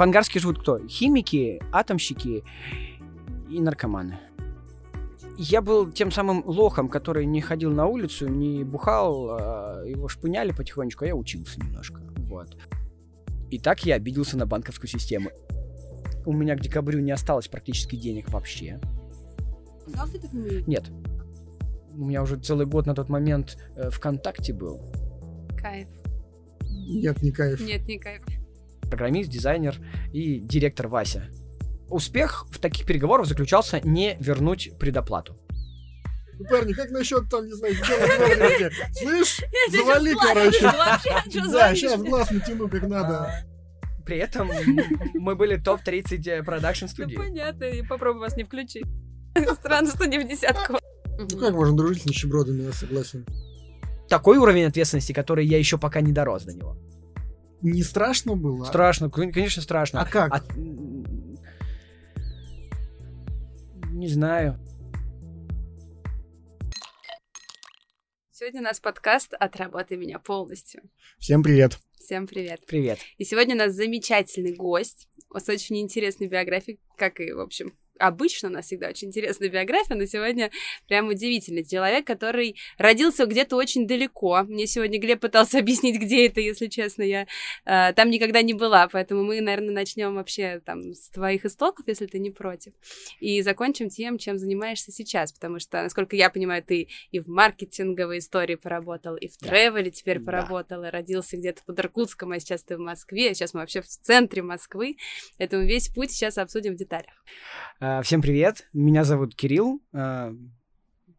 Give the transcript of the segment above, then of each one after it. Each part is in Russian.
в Ангарске живут кто? Химики, атомщики и наркоманы. Я был тем самым лохом, который не ходил на улицу, не бухал, а его шпыняли потихонечку, а я учился немножко. Вот. И так я обиделся на банковскую систему. У меня к декабрю не осталось практически денег вообще. Знал ты? Нет. У меня уже целый год на тот момент э, ВКонтакте был. Кайф. Нет, не кайф. Нет, не кайф. Программист, дизайнер и директор Вася. Успех в таких переговорах заключался не вернуть предоплату. Ну, Парни, как насчет там, не знаю, сделать вовремя? Слышь, завали, короче. Да, сейчас глаз натяну, как надо. При этом мы были топ-30 продакшн Ну, студии. понятно, и попробую вас не включить. Странно, что не в десятку. Ну как можно дружить с нищебродами, я согласен. Такой уровень ответственности, который я еще пока не дорос до него. Не страшно было? Страшно, кон- конечно, страшно. А как? А, м, Не знаю. Сегодня у нас подкаст «Отработай меня полностью». Всем привет. Всем привет. Привет. И сегодня у нас замечательный гость с очень интересной биографией, как и, в общем, обычно у нас всегда очень интересная биография, но сегодня прям удивительный человек, который родился где-то очень далеко. Мне сегодня Глеб пытался объяснить, где это, если честно, я э, там никогда не была, поэтому мы, наверное, начнем вообще там с твоих истоков, если ты не против, и закончим тем, чем занимаешься сейчас, потому что, насколько я понимаю, ты и в маркетинговой истории поработал, и в Да. тревеле теперь Да. поработал, и родился где-то под Иркутском, а сейчас ты в Москве, сейчас мы вообще в центре Москвы, поэтому весь путь сейчас обсудим в деталях. А, Всем привет. Меня зовут Кирилл. а,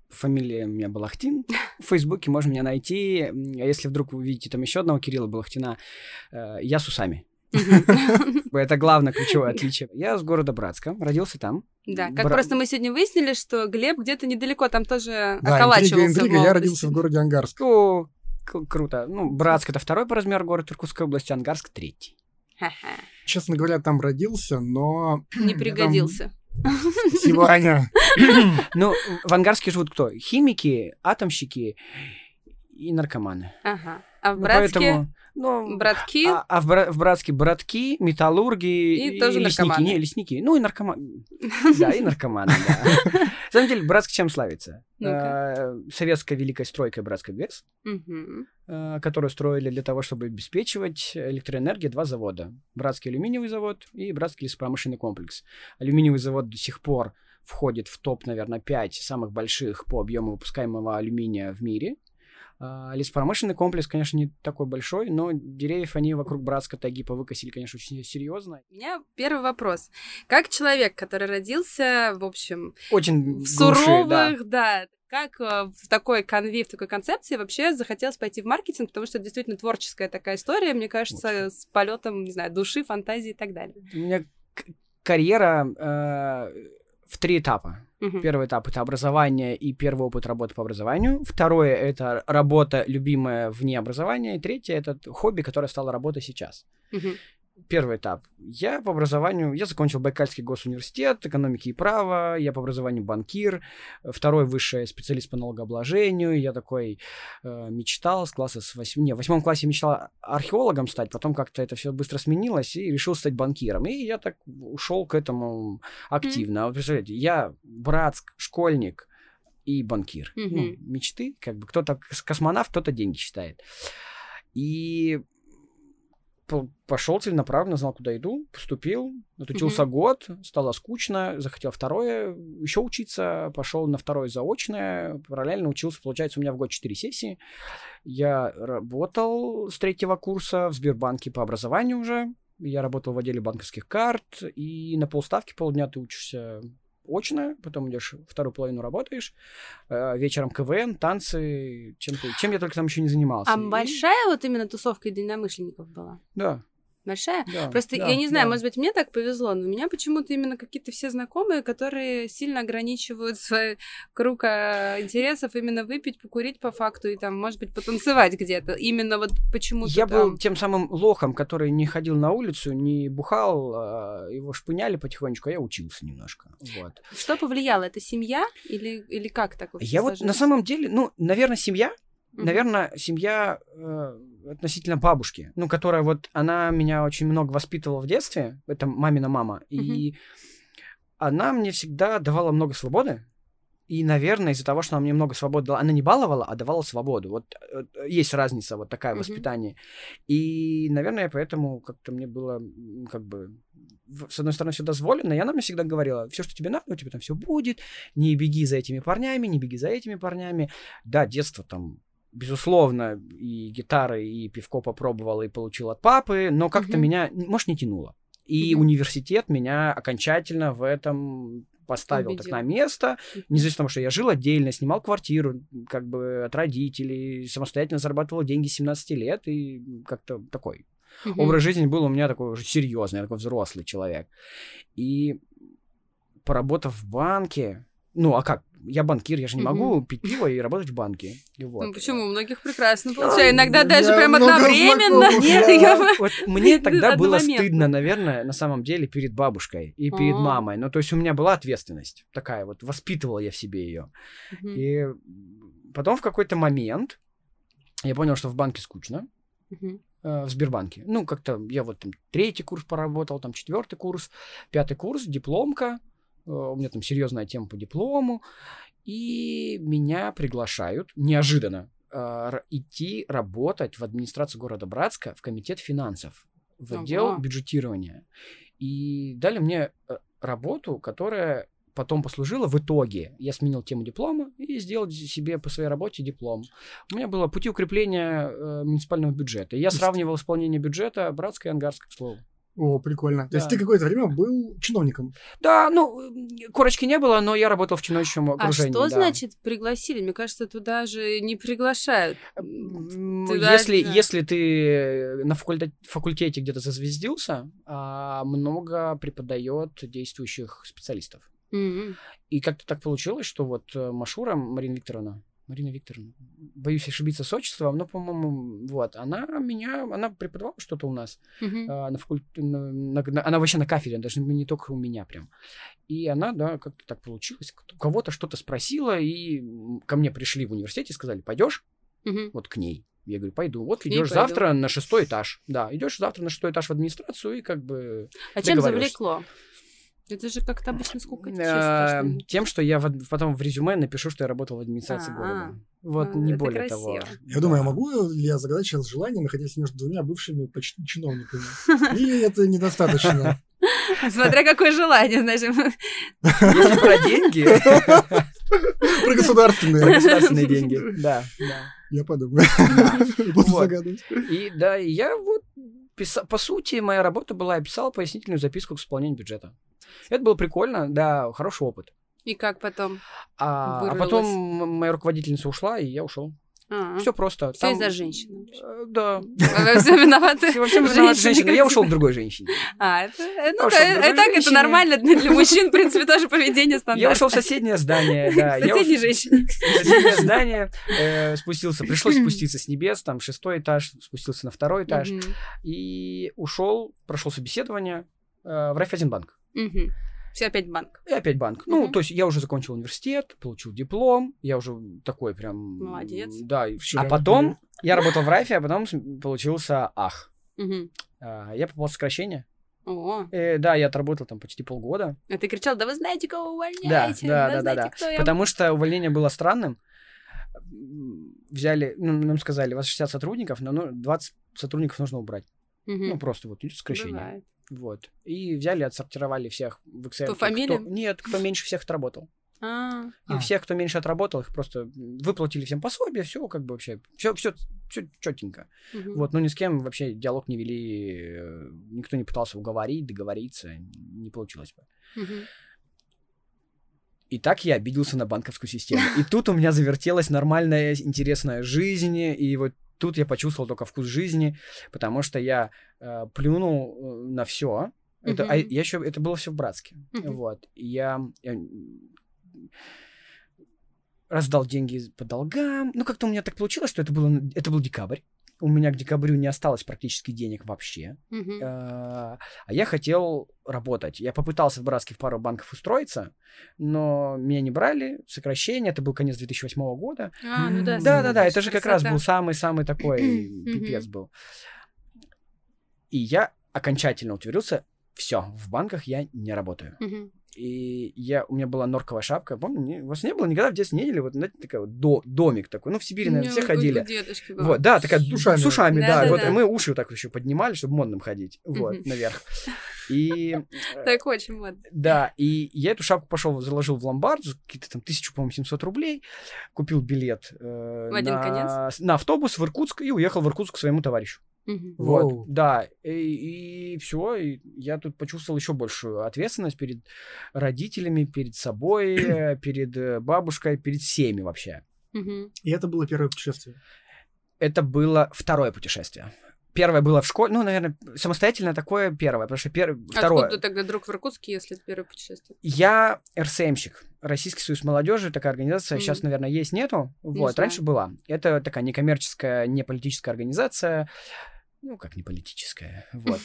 Фамилия у меня Балахтин. В Фейсбуке можно меня найти. А если вдруг вы увидите там еще одного Кирилла Балахтина, э, я с усами. Это главное ключевое отличие. Я с города Братска, родился там. Да, как Бра- просто мы сегодня выяснили, что Глеб где-то недалеко там тоже Да, интрига, околачивался в интрига. Я родился в городе Ангарск. О, круто. Ну, Братск это второй по размеру город Иркутской области, Ангарск третий. Ха-ха. Честно говоря, там родился, но... Не пригодился. Аня. Ну, в Ангарске живут кто? Химики, атомщики и наркоманы. Ага. А в Ну, Братске поэтому, ну, братки, А, а в, Бра- в Братске братки, металлурги И тоже лесники. наркоманы. Не, лесники. Ну и наркоманы. Да, и наркоманы, да. На самом деле, Братск чем славится? Э, Советская великая стройка Братской ГЭС, э, которую строили для того, чтобы обеспечивать электроэнергией два завода. Братский алюминиевый завод и Братский лесопромышленный комплекс. Алюминиевый завод до сих пор входит в топ, наверное, 5 самых больших по объему выпускаемого алюминия в мире. А, Лесопромышленный комплекс, конечно, не такой большой, но деревьев они вокруг Братска тайги повыкосили, конечно, очень серьезно. У меня первый вопрос. Как человек, который родился, в общем, Очень в глуши, суровых, да. да, как э, в такой конве, в такой концепции вообще захотелось пойти в маркетинг, потому что это действительно творческая такая история, мне кажется, с полетом, не знаю, души, фантазии и так далее. У меня карьера э, в три этапа. Мгм. Первый этап это образование и первый опыт работы по образованию. Второе это работа, любимая вне образования. И третье это хобби, которое стало работой сейчас. Мгм. Первый этап. Я по образованию, я закончил Байкальский госуниверситет экономики и права, я по образованию банкир, второй высший специалист по налогообложению, я такой э, мечтал с класса с восьми, не, в восьмом классе мечтал археологом стать, потом как-то это все быстро сменилось и решил стать банкиром, и я так ушел к этому активно. А Вот представляете, я Братск, школьник, и банкир. Мгм. Ну, мечты, как бы кто-то кос- космонавт, кто-то деньги считает. И пошел целенаправленно, знал, куда иду, поступил, отучился год, стало скучно, захотел второе, еще учиться, пошел на второе заочное, параллельно учился, получается, у меня в год 4 сессии. Я работал с третьего курса в Сбербанке по образованию уже, я работал в отделе банковских карт, и на полставки полдня ты учишься очно, потом идешь вторую половину работаешь, э, вечером КВН, танцы, чем, ты, чем я только там еще не занимался. А И- большая вот именно тусовка единомышленников была? Да, Большая? да. Просто да, я не знаю, да. может быть, мне так повезло, но у меня почему-то именно какие-то все знакомые, которые сильно ограничивают свой круг а, интересов, именно выпить, покурить по факту и там, может быть, потанцевать где-то. Именно вот почему-то Я там. был тем самым лохом, который не ходил на улицу, не бухал, а его шпыняли потихонечку, а я учился немножко. Вот. Что повлияло? Это семья или, или как так Я вот на сложилось? самом деле, ну, наверное, семья, Мгм. наверное, семья, э, относительно бабушки, ну, которая вот, она меня очень много воспитывала в детстве, это мамина мама, и она мне всегда давала много свободы, и, наверное, из-за того, что она мне много свободы дала, она не баловала, а давала свободу. Вот э, есть разница, вот такая mm-hmm. воспитание. И, наверное, поэтому как-то мне было, как бы, с одной стороны, все дозволено, и она мне всегда говорила, все, что тебе надо, у тебя там все будет, не беги за этими парнями, не беги за этими парнями. Да, детство там безусловно, и гитары, и пивко попробовал, и получил от папы, но как-то mm-hmm. меня, может, не тянуло. И mm-hmm. университет меня окончательно в этом поставил Убедил. так на место, независимо от того, что я жил отдельно, снимал квартиру, как бы от родителей, самостоятельно зарабатывал деньги с 17 лет, и как-то такой угу. образ жизни был у меня такой уже серьезный, такой взрослый человек. И поработав в банке, ну, а как? Я банкир, я же не могу mm-hmm. пить пиво и работать в банке. И вот. Ну почему? У многих прекрасно получается. Иногда даже прям одновременно. Нет, вот мне тогда было стыдно, наверное, на самом деле, перед бабушкой и перед мамой. Ну, то есть у меня была ответственность такая вот, воспитывала я в себе ее. И потом в какой-то момент я понял, что в банке скучно. Э, в Сбербанке. Ну, как-то я вот там третий курс поработал, там четвертый курс, пятый курс, дипломка. Э, у меня там серьезная тема по диплому, и меня приглашают неожиданно э, идти работать в администрацию города Братска в комитет финансов, в отдел ага. бюджетирования. И дали мне э, работу, которая потом послужила в итоге. Я сменил тему диплома и сделал себе по своей работе диплом. У меня было пути укрепления э, муниципального бюджета. Я сравнивал исполнение бюджета Братска и Ангарска, к слову. О, прикольно. Да. То есть ты какое-то время был чиновником? Да, ну, корочки не было, но я работал в чиновничьем а окружении. А что да. значит пригласили? Мне кажется, туда же не приглашают. Туда если, же... если ты на факультете, факультете где-то зазвездился, а много преподает действующих специалистов. Mm-hmm. И как-то так получилось, что вот э, Машура Марина Викторовна, Марина Викторовна, боюсь ошибиться с отчеством, но, по-моему, вот, она меня, она преподавала что-то у нас, uh-huh. а, на факульт... на, на, на, она вообще на кафедре, даже не только у меня прям. И она, да, как-то так получилось, у кого-то что-то спросила, и ко мне пришли в университете и сказали, пойдешь uh-huh. вот к ней. Я говорю, пойду. Вот идешь завтра на шестой этаж. Да, идешь завтра на шестой этаж в администрацию и как бы. А чем завлекло? Это же как-то обычно сколько а, Тем, что я потом в резюме напишу, что я работал в администрации города. Вот, не более того. Я думаю, а могу ли я загадать сейчас желание, находясь между двумя бывшими почти чиновниками? Или это недостаточно? Смотря какое желание, знаешь. Если про деньги. Про государственные. Про государственные деньги, да, да. Я подумаю. Буду загадывать. И да, я вот по сути, моя работа была, я писал пояснительную записку к исполнению бюджета. Это было прикольно, да, хороший опыт. И как потом? А, а потом моя руководительница ушла, и я ушел. А-а. Все просто. Все Там... из-за женщины. Э, да. Все виноваты. Во всем виноваты женщины. Я ушел к другой женщине. А, это, э, ну, это, так, это нормально для мужчин, в принципе, тоже поведение стандартное. Я ушел в соседнее здание, да. Соседней женщине. Соседнее здание, э, спустился, пришлось спуститься с небес, там шестой этаж, спустился на второй этаж, и ушел, прошел собеседование в Райфайзенбанк. Все опять банк. И опять банк. Ну, то есть я уже закончил университет, получил диплом, я уже такой прям... Молодец. Да, а потом я работал в Райфе, а потом получился АХ. Я попал в сокращение. О. Э, да, я отработал там почти полгода. А ты кричал, да вы знаете, кого увольняете? Да, да, да, да. да. Потому что увольнение было странным. Взяли, ну, нам сказали, у вас 60 сотрудников, но ну, 20 сотрудников нужно убрать. Угу. Ну, просто вот идет сокращение. Бывает. Вот. И взяли, отсортировали всех в Excel. По фамилиям? Кто... Нет, кто меньше всех отработал. А. И а. всех, кто меньше отработал, их просто выплатили всем пособие, все как бы вообще, все, все, все четенько. Угу. Вот, но ни с кем вообще диалог не вели, э, никто не пытался уговорить, договориться, не получилось бы. Угу. И так я обиделся на банковскую систему. И тут у меня завертелась нормальная, интересная жизнь, и вот тут я почувствовал только вкус жизни, потому что я э, плюнул э, на все. Это, а я еще, это было все в братске. Вот. И я, я раздал деньги по долгам. Ну, как-то у меня так получилось, что это, было, это был декабрь. У меня к декабрю не осталось практически денег вообще. Мгм. А я хотел работать. Я попытался в Братске в пару банков устроиться, но меня не брали, сокращение, это был конец 2008 года. А, ну да. Да-да-да, это слушай, же как раз был самый-самый такой пипец был. И я окончательно утвердился, все, в банках я не работаю. И я, у меня была норковая шапка. Помню, не- у вас не было никогда в детстве не видели? Вот, знаете, такая вот до, домик такой. Ну, в Сибири, наверное, все ходили. Вот, да, такая С ушами. с ушами, да. Да-да-да. Вот, и мы уши вот так еще поднимали, чтобы модным ходить. Вот, наверх. И э, Так очень модно. да, и я эту шапку пошел, заложил в ломбард, за какие-то там тысячу, по-моему, 700 рублей, купил билет э, на автобус в Иркутск и уехал в Иркутск к своему товарищу. Мгм. Вот, Воу. да, и, все, и я тут почувствовал еще большую ответственность перед родителями, перед собой, э, перед э, бабушкой, перед всеми вообще. Мгм. И это было первое путешествие. Это было второе путешествие. Первое было в школе, ну, наверное, самостоятельно такое первое, потому что первое, второе. Откуда тогда друг в Иркутске, если это первое путешествие? Я РСМщик, Российский союз молодежи, такая организация, Мгм. сейчас, наверное, есть, нету, Не вот, знаю. раньше была. Это такая некоммерческая, не политическая организация, ну, как не политическая, вот,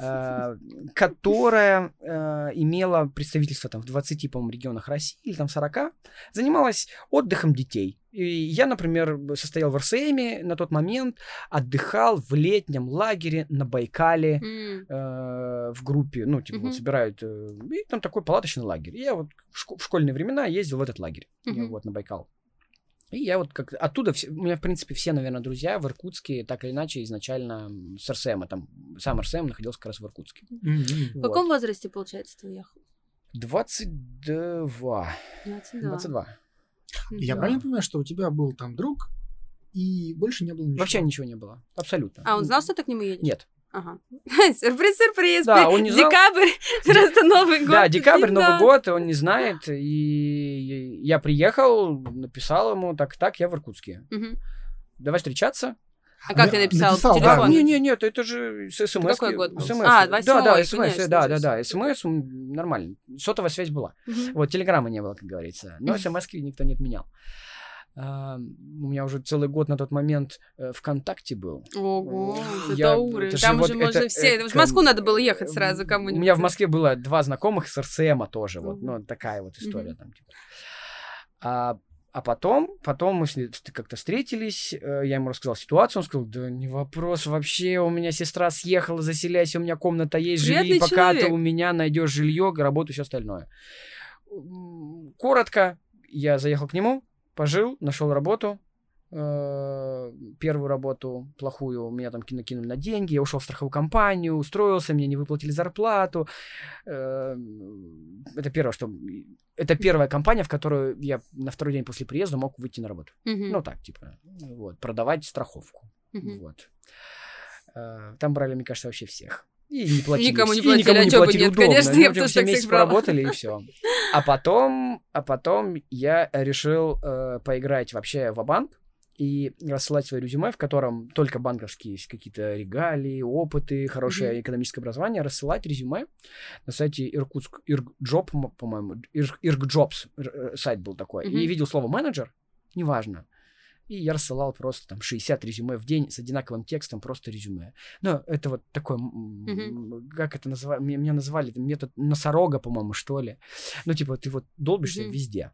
э, которая э, имела представительство там в 20, по-моему, регионах России, или там 40, занималась отдыхом детей. И я, например, состоял в РСМе на тот момент, отдыхал в летнем лагере на Байкале, М. э, в группе, ну, типа, вот Мгм. собирают, э, и там такой палаточный лагерь. И я вот в, шко- в школьные времена ездил в этот лагерь, Мгм. вот, на Байкал. И я вот как оттуда, все, у меня, в принципе, все, наверное, друзья в Иркутске, так или иначе, изначально с РСМ, там, сам РСМ находился как раз в Иркутске. В Вот. каком возрасте, получается, ты уехал? 22. 22. 22. Я Да. правильно понимаю, что у тебя был там друг, и больше не было ничего? Вообще ничего не было. Абсолютно. А он знал, что ты к нему едешь? Нет. Ага. Сюрприз, сюрприз. Да, он не знал. Декабрь, просто Новый год. Да, декабрь, Новый Да. год, он не знает. И я приехал, написал ему, так-так, я в Иркутске. Давай встречаться. А как ты написал? написал, По да. телефону? Не, не, нет, это же с СМС. Какой год был? СМС. А, Да, 28, да, СМС, конечно да, да, да. СМС нормально. Сотовая связь была. Вот, телеграмма не было, как говорится. Но смс никто не отменял. А, у меня уже целый год на тот момент э, ВКонтакте был. Ого, Я- это уровень. это же Там вот можно это- все. это- В Москву надо было ехать сразу У кому-нибудь. меня в Москве было два знакомых с РСМа тоже. Вот, Мгм. ну, такая вот история Мгм. там. Типа. А, а потом, потом мы как-то встретились, э, я ему рассказал ситуацию, он сказал, да не вопрос вообще, у меня сестра съехала, заселяйся, у меня комната есть, живи, Приятный пока ты человек. у меня найдешь жилье, работу, все остальное. Коротко, я заехал к нему, пожил, нашел работу, э, первую работу плохую, меня там кинули на деньги, я ушел в страховую компанию, устроился, мне не выплатили зарплату. Э, Это первое, что... Это первая компания, в которую я на второй день после приезда мог выйти на работу. Мгм. Ну, так, типа, вот, продавать страховку. Мгм. Вот. Э, Там брали, мне кажется, вообще всех. И не платили. Никому не и платили, никому а не платили нет, удобно. конечно, я бы тоже так месяц брала. поработали, и все. А потом, а потом я решил э, поиграть вообще в банк и рассылать свое резюме, в котором только банковские есть какие-то регалии, опыты, хорошее Мгм. экономическое образование, рассылать резюме на сайте Иркутск, Иркджоп, по-моему, Ир- Иркджобс э, сайт был такой. Мгм. И видел слово менеджер, неважно. И я рассылал просто там 60 резюме в день с одинаковым текстом, просто резюме. Ну, это вот такой, м, как это называют, меня, меня называли, метод носорога, по-моему, что ли. Ну, типа, ты вот долбишься Мгм. везде.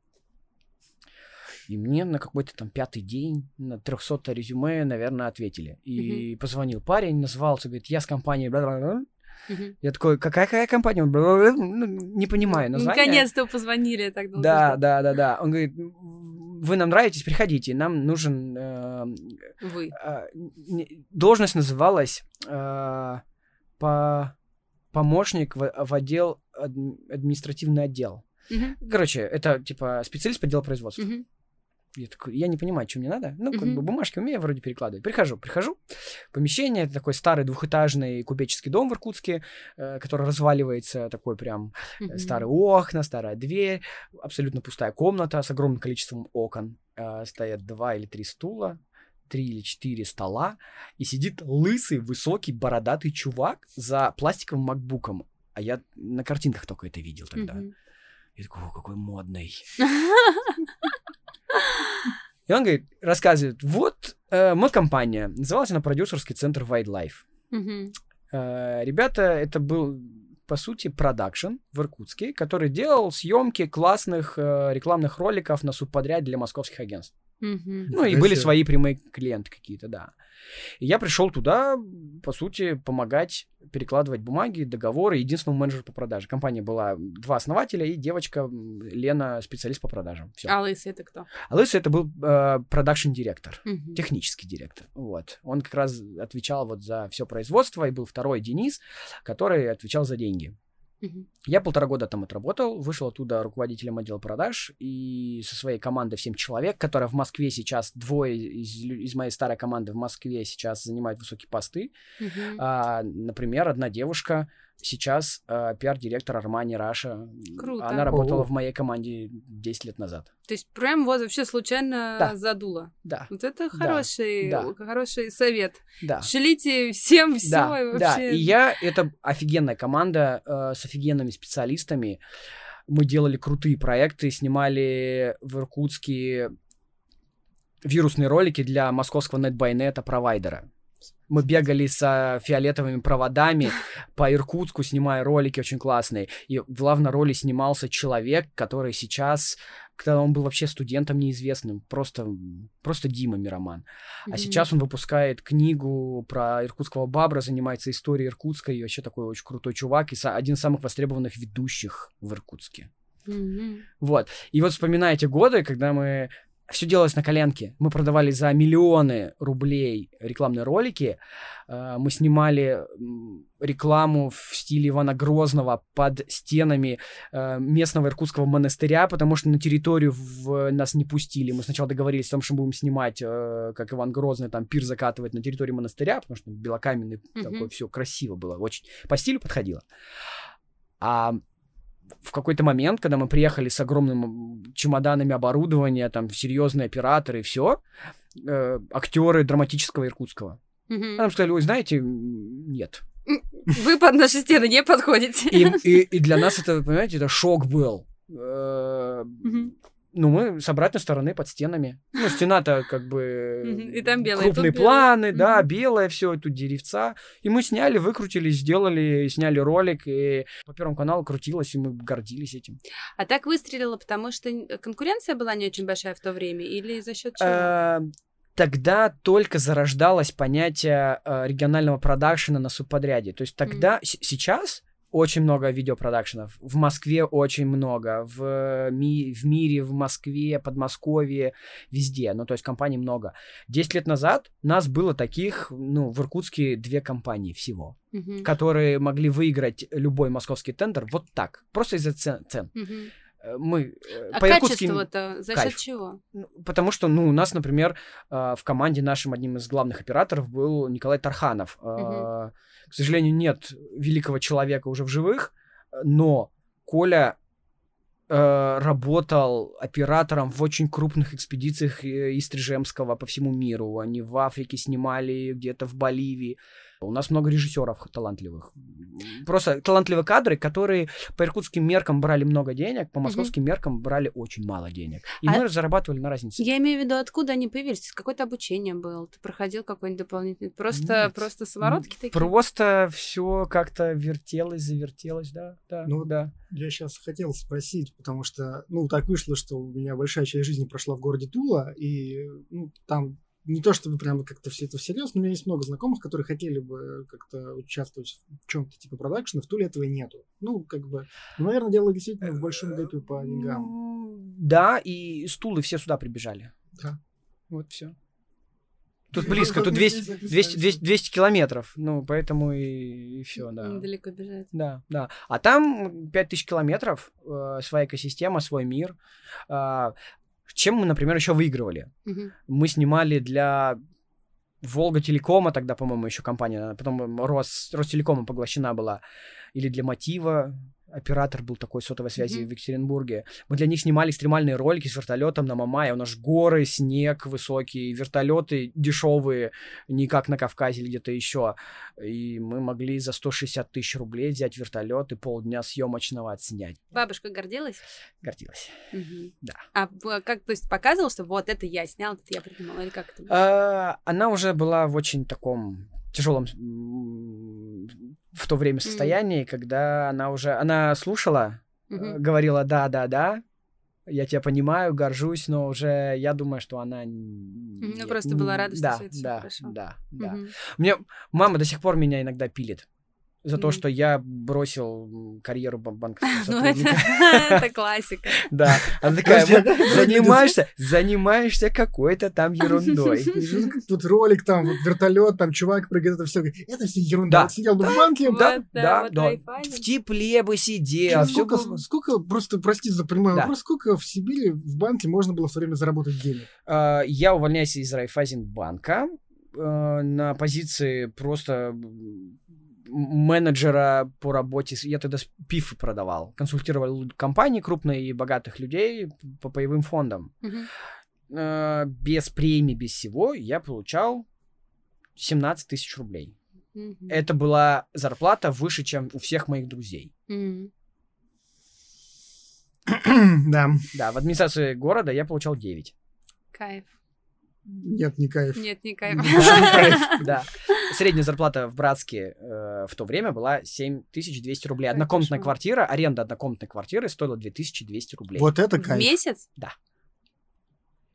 И мне на какой-то там пятый день на 300 резюме, наверное, ответили. И позвонил парень, назвался, говорит, я с компанией... бла-бла-бла». Мгм. Я такой, какая, какая компания? Он. Ну, не понимаю название. Наконец-то позвонили так долго. Да, да, да, да. Он говорит, вы нам нравитесь, приходите, нам нужен... э, Вы. не- должность называлась э, по помощник в, в отдел адми- административный отдел. Мгм. Короче, это типа специалист по делу производства. Мгм. Я такой, я не понимаю, что мне надо. Ну, как Мгм. бы бумажки умею вроде перекладывать. Прихожу, прихожу. Помещение, это такой старый двухэтажный купеческий дом в Иркутске, э, который разваливается, такой прям э, Мгм. старые окна, старая дверь, абсолютно пустая комната с огромным количеством окон. Э, Стоят два или три стула, три или четыре стола, и сидит лысый, высокий, бородатый чувак за пластиковым макбуком. А я на картинках только это видел тогда. Мгм. Я такой, о, какой модный. И он говорит, рассказывает, вот э, мы компания, называлась она продюсерский центр Wildlife. Мгм. Э, ребята, это был, по сути, продакшн в Иркутске, который делал съемки классных э, рекламных роликов на субподряд для московских агентств. Мгм. Ну, и были свои прямые клиенты какие-то, да. И я пришел туда, по сути, помогать перекладывать бумаги, договоры единственному менеджеру по продаже. Компания была два основателя и девочка Лена, специалист по продажам. Все. А лысый это кто? А Лысый это был production-директор Мгм. технический директор. Вот. Он как раз отвечал вот за все производство, и был второй Денис, который отвечал за деньги. Мгм. Я полтора года там отработал, вышел оттуда руководителем отдела продаж и со своей командой в 7 человек, которая в Москве сейчас, двое из, из моей старой команды в Москве сейчас занимают высокие посты. Мгм. А, например, одна девушка сейчас а, пиар-директор Armani Russia. Круто. Она работала Ого. в моей команде 10 лет назад. То есть прям вот вообще случайно Да. задуло. Да, Вот это хороший, да. хороший совет. да. Шлите всем все Да, и да, вообще. и я, это офигенная команда э, с офигенными специалистами. Мы делали крутые проекты, снимали в Иркутске вирусные ролики для московского NetByNet провайдера. Мы бегали с фиолетовыми проводами по Иркутску, снимая ролики очень классные. И в главной роли снимался человек, который сейчас, когда он был вообще студентом неизвестным, просто, просто Дима Мироман. А Мгм. сейчас он выпускает книгу про иркутского бабра, занимается историей Иркутска, и вообще такой очень крутой чувак, и один из самых востребованных ведущих в Иркутске. Мгм. Вот. И вот вспоминая эти годы, когда мы... Все делалось на коленке. Мы продавали за миллионы рублей рекламные ролики. Э, Мы снимали рекламу в стиле Ивана Грозного под стенами э, местного иркутского монастыря, потому что на территорию в- нас не пустили. Мы сначала договорились о том, что будем снимать, э, как Иван Грозный, там пир закатывать на территории монастыря, потому что белокаменный Мгм. такой, все красиво было, очень по стилю подходило. А в какой-то момент, когда мы приехали с огромным чемоданами оборудования, там серьезные операторы и все, актеры драматического иркутского. Мгм. Нам сказали, ой, знаете, нет. Вы под наши стены не подходите. И, и- и для нас это, понимаете, это шок был. Э, Мгм. Ну, мы с обратной стороны под стенами. Ну, стена-то как бы... И там белое, и Крупные планы, да, белое все, тут деревца. И мы сняли, выкрутили, сделали, сняли ролик, и по Первому каналу крутилось, и мы гордились этим. А так выстрелило, потому что конкуренция была не очень большая в то время, или за счет чего? Э, Тогда только зарождалось понятие э, регионального продакшена на субподряде. То есть тогда, сейчас очень много видеопродакшенов. В Москве очень много. В, ми- в мире, в Москве, Подмосковье, везде. Ну, то есть компаний много. Десять лет назад нас было таких, ну, в Иркутске две компании всего, Мгм. которые могли выиграть любой московский тендер вот так. Просто из-за цен. цен. Э, Мы э, А по иркутским- качество-то за кайф. счет чего? ну, Потому что, ну, у нас, например, э, в команде нашим одним из главных операторов был Николай Тарханов. Э, Мгм. К сожалению, нет великого человека уже в живых, но Коля э, работал оператором в очень крупных экспедициях э, из Трижемского по всему миру. Они в Африке снимали, где-то в Боливии. У нас много режиссеров талантливых. Просто талантливые кадры, которые по иркутским меркам брали много денег, по московским меркам брали очень мало денег. И А- мы зарабатывали на разнице. Я имею в виду, откуда они появились? Какое-то обучение было? Ты проходил какой-нибудь дополнительный? Просто, Нет. просто самородки такие? Просто все как-то вертелось, завертелось, да, да, Ну, да. Я сейчас хотел спросить, потому что, ну, так вышло, что у меня большая часть жизни прошла в городе Тула, и, ну, там не то чтобы прямо как-то все это всерьез, но у меня есть много знакомых, которые хотели бы как-то участвовать в чем-то типа продакшена, в Туле этого нету. Ну, как бы, ну, наверное, дело действительно в большом гэпе по деньгам. М, Да, и стулы все сюда прибежали. Да. Вот все. Тут близко, тут 200, 200, 200, 200 километров, ну, поэтому и, все, да. Недалеко бежать. Да, да. А там 5000 километров, э, своя экосистема, свой мир. А, чем мы, например, еще выигрывали? Мгм. Мы снимали для Волга Телекома, тогда, по-моему, еще компания, потом Рос, Ростелекома поглощена была, или для Мотива. Оператор был такой сотовой связи Мгм. в Екатеринбурге. Мы для них снимали экстремальные ролики с вертолетом на Мамае. У нас горы, снег высокий, вертолеты дешевые, не как на Кавказе или где-то еще. И мы могли за 160 тысяч рублей взять вертолет и полдня съемочного отснять. Бабушка гордилась? Гордилась. Мгм. Да. А как, то есть, показывал, что вот это я снял, это я придумал, или как это было? А, Она уже была в очень таком тяжелом в то время состоянии, когда она уже, она слушала, Мгм. говорила да, да, да, я тебя понимаю, горжусь, но уже я думаю, что она... Ну, просто была рада, что да, это да, хорошо. Да, да. Мгм. Мне мама до сих пор меня иногда пилит за то, что я бросил карьеру бан- банковского Ну, это, сотрудника. это классика. Да, она такая, Подожди, а «Вот как это занимаешься, занимаешься какой-то там ерундой. Тут ролик, там, вот вертолет, там чувак прыгает, это все. Это все ерунда. Сидел в банке, Да, да, да. В тепле бы сидел. Сколько, просто, простите за прямой Да. вопрос, сколько в Сибири в банке можно было в то время заработать денег? А, Я увольняюсь из Райфайзенбанка э, на позиции просто менеджера по работе. с- Я тогда пифы продавал. Консультировал компании крупные и богатых людей по паевым фондам. Э, Без премий, без всего я получал 17 тысяч рублей. Мгм. Это была зарплата выше, чем у всех моих друзей. Мгм. Да. Да, в администрации города я получал 9. Кайф. Нет, не кайф. Нет, не кайф. Да. Средняя зарплата в Братске э, в то время была 7200 рублей. Однокомнатная квартира, аренда однокомнатной квартиры стоила 2200 рублей. Вот это В кайф. месяц?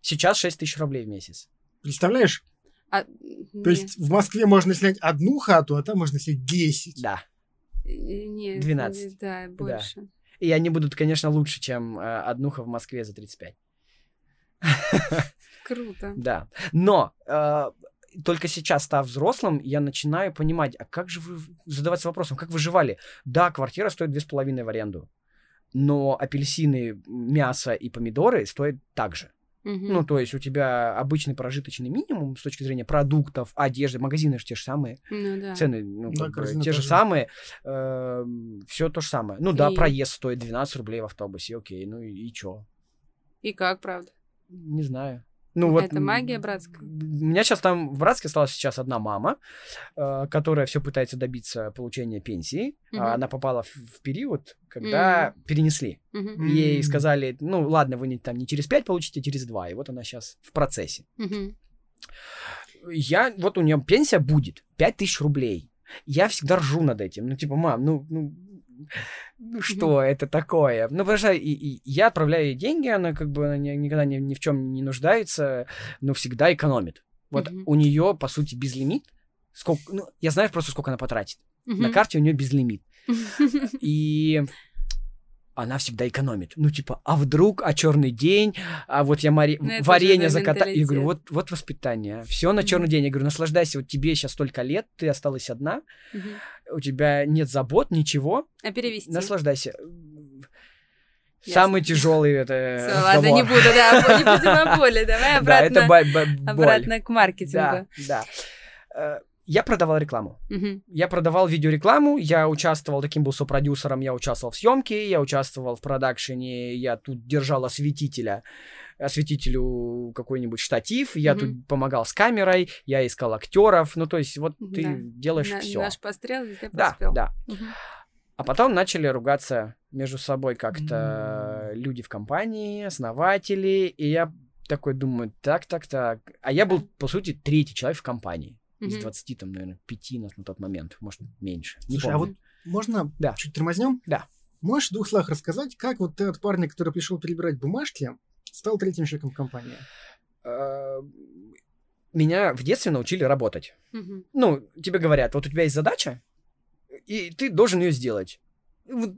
Сейчас 6000 рублей в месяц. Представляешь? А, То нет. есть в Москве можно снять одну хату, а там можно снять 10. Да. Э, Нет, 12. Да, больше. И они будут, конечно, лучше, чем э, однуха в Москве за 35. Круто. Да. Но э, только сейчас, став взрослым, я начинаю понимать, а как же вы задаваться вопросом, как выживали? Да, квартира стоит 2,5 в аренду, но апельсины, мясо и помидоры стоят так же. Мгм. Ну, то есть у тебя обычный прожиточный минимум с точки зрения продуктов, одежды, магазины же те же самые, Ну да. цены ну, Да, как бы те же самые, все то же самое. Ну да, И- проезд стоит 12 рублей в автобусе, окей, ну и, и чё? И как, правда? Не знаю. Ну, вот, Это магия братская. У меня сейчас там в Братске осталась сейчас одна мама, э, которая все пытается добиться получения пенсии. Мгм. А Она попала в, в период, когда перенесли. Мгм. Ей сказали, ну ладно, вы не, там не через 5 получите, а через 2. И вот она сейчас в процессе. Мгм. Я, вот у нее пенсия будет 5000 рублей. Я всегда ржу над этим. Ну, типа, мам, ну, ну что это такое? Ну, потому что и, и я отправляю ей деньги, она как бы она ни- никогда ни, ни в чем не нуждается, но всегда экономит. Вот у нее, по сути, безлимит. Сколько, ну, я знаю просто, сколько она потратит. На карте у нее безлимит. И она всегда экономит. Ну, типа, а вдруг, а черный день, а вот я мари... Ну, это варенье закатаю. Я говорю, вот, вот воспитание. Все на черный день. Я говорю, наслаждайся, вот тебе сейчас столько лет, ты осталась одна, у тебя нет забот, ничего, А перевести? наслаждайся. Ясно. Самый тяжелый это ладно, не буду, да, не будем о боли. Давай Да, это обратно, ба- ба- боль. обратно к Да, маркетингу. да. Э, Я продавал рекламу. Мгм. Я продавал видеорекламу, я участвовал, таким был сопродюсером, я участвовал в съемке, я участвовал в продакшене, я тут держал осветителя, осветителю какой-нибудь штатив, я Мгм. тут помогал с камерой, я искал актеров, ну то есть вот ты Да. делаешь На- все. Наш пострел везде Да, поспел. да. Мгм. А потом начали ругаться между собой как-то люди в компании, основатели, и я такой думаю, так, так, так. А я был, по сути, третий человек в компании. Из Мгм. 20, там, наверное, 5 на, на тот момент, может, меньше. Не Слушай, а помню. вот можно Да. чуть тормознем? Да. Можешь в двух словах рассказать, как вот ты от парня, который пришел перебирать бумажки, стал третьим человеком в компании? Э, Меня в детстве научили работать. Ну, тебе говорят, вот у тебя есть задача, и ты должен ее сделать. Вот,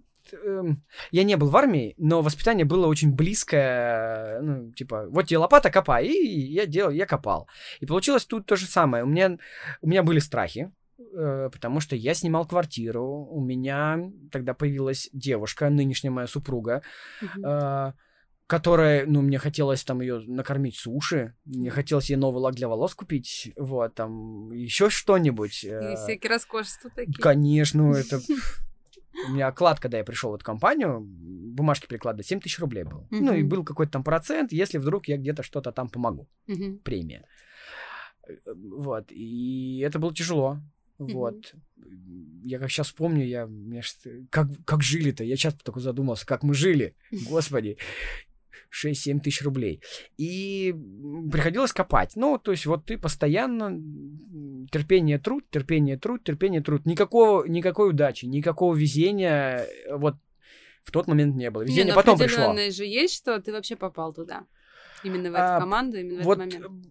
я не был в армии, но воспитание было очень близкое, ну, типа, вот тебе лопата, копай, и я делал, я копал. И получилось тут то же самое. У меня, у меня были страхи, э, потому что я снимал квартиру, у меня тогда появилась девушка, нынешняя моя супруга, э, которая, ну, мне хотелось там ее накормить суши, мне хотелось ей новый лак для волос купить, вот, там, еще что-нибудь. И э, всякие роскошества такие. Конечно, это... У меня оклад, когда я пришел в эту компанию, бумажки перекладывать, 7 тысяч рублей был. Ну, и был какой-то там процент, если вдруг я где-то что-то там помогу. Мгм. Премия. Э, Вот. И это было тяжело. Мгм. Вот. Я как сейчас помню, я, ж- как, как жили-то? Я часто такой задумался, как мы жили. Господи. 6-7 тысяч рублей. И приходилось копать. Ну, то есть вот ты постоянно терпение, труд, терпение, труд, терпение, труд. Никакого, никакой удачи, никакого везения э, вот в тот момент не было. Не, Везение ну, потом пришло. определённое же есть, что ты вообще попал туда. Именно в эту А, команду, именно в Вот этот момент.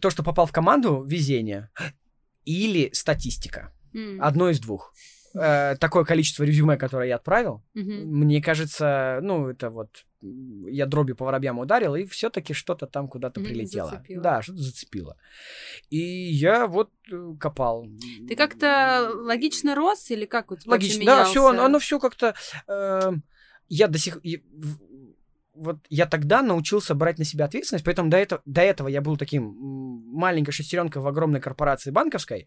то, что попал в команду, везение. Или статистика. М, Одно из двух. Э, такое количество резюме, которое я отправил, мгм. мне кажется, ну, это вот я дробью по воробьям ударил, и все-таки что-то там куда-то прилетело. зацепило. Да, что-то зацепило. И я вот э, копал. Ты как-то логично рос или как вообще Логично, да, все, менялся? оно все как-то. э, я до сих вот я тогда научился брать на себя ответственность, поэтому до этого, до этого я был таким маленькой шестеренкой в огромной корпорации банковской,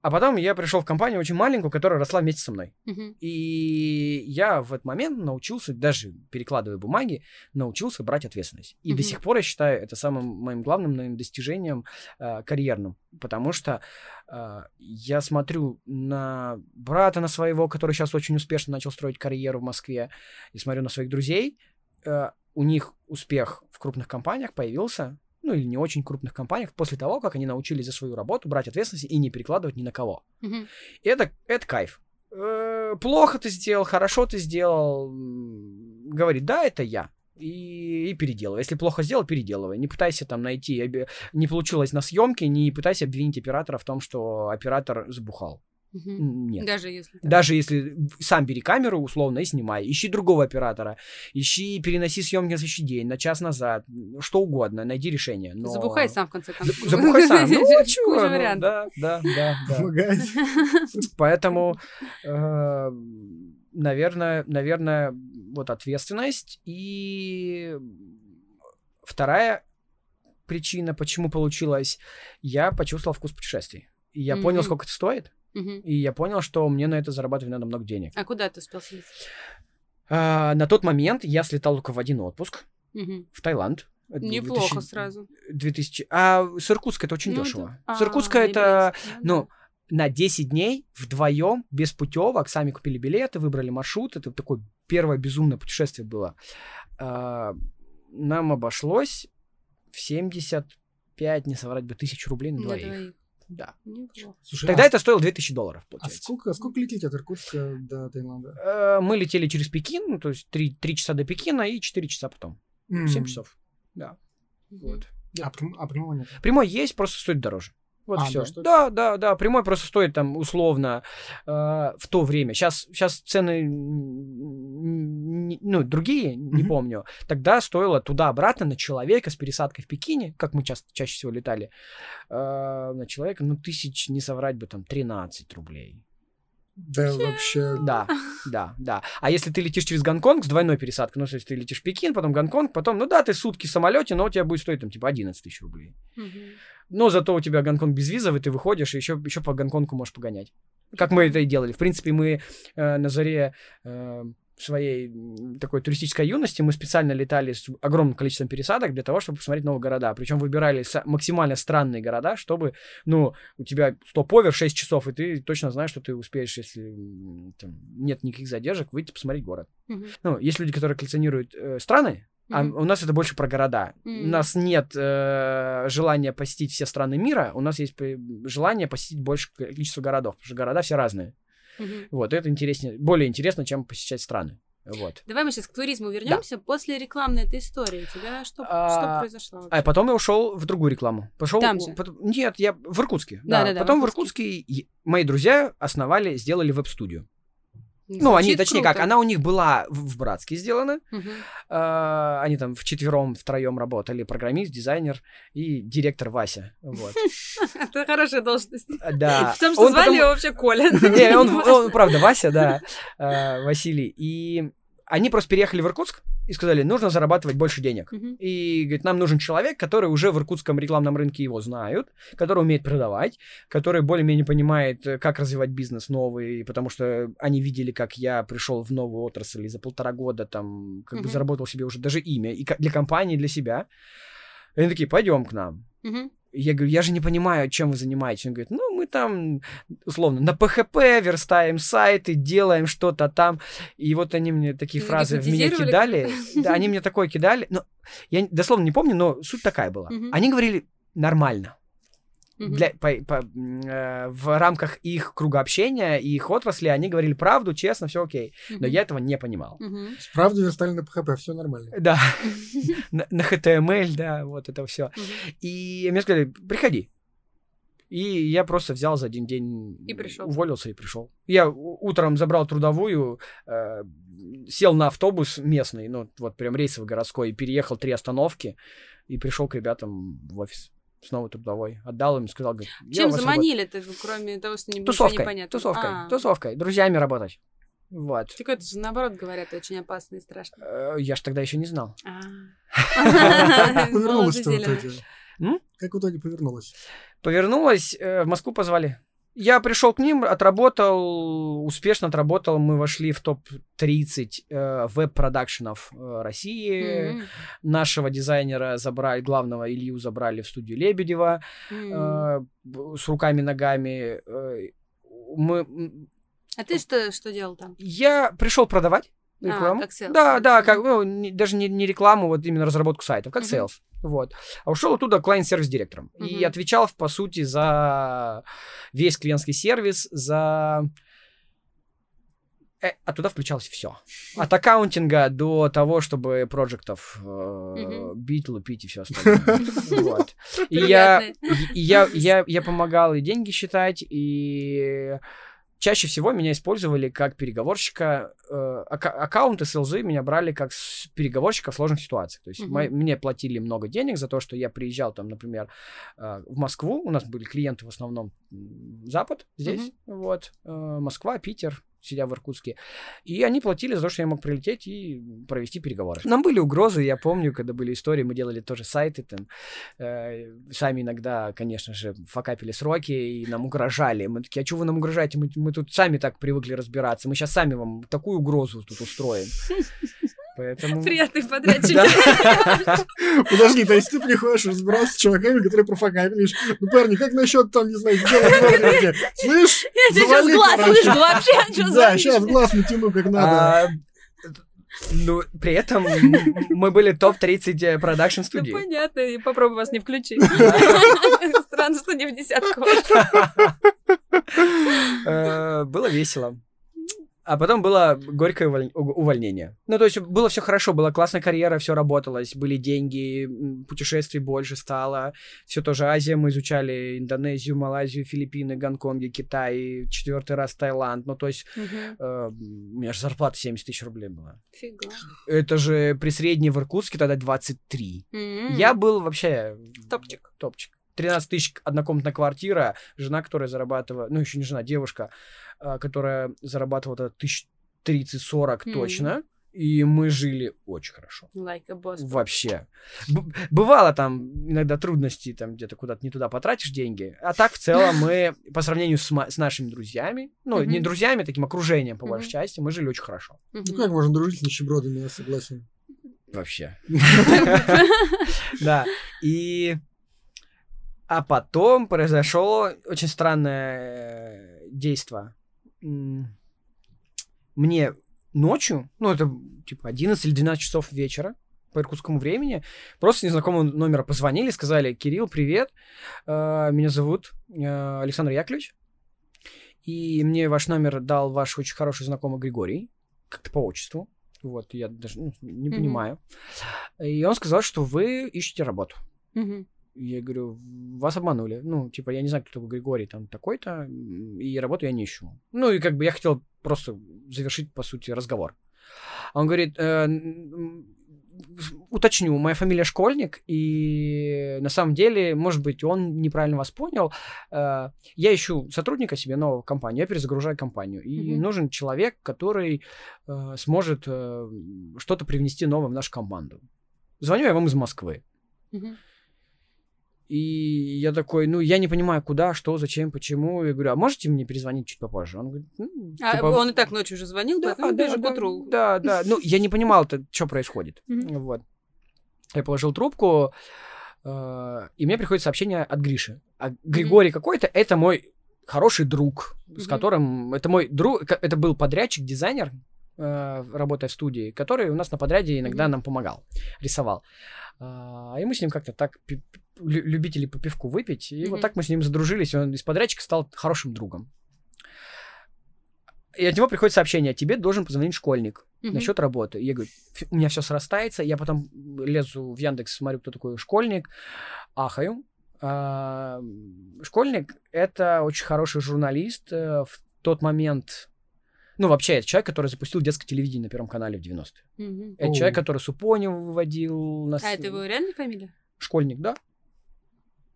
а потом я пришел в компанию очень маленькую, которая росла вместе со мной. Мгм. И я в этот момент научился, даже перекладывая бумаги, научился брать ответственность. И до Мгм. сих пор я считаю это самым моим главным моим достижением э, карьерным. Потому что э, я смотрю на брата на своего, который сейчас очень успешно начал строить карьеру в Москве, и смотрю на своих друзей. Э, у них успех в крупных компаниях появился, ну или не очень крупных компаниях, после того, как они научились за свою работу брать ответственность и не перекладывать ни на кого. Мгм. И это, это кайф. Э, Плохо ты сделал, хорошо ты сделал. Говорит, да, это я. И, и переделывай. Если плохо сделал, переделывай. Не пытайся там найти, не получилось на съемке, не пытайся обвинить оператора в том, что оператор забухал. М, Нет. Даже если... так. Даже если сам бери камеру условно и снимай, ищи другого оператора, ищи, переноси съемки на следующий день, на час назад, что угодно, найди решение. Но... Забухай сам, в конце концов. Забухай сам. Ну, чего, ну, да, да, да, да. Поэтому, э, наверное, наверное, вот ответственность. И вторая причина, почему получилось, я почувствовал вкус путешествий. И я понял, сколько это стоит, И я понял, что мне на это зарабатывать надо много денег. А куда ты успел съездить? А, на тот момент я слетал только в один отпуск в Таиланд. Это был Неплохо 2000 сразу. 2000... А с Иркутска это очень Ну, дешево. да. С Иркутска А, это, ну, на 10 дней вдвоем, без путевок, сами купили билеты, выбрали маршрут. Это такое первое безумное путешествие было. А, нам обошлось в 75, не соврать бы, тысяч рублей на На двоих. Да. Слушай, Тогда а, это стоило 2000 долларов, а получается. сколько, сколько лететь от Иркутска до Таиланда? Э, Мы летели через Пекин, ну, то есть 3, часа до Пекина и 4 часа потом. 7 М. часов. Да. Вот. А, прям- а прямого нет? Прямой есть, просто стоит дороже. Вот А, все. да? Да, да, да. Прямой просто стоит там условно э, в то время. Сейчас, сейчас цены ну, другие, не Мгм. помню. Тогда стоило туда-обратно на человека с пересадкой в Пекине, как мы часто, чаще всего летали, э, на человека, ну, тысяч, не соврать бы, там, 13 рублей. Да, вообще. Да, да, да. А если ты летишь через Гонконг с двойной пересадкой, ну, то есть ты летишь в Пекин, потом Гонконг, потом, ну да, ты сутки в самолете, но у тебя будет стоить там типа 11 тысяч рублей. Мгм. Но зато у тебя Гонконг безвизовый, ты выходишь и еще, еще по Гонконгу можешь погонять. Как мы это и делали. В принципе, мы э, на заре э, своей такой туристической юности мы специально летали с огромным количеством пересадок для того, чтобы посмотреть новые города. Причем выбирали максимально странные города, чтобы, ну, у тебя стоп-овер 6 часов, и ты точно знаешь, что ты успеешь, если там, нет никаких задержек, выйти посмотреть город. Мгм. Ну, есть люди, которые коллекционируют э, страны, а у нас это больше про города. У Мгм. нас нет э, желания посетить все страны мира, у нас есть п- желание посетить больше количество городов, потому что города все разные. Мгм. Вот, это интереснее, более интересно, чем посещать страны. Вот. Давай мы сейчас к туризму вернемся. После рекламной этой истории у тебя что, А, что произошло? А вообще? потом я ушел в другую рекламу. Пошел. Там же? потом- нет, я в Иркутске. Да, Да-да-да, в потом в Иркутске. Иркутске и- мои друзья основали, сделали веб-студию. Ну, они, точнее круто. как, она у них была в, в Братске сделана. Мгм. А, они там вчетвером, втроем работали. Программист, дизайнер и директор Вася. Вот. Это хорошая должность. Да. Потому что звали потом- его вообще Коля. Не, он, правда, Вася, да, э, Василий. И они просто переехали в Иркутск и сказали, нужно зарабатывать больше денег. Мгм. И, говорит, нам нужен человек, который уже в иркутском рекламном рынке его знают, который умеет продавать, который более-менее понимает, э, как развивать бизнес новый, потому что они видели, как я пришел в новую отрасль и за полтора года там как бы Мгм. заработал себе уже даже имя и для компании, и для себя. И они такие, пойдем к нам. Мгм. Я говорю, я же не понимаю, чем вы занимаетесь. Он говорит, ну, мы там, условно, на ПХП верстаем сайты, делаем что-то там. И вот они мне такие Вы фразы в меня кидали. Да, они мне такое кидали. Но я дословно не помню, но суть такая была. Они говорили нормально. Мгм. Для, по- по- э, в рамках их круга общения и их отрасли они говорили правду, честно, все окей. Но Мгм. я этого не понимал. Мгм. Правда, верстали на ПХП, все нормально. Да, на, на HTML, да, вот это все. И мне сказали, приходи. И я просто взял за один день, И пришел. уволился и пришел. Я утром забрал трудовую, э, сел на автобус местный, ну вот прям рейсовый городской, и переехал три остановки и пришел к ребятам в офис. Снова трудовой. Отдал им, сказал, говорит, Чем вас заманили-то, кроме того, что не, Тусовкой, не понятно? тусовкой, А. тусовкой, друзьями работать. Вот. Так это же наоборот говорят, очень опасно и страшно. Э, Я ж тогда еще не знал. А. Как повернулось-то в итоге? Как в итоге повернулось? Повернулась, э, в Москву позвали. Я пришел к ним, отработал, успешно отработал. Мы вошли в топ-30 э, веб-продакшенов э, России. М, Нашего дизайнера забрали, главного Илью забрали в студию Лебедева э, с руками-ногами. Э, мы, А ты что, что делал там? я пришел продавать А, рекламу. как sales. Да, да, как, ну, не- даже не, не рекламу, вот именно разработку сайтов, как Мгм. sales. Вот. А ушел оттуда клиент-сервис директором. И отвечал, по сути, за весь клиентский сервис, за... Э, оттуда включалось все. От аккаунтинга до того, чтобы проектов э, Мгм. бить, лупить и все остальное. Вот. И я, я, я, я помогал и деньги считать, и чаще всего меня использовали как переговорщика. э, ака- аккаунты СЛЗ меня брали как с- переговорщика в сложных ситуациях. То есть Мгм. мо- мне платили много денег за то, что я приезжал там, например, э, в Москву. У нас были клиенты в основном Запад здесь, вот, э, Москва, Питер, сидя в Иркутске. И они платили за то, что я мог прилететь и провести переговоры. Нам были угрозы, я помню, когда были истории, мы делали тоже сайты, там, э, сами иногда, конечно же, факапили сроки и нам угрожали. Мы такие, а что вы нам угрожаете? Мы, мы тут сами так привыкли разбираться. Мы сейчас сами вам такую угрозу тут устроим. Поэтому... Приятный подрядчик. Подожди, то есть ты приходишь разбираться с чуваками, которые профокапились. Ну, парни, как насчет там, не знаю, сделать дворники? Слышь, Я тебе сейчас глаз выжгу вообще, что Да, сейчас глаз натяну, как надо. А, Ну, при этом мы были топ-30 продакшн Ну, студии. понятно, и попробуй вас не включить. Странно, что не в десятку. Э, Было весело. А потом было горькое уволь- увольнение. Ну, то есть было все хорошо, была классная карьера, все работалось, были деньги, путешествий больше стало. Все тоже Азия, мы изучали Индонезию, Малайзию, Филиппины, Гонконг, Китай, четвертый раз Таиланд. Ну, то есть Мгм. э, у меня же зарплата 70 тысяч рублей была. Фига. Это же при средней в Иркутске тогда 23. М. Я был вообще Топчик. топчик. 13 тысяч однокомнатная квартира, жена, которая зарабатывала, ну еще не жена, девушка, которая зарабатывала тысяч 30-40 Мгм. точно, и мы жили очень хорошо. Like a boss. Вообще. Б- бывало там иногда трудности, там где-то куда-то не туда потратишь деньги, а так в целом мы по сравнению с, с нашими друзьями, ну не Мгм. друзьями, таким окружением по большей Мгм. части, мы жили очень хорошо. Ну, Мгм. как можно дружить с нищебродами, я согласен. Вообще. Да. И... А потом произошло очень странное действие. Мне ночью, ну, это типа 11 или 12 часов вечера по иркутскому времени, просто незнакомого номера позвонили, сказали, Кирилл, привет, э, меня зовут э, Александр Яковлевич, и мне ваш номер дал ваш очень хороший знакомый Григорий, как-то по отчеству, вот, я даже ну, не Мгм. понимаю. И он сказал, что вы ищете работу. Мгм. Я говорю, вас обманули. Ну, типа, я не знаю, кто такой Григорий там такой-то, и работу я не ищу. Ну, и как бы я хотел просто завершить, по сути, разговор. Он говорит, «Э, уточню, моя фамилия Школьник, и на самом деле, может быть, он неправильно вас понял. Э, я ищу сотрудника себе нового компанию, я перезагружаю компанию, и Мгм. нужен человек, который э, сможет э, что-то привнести новое в нашу команду. Звоню я вам из Москвы. Мгм. И я такой, ну, я не понимаю, куда, что, зачем, почему. Я говорю, а можете мне перезвонить чуть попозже? Он говорит, ну, А типа, он и так ночью уже звонил, да, поэтому да, к да, утру. Да, да. Ну, я не понимал, что происходит. Вот. Я положил трубку, э, и мне приходит сообщение от Гриши. А Григорий какой-то — это мой хороший друг, с которым... Это мой друг... Это был подрядчик, дизайнер, работая в студии, который у нас на подряде иногда Мгм. нам помогал, рисовал. А, И мы с ним как-то так, любители по пивку выпить, и вот Мгм. так мы с ним задружились, и он из подрядчика стал хорошим другом. И от него приходит сообщение, тебе должен позвонить школьник Мгм. насчет работы. Я говорю, «Фи- у меня все срастается, я потом лезу в Яндекс, смотрю, кто такой школьник, ахаю. А, Школьник — это очень хороший журналист э, в тот момент. Ну, вообще, это человек, который запустил детское телевидение на Первом канале в 90-е. Мгм. Это Оу. человек, который Супоню выводил на... А это его реальная фамилия? Школьник, да?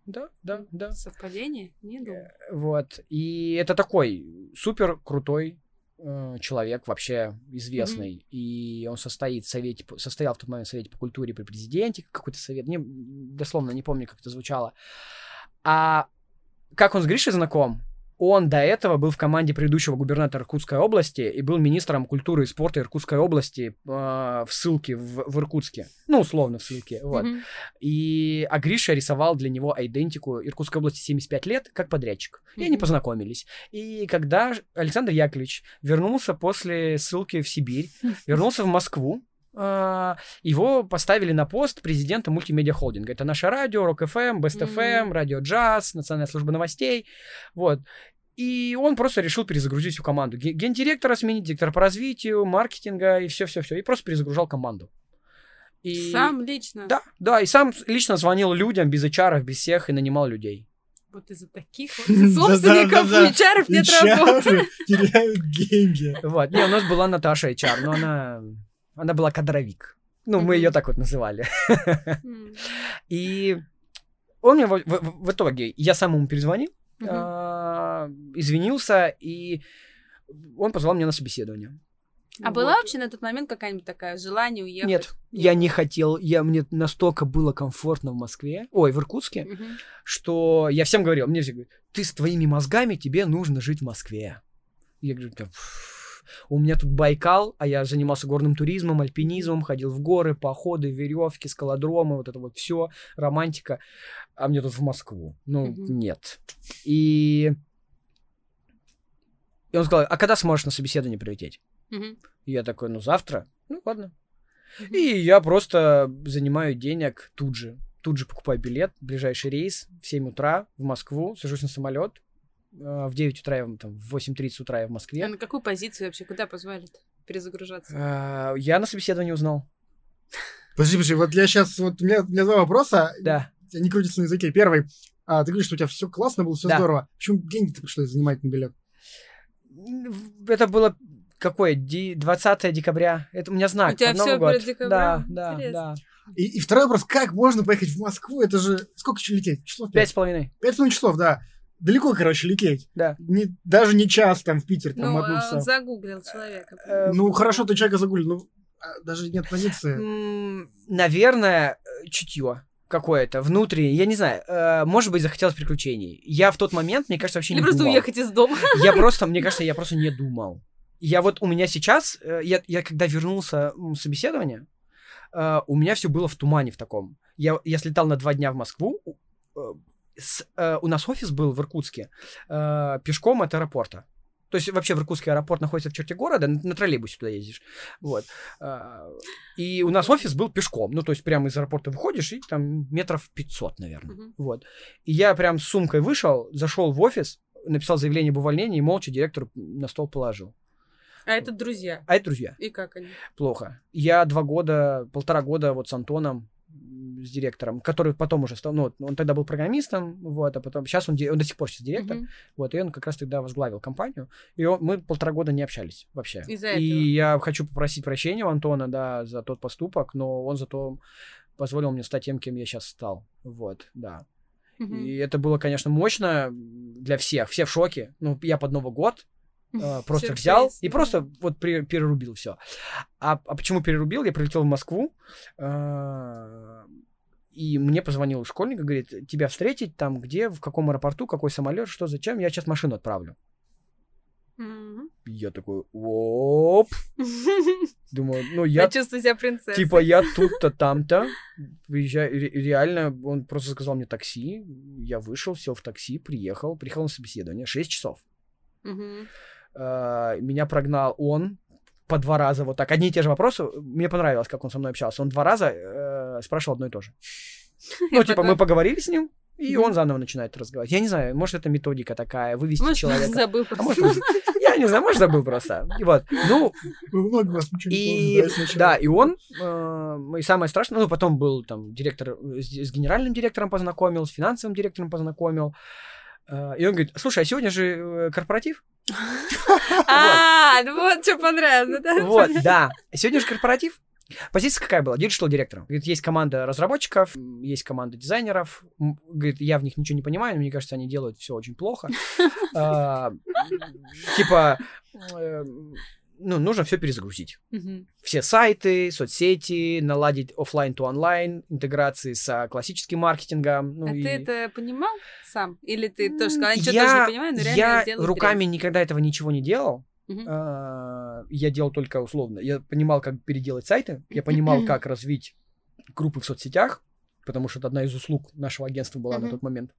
Да, да, да. Совпадение? Не думаю. Вот. И это такой супер крутой э, человек, вообще известный. И он состоит в совете, состоял в тот момент в совете по культуре при президенте, какой-то совет. Не, дословно не помню, как это звучало. А как он с Гришей знаком? Он до этого был в команде предыдущего губернатора Иркутской области и был министром культуры и спорта Иркутской области э, в ссылке в, в Иркутске. Ну, условно, в ссылке. Вот. Мгм. И а Гриша рисовал для него идентику Иркутской области 75 лет как подрядчик. И они познакомились. И когда Александр Яковлевич вернулся после ссылки в Сибирь, вернулся в Москву, а, его поставили на пост президента мультимедиа холдинга. Это наше радио, Рок ФМ, Бест Мгм. ФМ, Радио Джаз, Национальная служба новостей. Вот. И он просто решил перезагрузить всю команду. Ге- Гендиректора сменить, директора по развитию, маркетинга и все-все-все. И просто перезагружал команду. И... Сам лично? Да, да, и сам лично звонил людям без HR, без всех и нанимал людей. Вот из-за таких вот собственников у HR нет работы. HR теряют деньги. Вот. Не, у нас была Наташа HR, но она, она была кадровик. Ну, мы ее так вот называли. И он мне в, в- в итоге, я сам ему перезвонил, А, извинился, и он позвал меня на собеседование. А Вот. была вообще на тот момент какая-нибудь такая желание уехать? Нет, я не хотел, я, мне настолько было комфортно в Москве, ой, в Иркутске, Мгм. что я всем говорил, мне все говорят, ты с твоими мозгами, тебе нужно жить в Москве. Я говорю, «Да, у меня тут Байкал, а я занимался горным туризмом, альпинизмом, ходил в горы, походы, веревки, скалодромы, вот это вот все, романтика. А мне тут в Москву. Ну, Мгм. нет. И... И он сказал, а когда сможешь на собеседование прилететь? Мгм. И я такой, ну, завтра. Ну, ладно. Мгм. И я просто занимаю денег тут же. Тут же покупаю билет, ближайший рейс в 7 утра в Москву, сажусь на самолет. Э, В 9 утра, я в- там, в 8.30 утра я в А Москве. на какую позицию вообще? Куда позвали перезагружаться? Э, Я на собеседовании узнал. Подожди, подожди, вот я сейчас, вот у меня, у меня два вопроса, Да. они крутятся на языке. Первый, а, ты говоришь, что у тебя все классно было, все Да. здорово. Почему деньги ты пришлось занимать на билет? Это было какое? Ди- 20 декабря. Это у меня знак. У тебя всё год. декабрем? Да, да, Интересно. да. И, и второй вопрос, как можно поехать в Москву? Это же сколько еще лететь? Часов Пять с половиной. Пять с половиной часов, да. Далеко, короче, лететь. Да. Не, даже не час там в Питер, там Ну, одну а он загуглил человека. Э, Ну, хорошо, ты человека загуглил, ну, а, даже нет позиции. Наверное, э, чутье какое-то внутреннее, я не знаю, э, может быть, захотелось приключений. Я в тот момент, мне кажется, вообще Или не просто думал. уехать из дома. Я просто, мне кажется, я просто не думал. Я вот у меня сейчас, э, я, я когда вернулся с собеседования, э, у меня все было в тумане в таком. Я, я слетал на два дня в Москву. У- э, с- э, у нас офис был в Иркутске э, пешком от аэропорта. То есть вообще в Иркутске аэропорт находится в черте города, на, на троллейбусе туда ездишь. Вот. А, И у нас офис был пешком. Ну, то есть прямо из аэропорта выходишь, и там метров 500, наверное. Мгм. Вот. И я прям с сумкой вышел, зашел в офис, написал заявление об увольнении и молча директору на стол положил. А это друзья. А это друзья. И как они? Плохо. Я два года, полтора года вот с Антоном с директором, который потом уже стал, ну, он тогда был программистом, вот, а потом, сейчас он, он до сих пор сейчас директор, Мгм. вот, и он как раз тогда возглавил компанию, и он- мы полтора года не общались вообще. Из-за и этого. я хочу попросить прощения у Антона, да, за тот поступок, но он зато позволил мне стать тем, кем я сейчас стал, вот, да. Мгм. И это было, конечно, мощно для всех, все в шоке, ну, я под Новый год, просто Сюрприз, взял и просто вот перерубил все. А, а почему перерубил? Я прилетел в Москву, э, и мне позвонил школьник и говорит, тебя встретить там, где, в каком аэропорту, какой самолет, что, зачем, я сейчас машину отправлю. И Я такой, оп, думаю, ну я Почувствуй себя принцессой. Типа я тут-то, там-то. Приезжаю, реально, он просто сказал мне такси. Я вышел, сел в такси, приехал, приехал на собеседование. 6 часов. А, Меня прогнал он по два раза вот так. Одни и те же вопросы. Мне понравилось, как он со мной общался. Он два раза э, спрашивал одно и то же. Ну, типа, мы поговорили с ним, и он заново начинает разговаривать. Я не знаю, может, это методика такая, вывести Может, человека. забыл. А может, он- я не знаю, может, забыл просто. И Вот. Ну, Вы много у вас ничего не И да, и он, э, и самое страшное, ну, потом был там директор, э, с, с генеральным директором познакомил, с финансовым директором познакомил. Э, и он говорит, слушай, а сегодня же э, корпоратив? А, ну вот что понравилось, да? Вот, да. Сегодня же корпоратив. Позиция какая была? Digital директором. Говорит, есть команда разработчиков, есть команда дизайнеров. Говорит, я в них ничего не понимаю, но мне кажется, они делают все очень плохо. А, Типа, э, ну, нужно все перезагрузить. Мгм. все сайты, соцсети, наладить оффлайн to онлайн, интеграции с а, классическим маркетингом. Ну, А и- ты это понимал сам? Или ты тоже сказал, я ничего тоже не понимаю, но реально Я руками никогда этого ничего не делал. А, Я делал только условно. Я понимал, как переделать сайты, я понимал, как развить группы в соцсетях, потому что это одна из услуг нашего агентства была на Мгм. тот момент.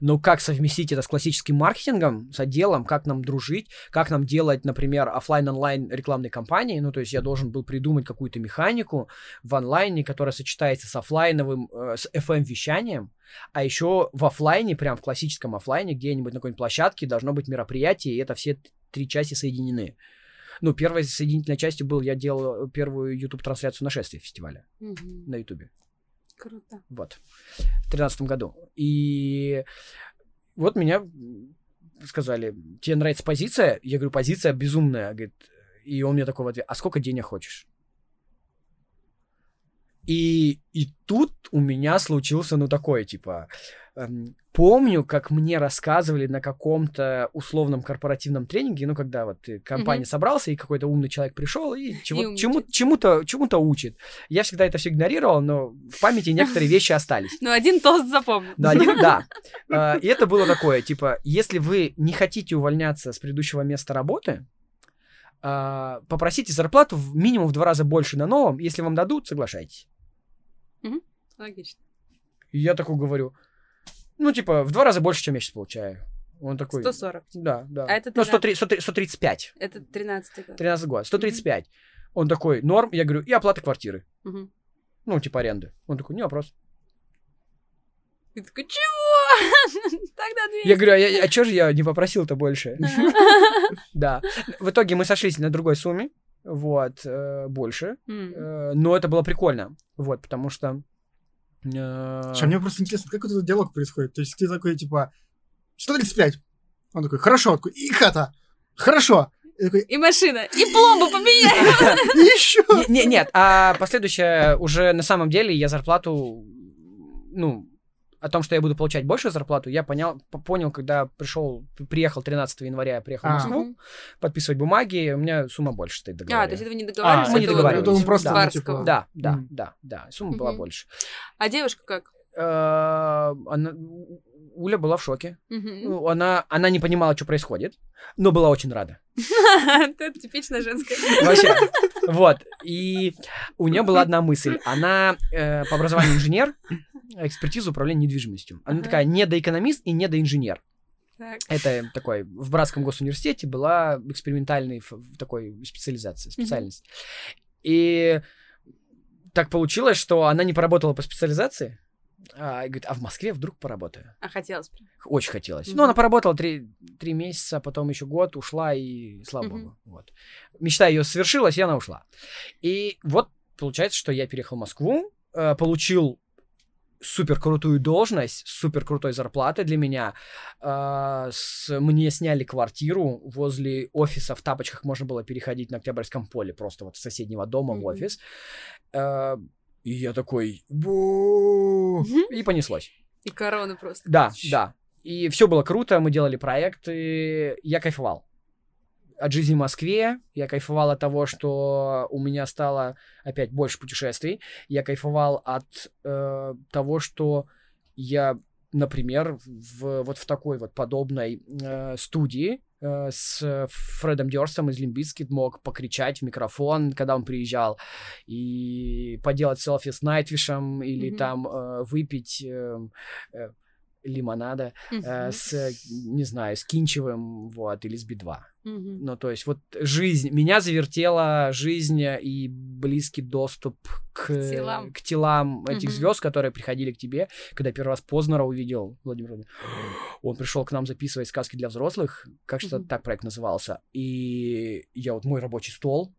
Но как совместить это с классическим маркетингом, с отделом, как нам дружить, как нам делать, например, оффлайн онлайн рекламные кампании. Ну, то есть я должен был придумать какую-то механику в онлайне, которая сочетается с оффлайновым, э, с FM-вещанием, а еще в оффлайне, прям в классическом оффлайне, где-нибудь на какой-нибудь площадке должно быть мероприятие, и это все три части соединены. Ну, первой соединительной частью был, я делал первую YouTube-трансляцию нашествия фестиваля Мгм. на YouTube. Круто. Вот. В тринадцатом году. И вот меня сказали, тебе нравится позиция? Я говорю, позиция безумная. Говорит, и он мне такой в ответ, а сколько денег хочешь? И, и тут у меня случился, ну, такой, типа, эм, помню, как мне рассказывали на каком-то условном корпоративном тренинге, ну, когда вот ты, компания Мгм. собрался, и какой-то умный человек пришел и, чего- умничает. чему, чему-то, чему-то учит. Я всегда это все игнорировал, но в памяти некоторые вещи остались. Ну, один тост запомнил. Да, один- да. А, И это было такое, типа, если вы не хотите увольняться с предыдущего места работы, а, попросите зарплату минимум в два раза больше на новом, если вам дадут, соглашайтесь. Логично. И я такой говорю, ну, типа, в два раза больше, чем я сейчас получаю. Он такой... 140. Да, да. А это ну, 13. 130, 135. Это 13 год. 13 год. 135. Он такой, норм. Я говорю, и оплата квартиры. Мгм. Ну, типа аренды. Он такой, не вопрос. И такой, чего? Тогда 200. Я говорю, а, я- а чё же я не попросил-то больше? Да. В итоге мы сошлись на другой сумме. Вот, э, больше. Э, но это было прикольно. Вот, потому что... а мне просто интересно, как вот этот диалог происходит? То есть ты такой, типа, 135. Он такой, хорошо. Такой, и хата. Хорошо. И такой, И машина, и пломбу поменяй. и еще. Не, не- нет, а последующее уже на самом деле я зарплату, ну, о том, что я буду получать большую зарплату, я понял, понял, когда пришел, приехал 13 января, я приехал в А. Москву, подписывать бумаги, у меня сумма больше стоит А, договора. то есть это вы не договаривались? А, мы не договаривались. он просто, Да. ну, типа, Да, да, да, да, сумма была больше. А девушка как? Э, она- Уля была в шоке. Ну, Она, она не понимала, что происходит, но была очень рада. Это типично женское. Вообще. Вот. И у нее была одна мысль. Она э, по образованию инженер, экспертиза управления недвижимостью. Она Ага. такая недоэкономист и недоинженер. Так. Это такой, в Братском госуниверситете была экспериментальной такой специализация, специальность. И так получилось, что она не поработала по специализации, а, и говорит, а в Москве вдруг поработаю. А хотелось бы. Очень хотелось. Мгм. Ну, она поработала три, три месяца, потом еще год, ушла, и слава Мгм. богу. Вот. Мечта ее свершилась, и она ушла. И вот получается, что я переехал в Москву, э, получил супер крутую должность, супер крутой зарплаты для меня. Э, с, мне сняли квартиру возле офиса в тапочках можно было переходить на Октябрьском поле просто вот с соседнего дома mm-hmm. в офис. Э, и я такой, и понеслось. И корона просто. Да, да. И все было круто, мы делали проекты, я кайфовал от жизни в Москве, я кайфовал от того, что у меня стало опять больше путешествий, я кайфовал от э, того, что я, например, в, вот в такой вот подобной э, студии э, с Фредом Дёрстом из Лимбицкит мог покричать в микрофон, когда он приезжал, и поделать селфи с Найтвишем, или mm-hmm. там э, выпить... Э, э, лимонада э, с, не знаю, с Кинчевым, вот, или с Би-2. Uh-huh. Ну, то есть вот жизнь, меня завертела жизнь и близкий доступ к, к телам, к телам этих uh-huh. звезд, которые приходили к тебе. Когда первый раз Познера увидел, Владимир он пришел к нам записывать сказки для взрослых, как что uh-huh. так проект назывался, и я вот мой рабочий стол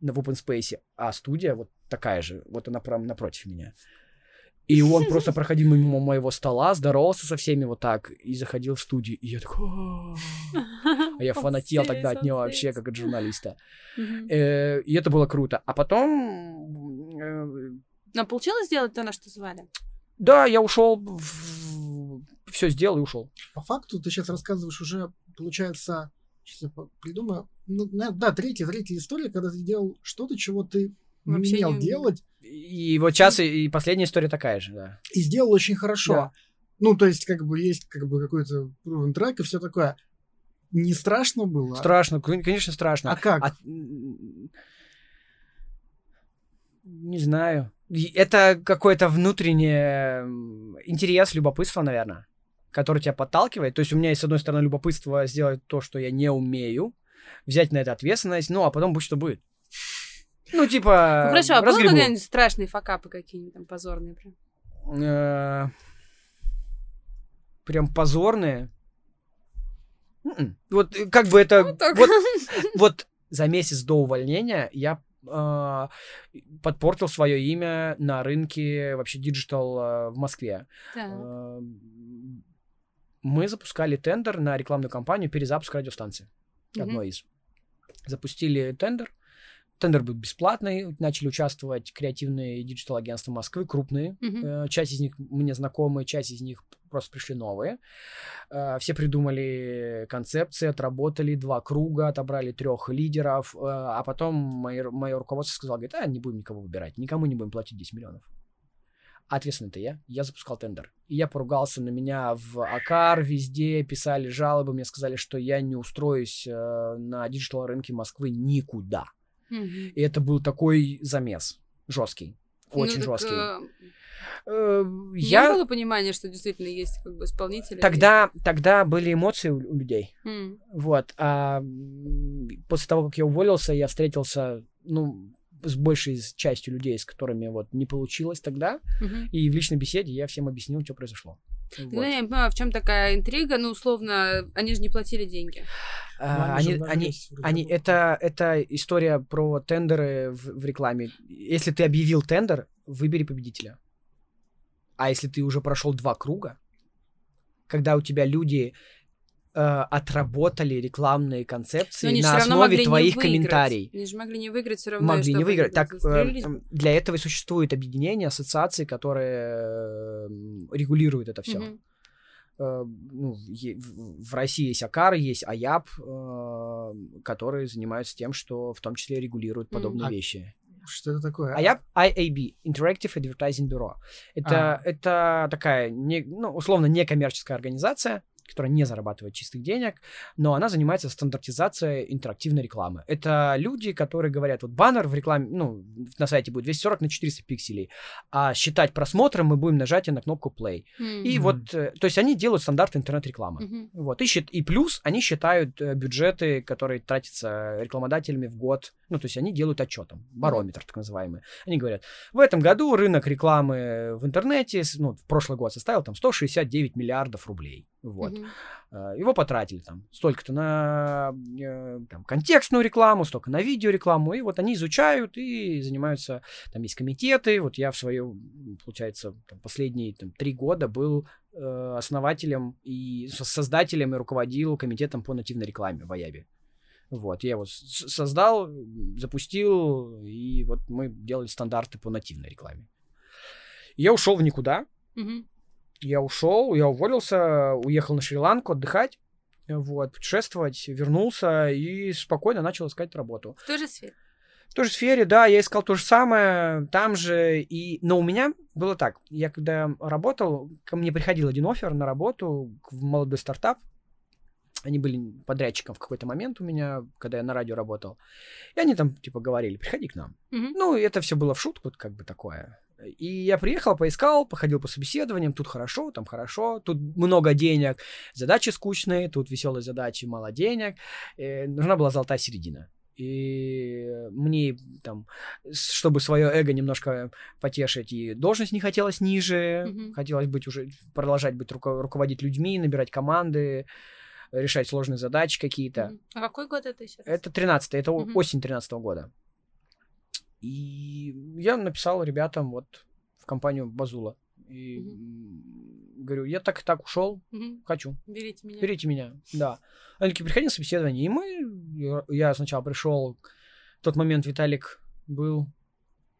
на в open space, а студия вот такая же, вот она прям напротив меня. И он просто проходил мимо моего стола, здоровался со всеми вот так и заходил в студию. И я такой... А я фанател тогда от него вообще, как от журналиста. Э, и это было круто. А потом... Э, Но получилось сделать то, на что звали? Да, я ушел, все сделал и ушел. По факту ты сейчас рассказываешь уже, получается, сейчас я придумаю, ну, да, третья, третья история, когда ты делал что-то, чего ты Вообще умел не... делать. И вот сейчас и, и последняя история такая же, да. И сделал очень хорошо. Да. Ну, то есть, как бы, есть как бы какой-то proven трек и все такое. Не страшно было? Страшно, конечно, страшно. А как? А... Не знаю. Это какой-то внутренний интерес, любопытство, наверное, который тебя подталкивает. То есть у меня есть, с одной стороны, любопытство сделать то, что я не умею, взять на это ответственность, ну, а потом будь что будет. Ну, типа, Ну, хорошо, а было когда-нибудь страшные факапы какие-нибудь там позорные прям? Э, прям позорные? М-м. Вот э, как бы это... Вот, вот за месяц до увольнения я э, подпортил свое имя на рынке вообще digital в Москве. Мы запускали тендер на рекламную кампанию перезапуск радиостанции. Одной из. Запустили тендер. Тендер был бесплатный, начали участвовать креативные digital-агентства Москвы, крупные. Mm-hmm. Часть из них мне знакомые, часть из них просто пришли новые. Э, все придумали концепции, отработали два круга, отобрали трех лидеров, э, а потом мое, мое руководство сказало, говорит, а не будем никого выбирать, никому не будем платить 10 миллионов. Ответственный-то я. Я запускал тендер. И я поругался на меня в АКАР, везде писали жалобы, мне сказали, что я не устроюсь на digital рынке Москвы никуда. И это был такой замес жесткий, ну очень ну, жесткий. Э... Я... Не было понимания, что действительно есть как бы исполнители. Тогда, тогда были эмоции у, у людей. Mm. Вот. А после того, как я уволился, я встретился, ну, с большей частью людей, с которыми вот не получилось тогда. Mm-hmm. И в личной беседе я всем объяснил, что произошло. Тогда вот. я не понимаю, в чем такая интрига. Ну, условно, они же не платили деньги. А, они, они, они, это, это история про тендеры в, в рекламе. Если ты объявил тендер, выбери победителя. А если ты уже прошел два круга, когда у тебя люди э, отработали рекламные концепции на основе твоих комментариев. Они же могли не выиграть все равно. Могли не выиграть. Так, э, для этого и существует объединение, ассоциации, которые э, регулируют это все. Mm-hmm. Э, ну, в России есть АКАР, есть АЯП, которые занимаются тем, что в том числе регулируют подобные mm. вещи. Что это такое? АЯП IAB, Interactive Advertising Bureau. Это, а. это такая, не, ну, условно, некоммерческая организация, которая не зарабатывает чистых денег, но она занимается стандартизацией интерактивной рекламы. Это люди, которые говорят, вот баннер в рекламе, ну, на сайте будет 240 на 400 пикселей, а считать просмотры мы будем нажатие на кнопку play. Mm-hmm. И вот, э, то есть они делают стандарт интернет-рекламы. Mm-hmm. Вот, и, счит, и плюс они считают э, бюджеты, которые тратятся рекламодателями в год Ну, то есть они делают отчетом, барометр так называемый. Они говорят, в этом году рынок рекламы в интернете, ну, в прошлый год составил там 169 миллиардов рублей. Вот. Э, Его потратили там столько-то на э, там, контекстную рекламу, столько на видеорекламу, и вот они изучают и занимаются, там есть комитеты, вот я в свое, получается, там, последние там, три года был э, основателем и со- создателем и руководил комитетом по нативной рекламе в Аябе. Вот, я его создал, запустил, и вот мы делали стандарты по нативной рекламе. Я ушел в никуда, Мгм. я ушел, я уволился, уехал на Шри-Ланку отдыхать, вот, путешествовать, вернулся и спокойно начал искать работу. В той же сфере. В той же сфере, да, я искал то же самое, там же, и... Но у меня было так, я когда работал, ко мне приходил один офер на работу в молодой стартап, они были подрядчиком в какой-то момент у меня, когда я на радио работал, и они там, типа, говорили, приходи к нам. Мгм. Ну, это все было в шутку, как бы такое. И я приехал, поискал, походил по собеседованиям, тут хорошо, там хорошо, тут много денег, задачи скучные, тут веселые задачи, мало денег. Э, нужна была золотая середина. И мне там, чтобы свое эго немножко потешить, и должность не хотелось ниже, Мгм. хотелось быть уже, продолжать быть руко- руководить людьми, набирать команды, решать сложные задачи какие-то. А какой год это раз? Это 13 это Мгм. осень 13 года. И я написал ребятам вот в компанию Базула. И м, говорю, я так и так ушел, Мгм. хочу. Берите меня. Берите меня. Да. Они такие, приходи на собеседование. И мы, я сначала пришел, в тот момент Виталик был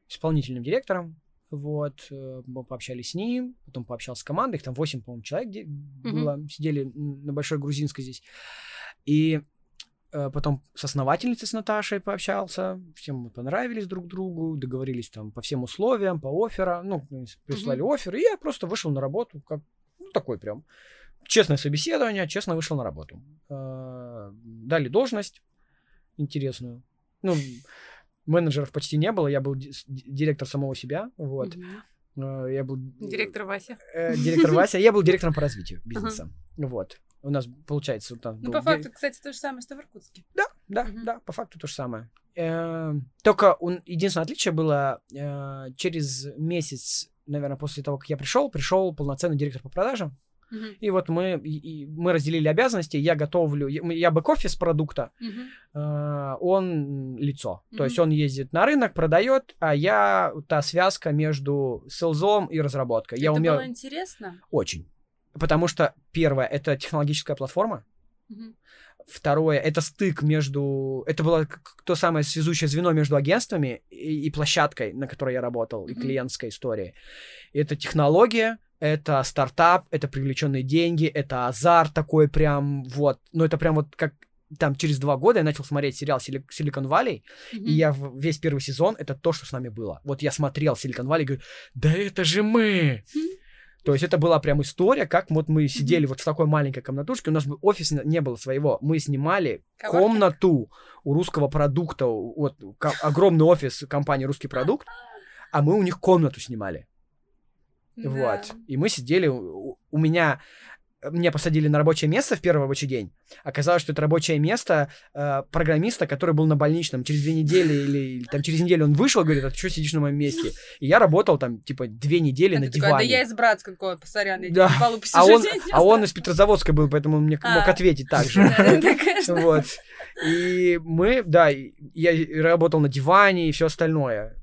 исполнительным директором. Вот, э, мы пообщались с ним, потом пообщался с командой, их там 8, по-моему, человек где- было, сидели на Большой Грузинской здесь. И э, потом с основательницей, с Наташей пообщался, всем мы понравились друг другу, договорились там по всем условиям, по оффера, ну, прислали офер, и я просто вышел на работу, как, ну, такой прям, честное собеседование, честно вышел на работу. Э, Дали должность интересную, ну, менеджеров почти не было, я был директор самого себя, вот. Э, я был... Директор Вася. э, директор Вася, я был директором по развитию бизнеса, вот. У нас, получается, там Ну, был по факту, кстати, то же самое, что в Иркутске. да, да, Мгм. да, по факту то же самое. Э, Только он, единственное отличие было, э, через месяц, наверное, после того, как я пришел, пришел полноценный директор по продажам. Мгм. И вот мы, и- и мы разделили обязанности, я готовлю, я, я бэк-офис продукта, Мгм. э, он лицо. То Мгм. есть он ездит на рынок, продает, а я та связка между селзом и разработкой. Я Это умел было интересно. очень. Потому что, первое, это технологическая платформа, Мгм. Второе, это стык между... Это было то самое связующее звено между агентствами и, и площадкой, на которой я работал, и Мгм. клиентской историей. Это технология, это стартап, это привлеченные деньги, это азарт такой прям вот. Ну, это прям вот как там через два года я начал смотреть сериал «Сили- Silicon Valley, Мгм. и я весь первый сезон, это то, что с нами было. Вот я смотрел Silicon Valley и говорю, да это же мы! Мгм. То есть это была прям история, как вот мы сидели вот в такой маленькой комнатушке, у нас бы офис не- было своего, мы снимали Коворкинг? комнату у русского продукта, вот огромный офис компании «Русский продукт», а мы у них комнату снимали. Да. Вот. И мы сидели, у, у меня, меня посадили на рабочее место в первый рабочий день. Оказалось, что это рабочее место э, программиста, который был на больничном через две недели или, или там через неделю он вышел, говорит, а ты что сидишь на моем месте? И я работал там, типа, две недели А на ты такой, «А, диване. да я из Братского, сорян, я Да. полу а, он, а он из Петрозаводска был, поэтому он мне А. мог ответить так же. Вот. И мы, да, и я и работал на диване и все остальное.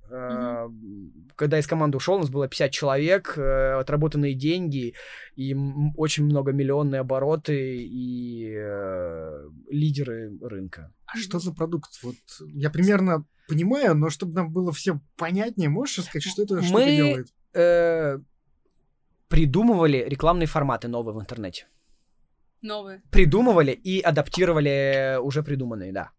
Когда из команды ушел, у нас было 50 человек, э, отработанные деньги, и очень много миллионные обороты и э, лидеры рынка. А что за продукт? Вот я примерно понимаю, но чтобы нам было все понятнее, можешь рассказать, что это что Мы- делает? Э, Придумывали рекламные форматы новые в интернете. Новые. Придумывали и адаптировали уже придуманные, да.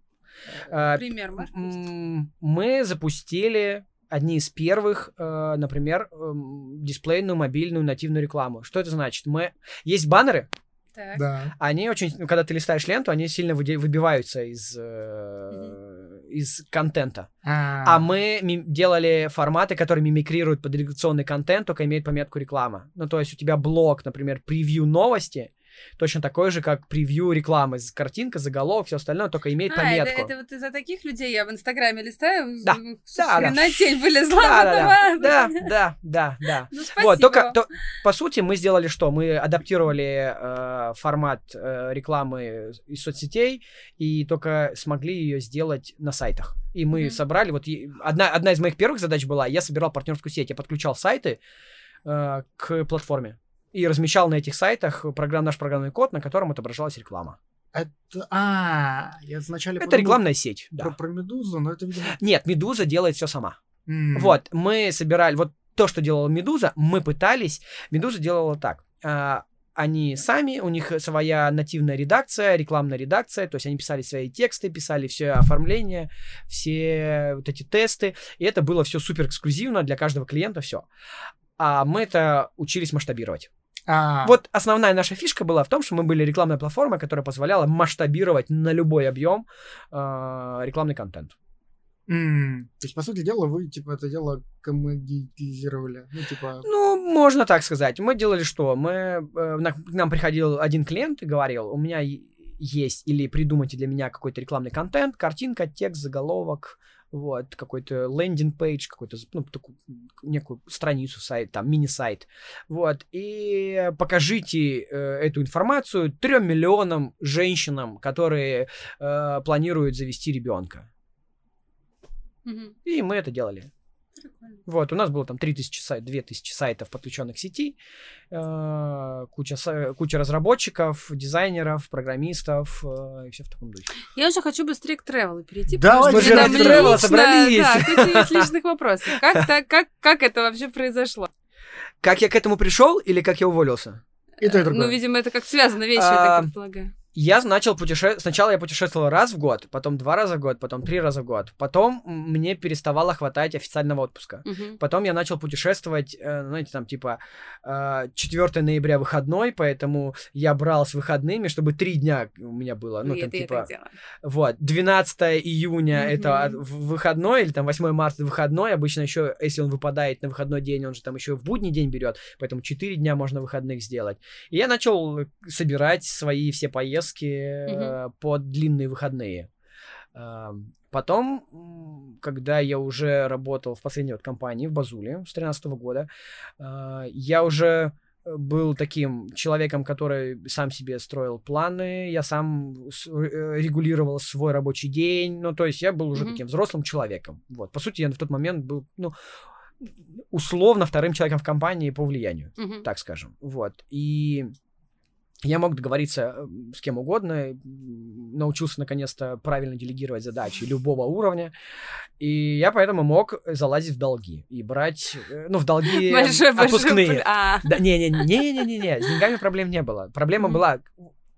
Э, Пример, привести? М, Мы запустили одни из первых, э, например, эм, дисплейную мобильную нативную рекламу. Что это значит? Мы есть баннеры, Так. Да. они очень, ну, когда ты листаешь ленту, они сильно выбиваются из э, из контента. А мы ми- делали форматы, которые мимикрируют под редакционный контент, только имеют пометку реклама. Ну, то есть у тебя блог, например, превью новости, точно такой же, как превью рекламы. Картинка, заголовок, все остальное, только имеет А, пометку. это, это вот из-за таких людей я в Инстаграме листаю. Да. Да, да. хрена тень вылезла. Да, да, а, да, да, да, да. Ну, Вот, спасибо только, вам. то- по сути, мы сделали что? Мы адаптировали э, формат э, рекламы из соцсетей и только смогли ее сделать на сайтах. И мы Мгм. собрали, вот одна, одна из моих первых задач была, я собирал партнерскую сеть, я подключал сайты э, к платформе и размещал на этих сайтах программ, наш программный код, на котором отображалась реклама. Это... А, я вначале Это рекламная сеть, да. Про, про Медузу, но это, видимо... Нет, Медуза делает все сама. м, Вот, мы собирали, вот то, что делала Медуза, мы пытались, Медуза делала так. а, они сами, у них своя нативная редакция, рекламная редакция, то есть они писали свои тексты, писали все оформление, все вот эти тесты, и это было все супер эксклюзивно для каждого клиента, все. А мы это учились масштабировать. А, Вот основная наша фишка была в том, что мы были рекламной платформой, которая позволяла масштабировать на любой объем а, рекламный контент. То есть, по сути дела, вы, типа, это дело коммодитизировали. Ну, типа... Ну, можно так сказать. Мы делали что? Мы, э, к нам приходил один клиент и говорил, у меня есть, или придумайте для меня какой-то рекламный контент, картинка, текст, заголовок, вот, какой-то landing page, какой-то, ну, такую некую страницу, сайт, там, мини-сайт, вот, и покажите э, эту информацию трем миллионам женщинам, которые э, планируют завести ребенка. Мгм. И мы это делали. Прикольно. Вот, у нас было там 3000 сайт, 2000 сайтов, подключенных к сети, э, куча, куча разработчиков, дизайнеров, программистов э, и все в таком духе. Я уже хочу быстрее к тревелу перейти. Что мы же тревела лично- собрались. Да, куча есть личных вопросов. Как, так, как, как это вообще произошло? Как я к этому пришел или как я уволился? И то, и другое. Ну, видимо, это как связано вещи, я А, так предполагаю. Я начал путешествовать. Сначала я путешествовал раз в год, потом два раза в год, потом три раза в год. Потом мне переставало хватать официального отпуска. Мгм. Потом я начал путешествовать, э, знаете, там типа э, 4 ноября выходной, поэтому я брал с выходными, чтобы три дня у меня было. Ну, И там типа... Вот, 12 июня Мгм. это выходной, или там 8 марта выходной, обычно еще, если он выпадает на выходной день, он же там еще в будний день берет, поэтому 4 дня можно выходных сделать. И я начал собирать свои все поездки э, под длинные выходные. А, Потом, когда я уже работал в последней вот компании в Базуле с 13 года, а, я уже э, был таким человеком, который сам себе строил планы, я сам э, регулировал свой рабочий день, ну, то есть я был уже Мгм. таким взрослым человеком. Вот, по сути, я в тот момент был, ну, условно вторым человеком в компании по влиянию Мгм. так скажем. Вот. И я мог договориться э, с кем угодно, научился наконец-то правильно делегировать задачи любого уровня, и я поэтому мог залазить в долги и брать, э, ну, в долги Большой, отпускные. пл- А, не-не-не-не-не-не, с деньгами проблем не было. Проблема была,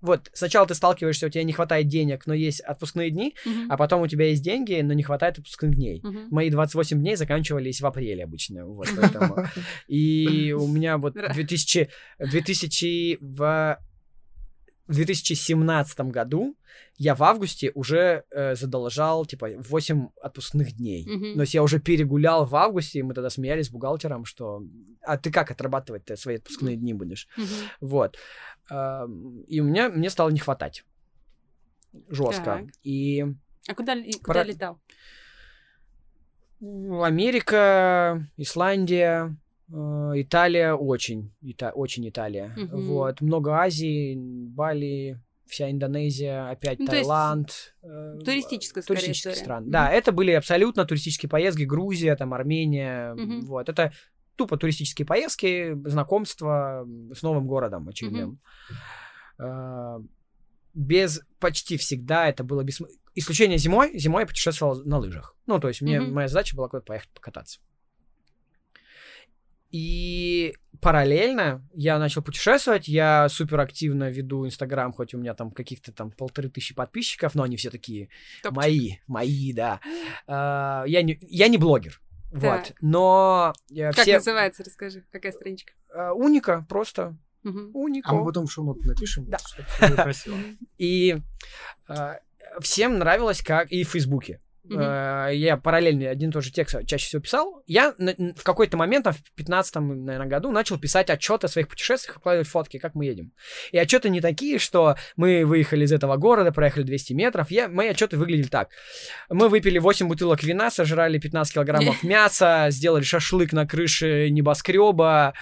вот, сначала ты сталкиваешься, у тебя не хватает денег, но есть отпускные дни, мгм. а потом у тебя есть деньги, но не хватает отпускных дней. Мгм. Мои 28 дней заканчивались в апреле обычно, вот, поэтому... И у меня вот Ра- 2000, 2000 в в 2017 году я в августе уже э, задолжал, типа, 8 отпускных дней. Мгм. То есть я уже перегулял в августе, и мы тогда смеялись с бухгалтером, что а ты как отрабатывать свои отпускные дни будешь? Мгм. Вот. Ам, И у меня, мне стало не хватать. Жестко. Так. И А куда, куда Пора- летал? Америка, Исландия, э, Италия очень, Ита- очень Италия. Мгм. Вот, много Азии, Бали, вся Индонезия, опять Ну, то есть Таиланд. э, туристическая, история. стран. Мгм. Да, это были абсолютно туристические поездки. Грузия, там Армения, Мгм. вот. Это тупо туристические поездки, знакомства с новым городом очередным. Э, Без почти всегда это было без исключение зимой. Зимой я путешествовал на лыжах. Ну, то есть мне Мгм. моя задача была куда-то поехать покататься. И параллельно я начал путешествовать. Я супер активно веду Инстаграм, хоть у меня там каких-то там полторы тысячи подписчиков, но они все такие Топчик. мои, мои, да. А, я, не, я не блогер. Вот. Так. Но э, Как все... называется, расскажи, какая страничка? э, уника, просто Мгм. уника. А мы потом в шоу-ноты напишем, Да. чтобы красиво. И э, всем нравилось, как... И в Фейсбуке. Э, я параллельно один и тот же текст чаще всего писал, я в какой-то момент, там, в 15 наверное, году начал писать отчеты о своих путешествиях, выкладывать фотки, как мы едем. И отчеты не такие, что мы выехали из этого города, проехали 200 метров. Я, мои отчеты выглядели так. Мы выпили 8 бутылок вина, сожрали 15 килограммов мяса, сделали шашлык на крыше небоскреба.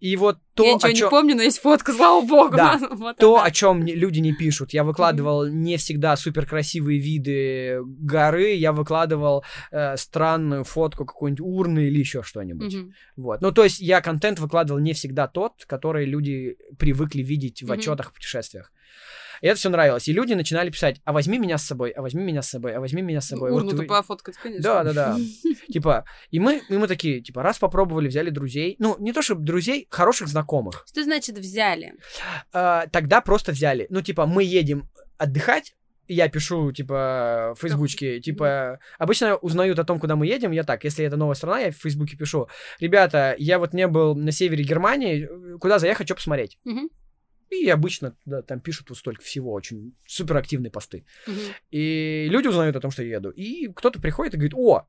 И вот то, Я о ничего чём- не помню, но есть фотка, слава богу. Да. Вот то, она. о чем люди не пишут. Я выкладывал не всегда супер красивые виды горы, я выкладывал э, странную фотку какой-нибудь урны или еще что-нибудь. Мгм. Вот. Ну, то есть я контент выкладывал не всегда тот, который люди привыкли видеть в Мгм. отчетах в путешествиях. И это все нравилось. И люди начинали писать: а возьми меня с собой, а возьми меня с собой, а возьми меня с собой. Вот Урну-то вы- пофоткать, конечно. Да, да, да. Типа, и мы, и мы такие, типа, раз попробовали, взяли друзей. Ну, не то чтобы друзей, хороших знакомых. Что значит взяли? А, тогда просто взяли. Ну, типа, мы едем отдыхать, я пишу, типа, в Фейсбучке, типа, обычно узнают о том, куда мы едем, я так, если это новая страна, я в Фейсбуке пишу, ребята, я вот не был на севере Германии, куда заехать, что посмотреть? Мгм. И обычно да, там пишут вот столько всего, очень суперактивные посты. Мгм. И люди узнают о том, что я еду. И кто-то приходит и говорит, о,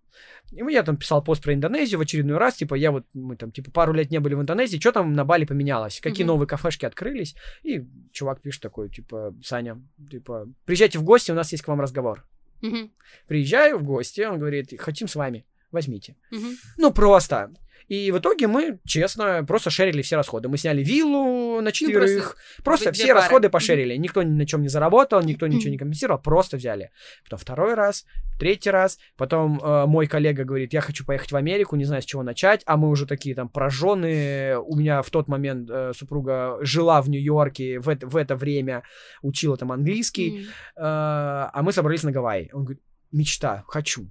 и я там писал пост про Индонезию в очередной раз, типа, я вот, мы там, типа, пару лет не были в Индонезии, что там на Бали поменялось, какие Мгм. новые кафешки открылись. И чувак пишет такой, типа, Саня, типа, приезжайте в гости, у нас есть к вам разговор. Мгм. Приезжаю в гости, он говорит, хотим с вами, возьмите. Мгм. Ну, просто. И в итоге мы, честно, просто шерили все расходы. Мы сняли виллу на четверых. просто две все пары. расходы пошерили. Никто ни на чем не заработал, никто ничего не компенсировал, просто взяли. Потом второй раз, третий раз. Потом э, мой коллега говорит, я хочу поехать в Америку, не знаю, с чего начать. А мы уже такие там прожженные. У меня в тот момент э, супруга жила в Нью-Йорке, в это, в это время учила там английский. Мгм. Э, а мы собрались на Гавайи. Он говорит, мечта, хочу.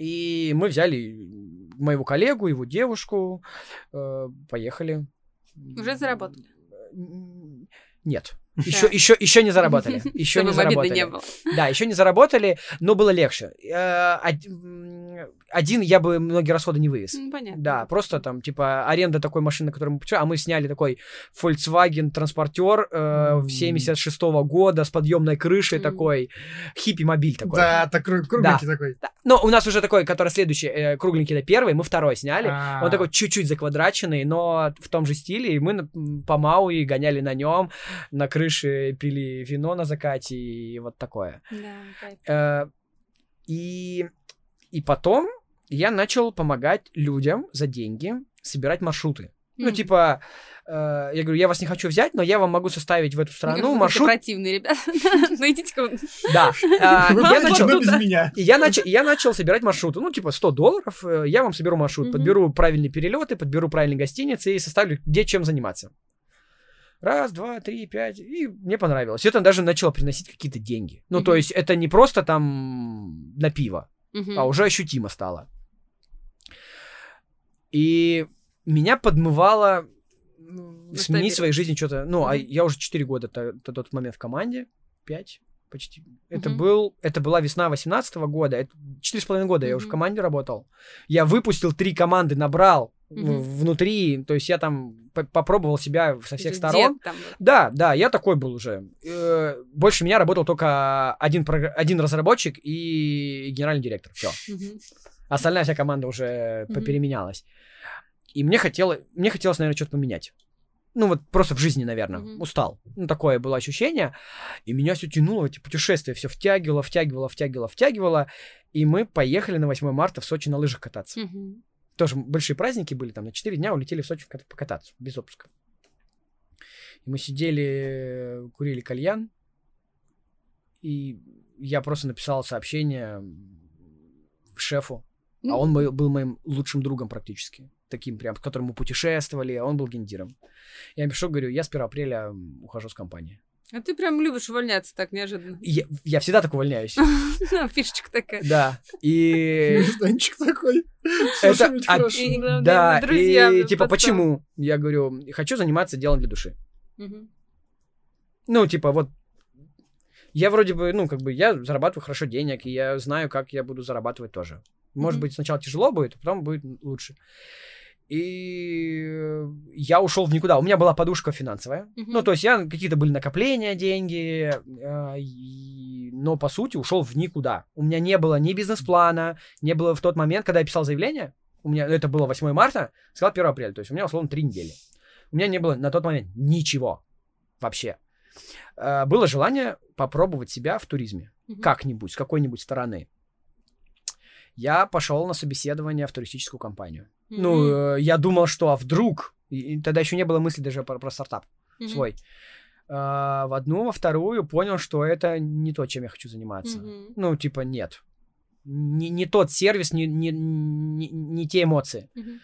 И мы взяли моего коллегу, его девушку, э, поехали. Уже заработали? Нет. Да. Еще, еще, еще не заработали. Еще не Чтобы обидно заработали. не было. Да, еще не заработали, но было легче. Один я бы многие расходы не вывез. Ну, Понятно. Да, просто там, типа, аренда такой машины, на которой мы а мы сняли такой Volkswagen транспортер э, М. 76 года с подъемной крышей М. такой, хиппи-мобиль такой. Да, такой кругленький такой. Да. Но у нас уже такой, который следующий, э, кругленький, это первый, мы второй сняли. А, Он такой чуть-чуть заквадраченный, но в том же стиле. И мы по Мауи гоняли на нем, на крыше пили вино на закате и вот такое. Да. Э, И, и потом я начал помогать людям за деньги собирать маршруты. Ну, М. типа, э, я говорю, я вас не хочу взять, но я вам могу составить в эту страну маршрут. противные ребята. Ну идите-ка. Да. Я начал... меня. И я, начал, я начал собирать маршруты. Ну, типа, 100 долларов. э, Я вам соберу маршрут. Подберу правильные перелеты, подберу правильные гостиницы и составлю, где чем заниматься. Раз, два, три, пять. И мне понравилось. Это даже начало приносить какие-то деньги. Ну, то есть, это не просто там на пиво, А уже ощутимо стало. И меня подмывало м, сменить Масштабировать. в своей жизни что-то. Ну, а Мгм. я уже 4 года то- на тот момент в команде. 5 почти. Это, был, это была весна 18 года. Это 4,5 года я уже в команде работал. Я выпустил три команды, набрал Мгм. внутри. То есть я там по- попробовал себя со всех Дед сторон. там. Да, да, я такой был уже. Э, Больше меня работал только один, один разработчик и генеральный директор. Все. Мгм. Остальная вся команда уже Мгм. попеременялась. И мне, хотело, мне хотелось, наверное, что-то поменять. Ну, вот просто в жизни, наверное, Мгм. устал. Ну, такое было ощущение. И меня все тянуло эти путешествия, все втягивало, втягивало, втягивало, втягивало. И мы поехали на 8 марта в Сочи на лыжах кататься. Мгм. Тоже большие праздники были, там на 4 дня улетели в Сочи кат- покататься, без отпуска. И мы сидели, курили кальян, и я просто написал сообщение шефу, а он мой- был моим лучшим другом практически, таким прям, с которым мы путешествовали, а он был гендиром. Я пишу, говорю, я с 1 апреля ухожу с компании. А ты прям любишь увольняться так неожиданно. Я, я всегда так увольняюсь. Ну, Фишечка такая. Да. И Нежданчик такой. Это да, и типа, почему? Я говорю, хочу заниматься делом для души. Ну, типа, вот я вроде бы, ну, как бы, я зарабатываю хорошо денег, и я знаю, как я буду зарабатывать тоже. Может быть, сначала тяжело будет, а потом будет лучше. И э, я ушел в никуда. У меня была подушка финансовая. Мгм. Ну, то есть я какие-то были накопления, деньги. э, и но по сути ушел в никуда. У меня не было ни бизнес-плана, не было в тот момент, когда я писал заявление, у меня это было 8 марта, сказал 1 апреля, то есть у меня условно 3 недели. У меня не было на тот момент ничего вообще. Э, было желание попробовать себя в туризме Мгм. как-нибудь, с какой-нибудь стороны. Я пошел на собеседование в туристическую компанию. Мгм. Ну, э, я думал, что а вдруг, и, тогда еще не было мысли даже про, про стартап Мгм. свой. А, в одну, во вторую понял, что это не то, чем я хочу заниматься. Мгм. Ну, типа, нет. Не, не тот сервис, не, не, не, не те эмоции. Мгм.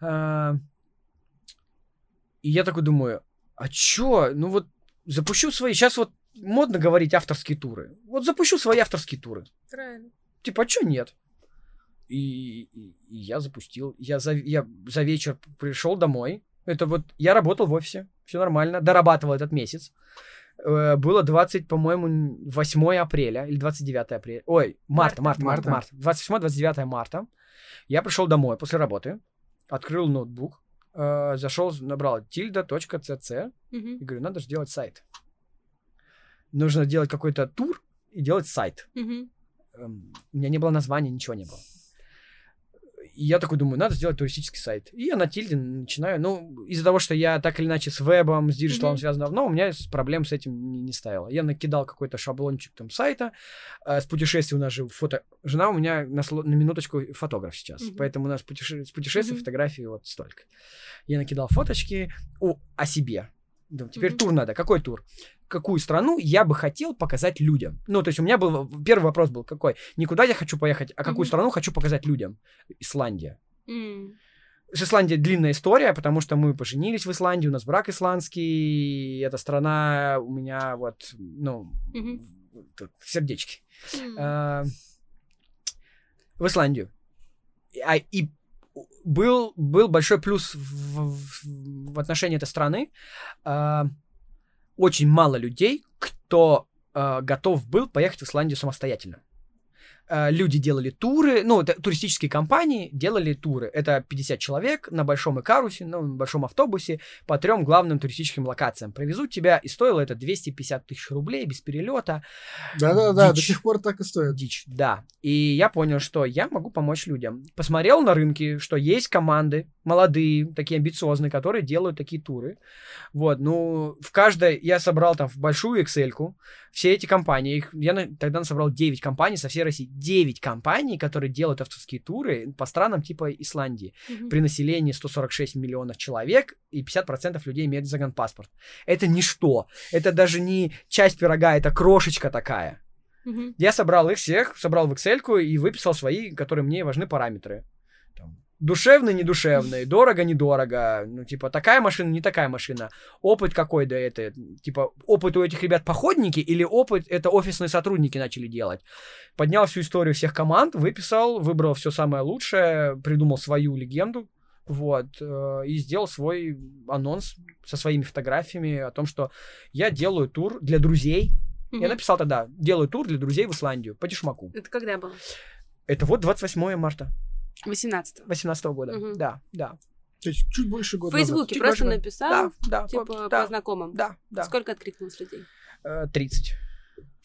А, и я такой думаю, а чё? Ну вот запущу свои... Сейчас вот модно говорить авторские туры. Вот запущу свои авторские туры. Правильно. Типа, а чё нет? И, и- и я запустил. Я за, я за вечер пришел домой. Это вот я работал в офисе. Все нормально. Дорабатывал этот месяц. Э, Было 20, по-моему, 8 апреля или 29 апреля. Ой, марта, марта, марта, Марта. марта. 28-29 марта. Я пришел домой после работы, открыл ноутбук, э, зашел, набрал tilda.cc Мгм. и говорю, надо же делать сайт. Нужно делать какой-то тур и делать сайт эм, у меня не было названия, ничего не было. И я такой думаю, надо сделать туристический сайт. И я на тильде начинаю, ну, из-за того, что я так или иначе с вебом, с диджиталом Мгм. связан давно, у меня проблем с этим не, не ставило. Я накидал какой-то шаблончик там сайта, э, с путешествий у нас же фото... Жена у меня на, сло- на минуточку фотограф сейчас, Мгм. поэтому у нас путеше- с путешествий Мгм. фотографий вот столько. Я накидал фоточки о, о себе. Думаю, теперь Мгм. тур надо. Какой тур? Какую страну я бы хотел показать людям? Ну, то есть у меня был первый вопрос был какой? Не куда я хочу поехать, а какую Мгм. страну хочу показать людям? Исландия. М. С Исландией длинная история, потому что мы поженились в Исландии, у нас брак исландский, эта страна у меня вот, ну, тут сердечки. М. А, в Исландию. А, и был, был большой плюс в, в- в отношении этой страны. А, очень мало людей, кто а, готов был поехать в Исландию самостоятельно. А, Люди делали туры, ну, это туристические компании делали туры. Это 50 человек на большом Икарусе, ну, на большом автобусе по трем главным туристическим локациям. Привезут тебя, и стоило это 250 тысяч рублей без перелета. Да-да-да, до сих пор так и стоит. Дичь, да. И я понял, что я могу помочь людям. Посмотрел на рынке, что есть команды молодые, такие амбициозные, которые делают такие туры. Вот, ну, в каждой я собрал там в большую excel все эти компании, их, я на- тогда собрал 9 компаний со всей России. 9 компаний, которые делают авторские туры по странам типа Исландии. Мгм. При населении 146 миллионов человек и 50% людей имеют загранпаспорт. Это ничто. Это даже не часть пирога, это крошечка такая. Мгм. Я собрал их всех, собрал в Excel и выписал свои, которые мне важны параметры. Душевный, недушевный, дорого, недорого, ну, типа, такая машина, не такая машина. Опыт какой да это, типа, опыт у этих ребят походники или опыт это офисные сотрудники начали делать. Поднял всю историю всех команд, выписал, выбрал все самое лучшее, придумал свою легенду, вот, э, и сделал свой анонс со своими фотографиями о том, что я делаю тур для друзей, я Мгм. написал тогда, делаю тур для друзей в Исландию по Тишмаку. Это когда было? Это вот 28 марта 18 18 года. Мгм. Да, да. То есть чуть больше В года назад. Фейсбуке Чуть просто больше. написал, Да, да, типа, вот, по да, знакомым. да, да. Сколько откликнулось людей? Э, 30.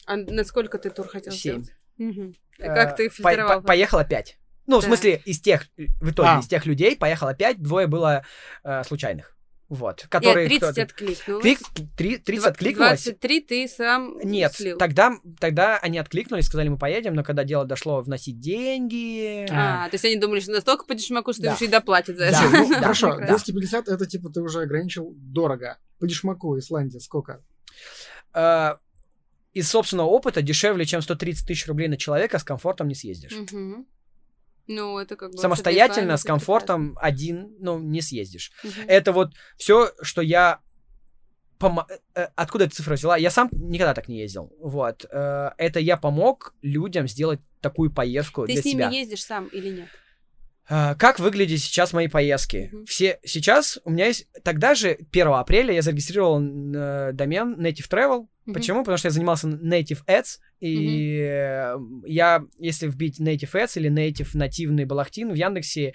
А насколько ты тур хотел 7. сделать? Мгм. Как ты Э, по- фильтровал? по- Поехало 5. Ну, в Да. смысле, из тех, в итоге, А. из тех людей поехало 5, двое было э, случайных. Вот. Которые Нет, 30 кто-то- откликнулось. Клик, три- 30 Два- откликнулось. 23 ты сам Нет, слил. тогда, тогда они откликнулись, сказали, мы поедем, но когда дело дошло вносить деньги... А, то есть они думали, что настолько по дешмаку, что Да. им еще и доплатят за Да. это. Ну, Да, хорошо, прекрасно. 250 это типа ты уже ограничил дорого. По дешмаку Исландия сколько? э, из собственного опыта дешевле, чем 130 тысяч рублей на человека с комфортом не съездишь. Мгм. Ну, это как бы... Самостоятельно, с комфортом один, ну, не съездишь. это прекрасно. Мгм. Это вот все, что я... помо- э, Откуда эта цифра взяла? Я сам никогда так не ездил. Вот. Э, Это я помог людям сделать такую поездку Ты для с ними себя. ездишь сам или нет? Как выглядят сейчас мои поездки? Мгм. Все сейчас у меня есть. Тогда же 1 апреля я зарегистрировал э, домен Native Travel. Почему? Потому что я занимался native ads, и э, я, если вбить native ads или native нативный балахтин в Яндексе,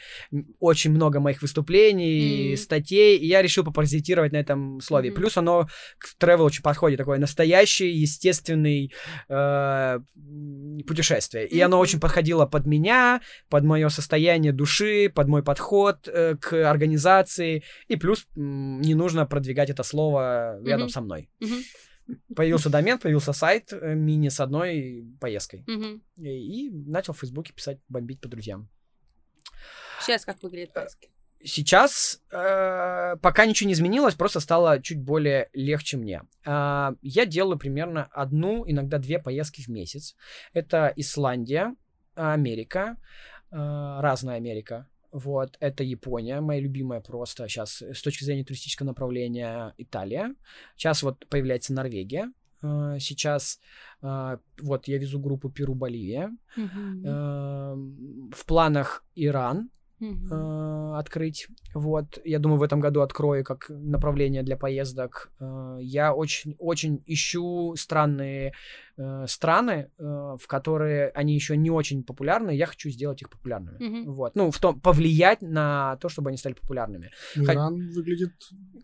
очень много моих выступлений, Мгм. статей, и я решил попаразитировать на этом слове. Мгм. Плюс оно к travel очень подходит, такой настоящий, естественный э, путешествие. И оно Мгм. очень подходило под меня, под мое состояние души, под мой подход э, к организации, и плюс не нужно продвигать это слово рядом Мгм. со мной. Мгм. Появился домен, появился сайт э, мини с одной поездкой. Мгм. И, и начал в Фейсбуке писать, бомбить по друзьям. Сейчас как выглядит поиски? Сейчас э, пока ничего не изменилось, просто стало чуть более легче мне. А, я делаю примерно одну, иногда две поездки в месяц. Это Исландия, Америка, э, разная Америка. Вот, это Япония, моя любимая просто сейчас с точки зрения туристического направления Италия. Сейчас вот появляется Норвегия. Э, Сейчас э, вот я везу группу Перу, Боливия. Мгм. Э, В планах Иран, Э, открыть. Вот, я думаю, в этом году открою как направление для поездок. Э, я очень, очень ищу странные э, страны, э, в которые они еще не очень популярны. Я хочу сделать их популярными. Мгм. Вот, ну, в том, повлиять на то, чтобы они стали популярными. Хо- Иран выглядит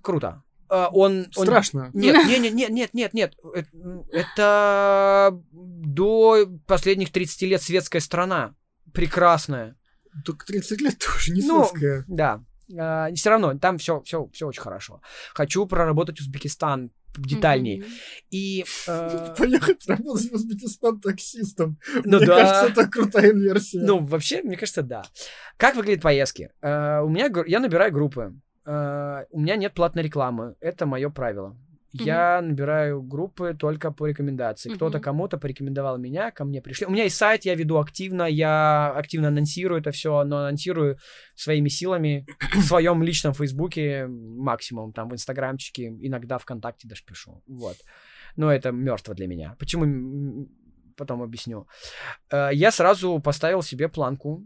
Круто. Он, он- страшно. Нет, нет, нет, нет, нет, нет, нет. Это до последних 30 лет светская страна. Прекрасная. Только 30 лет тоже не Ну. Да. все равно, там все, все, все очень хорошо. Хочу проработать Узбекистан детальнее. Мгм. И э, Поехать работать в Узбекистан таксистом. ну Мне да. кажется, это крутая инверсия. Ну, вообще, мне кажется, да. Как выглядят поездки? Э, у меня я набираю группы. Э, у меня нет платной рекламы. Это мое правило. Я набираю группы только по рекомендации. Кто-то Мгм. кому-то порекомендовал меня, ко мне пришли. У меня есть сайт, я веду активно, я активно анонсирую это все, но анонсирую своими силами в своем личном Фейсбуке максимум, там в Инстаграмчике, иногда ВКонтакте даже пишу. Вот. Но это мертво для меня. Почему? Потом объясню. Э, Я сразу поставил себе планку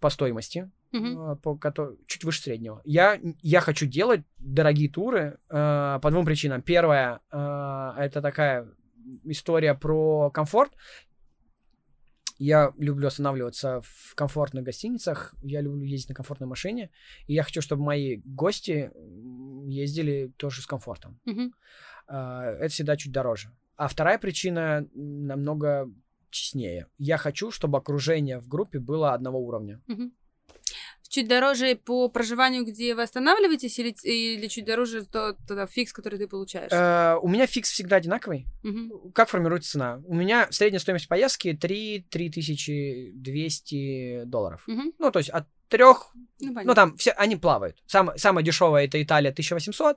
по стоимости, э, по чуть выше среднего. Я, я хочу делать дорогие туры э, по двум причинам. Первое, э, это такая история про комфорт. Я люблю останавливаться в комфортных гостиницах, я люблю ездить на комфортной машине, и я хочу, чтобы мои гости ездили тоже с комфортом. Мгм. А, это всегда чуть дороже. А вторая причина намного честнее. Я хочу, чтобы окружение в группе было одного уровня. Мгм. Чуть дороже по проживанию, где вы останавливаетесь, или, или чуть дороже тот, тот фикс, который ты получаешь? Э, у меня фикс всегда одинаковый. Мгм. Как формируется цена? У меня средняя стоимость поездки 3-3200 долларов. Мгм. Ну, то есть от трех, Ну, ну, там все, они плавают. Сам, самая дешевая это Италия 1800,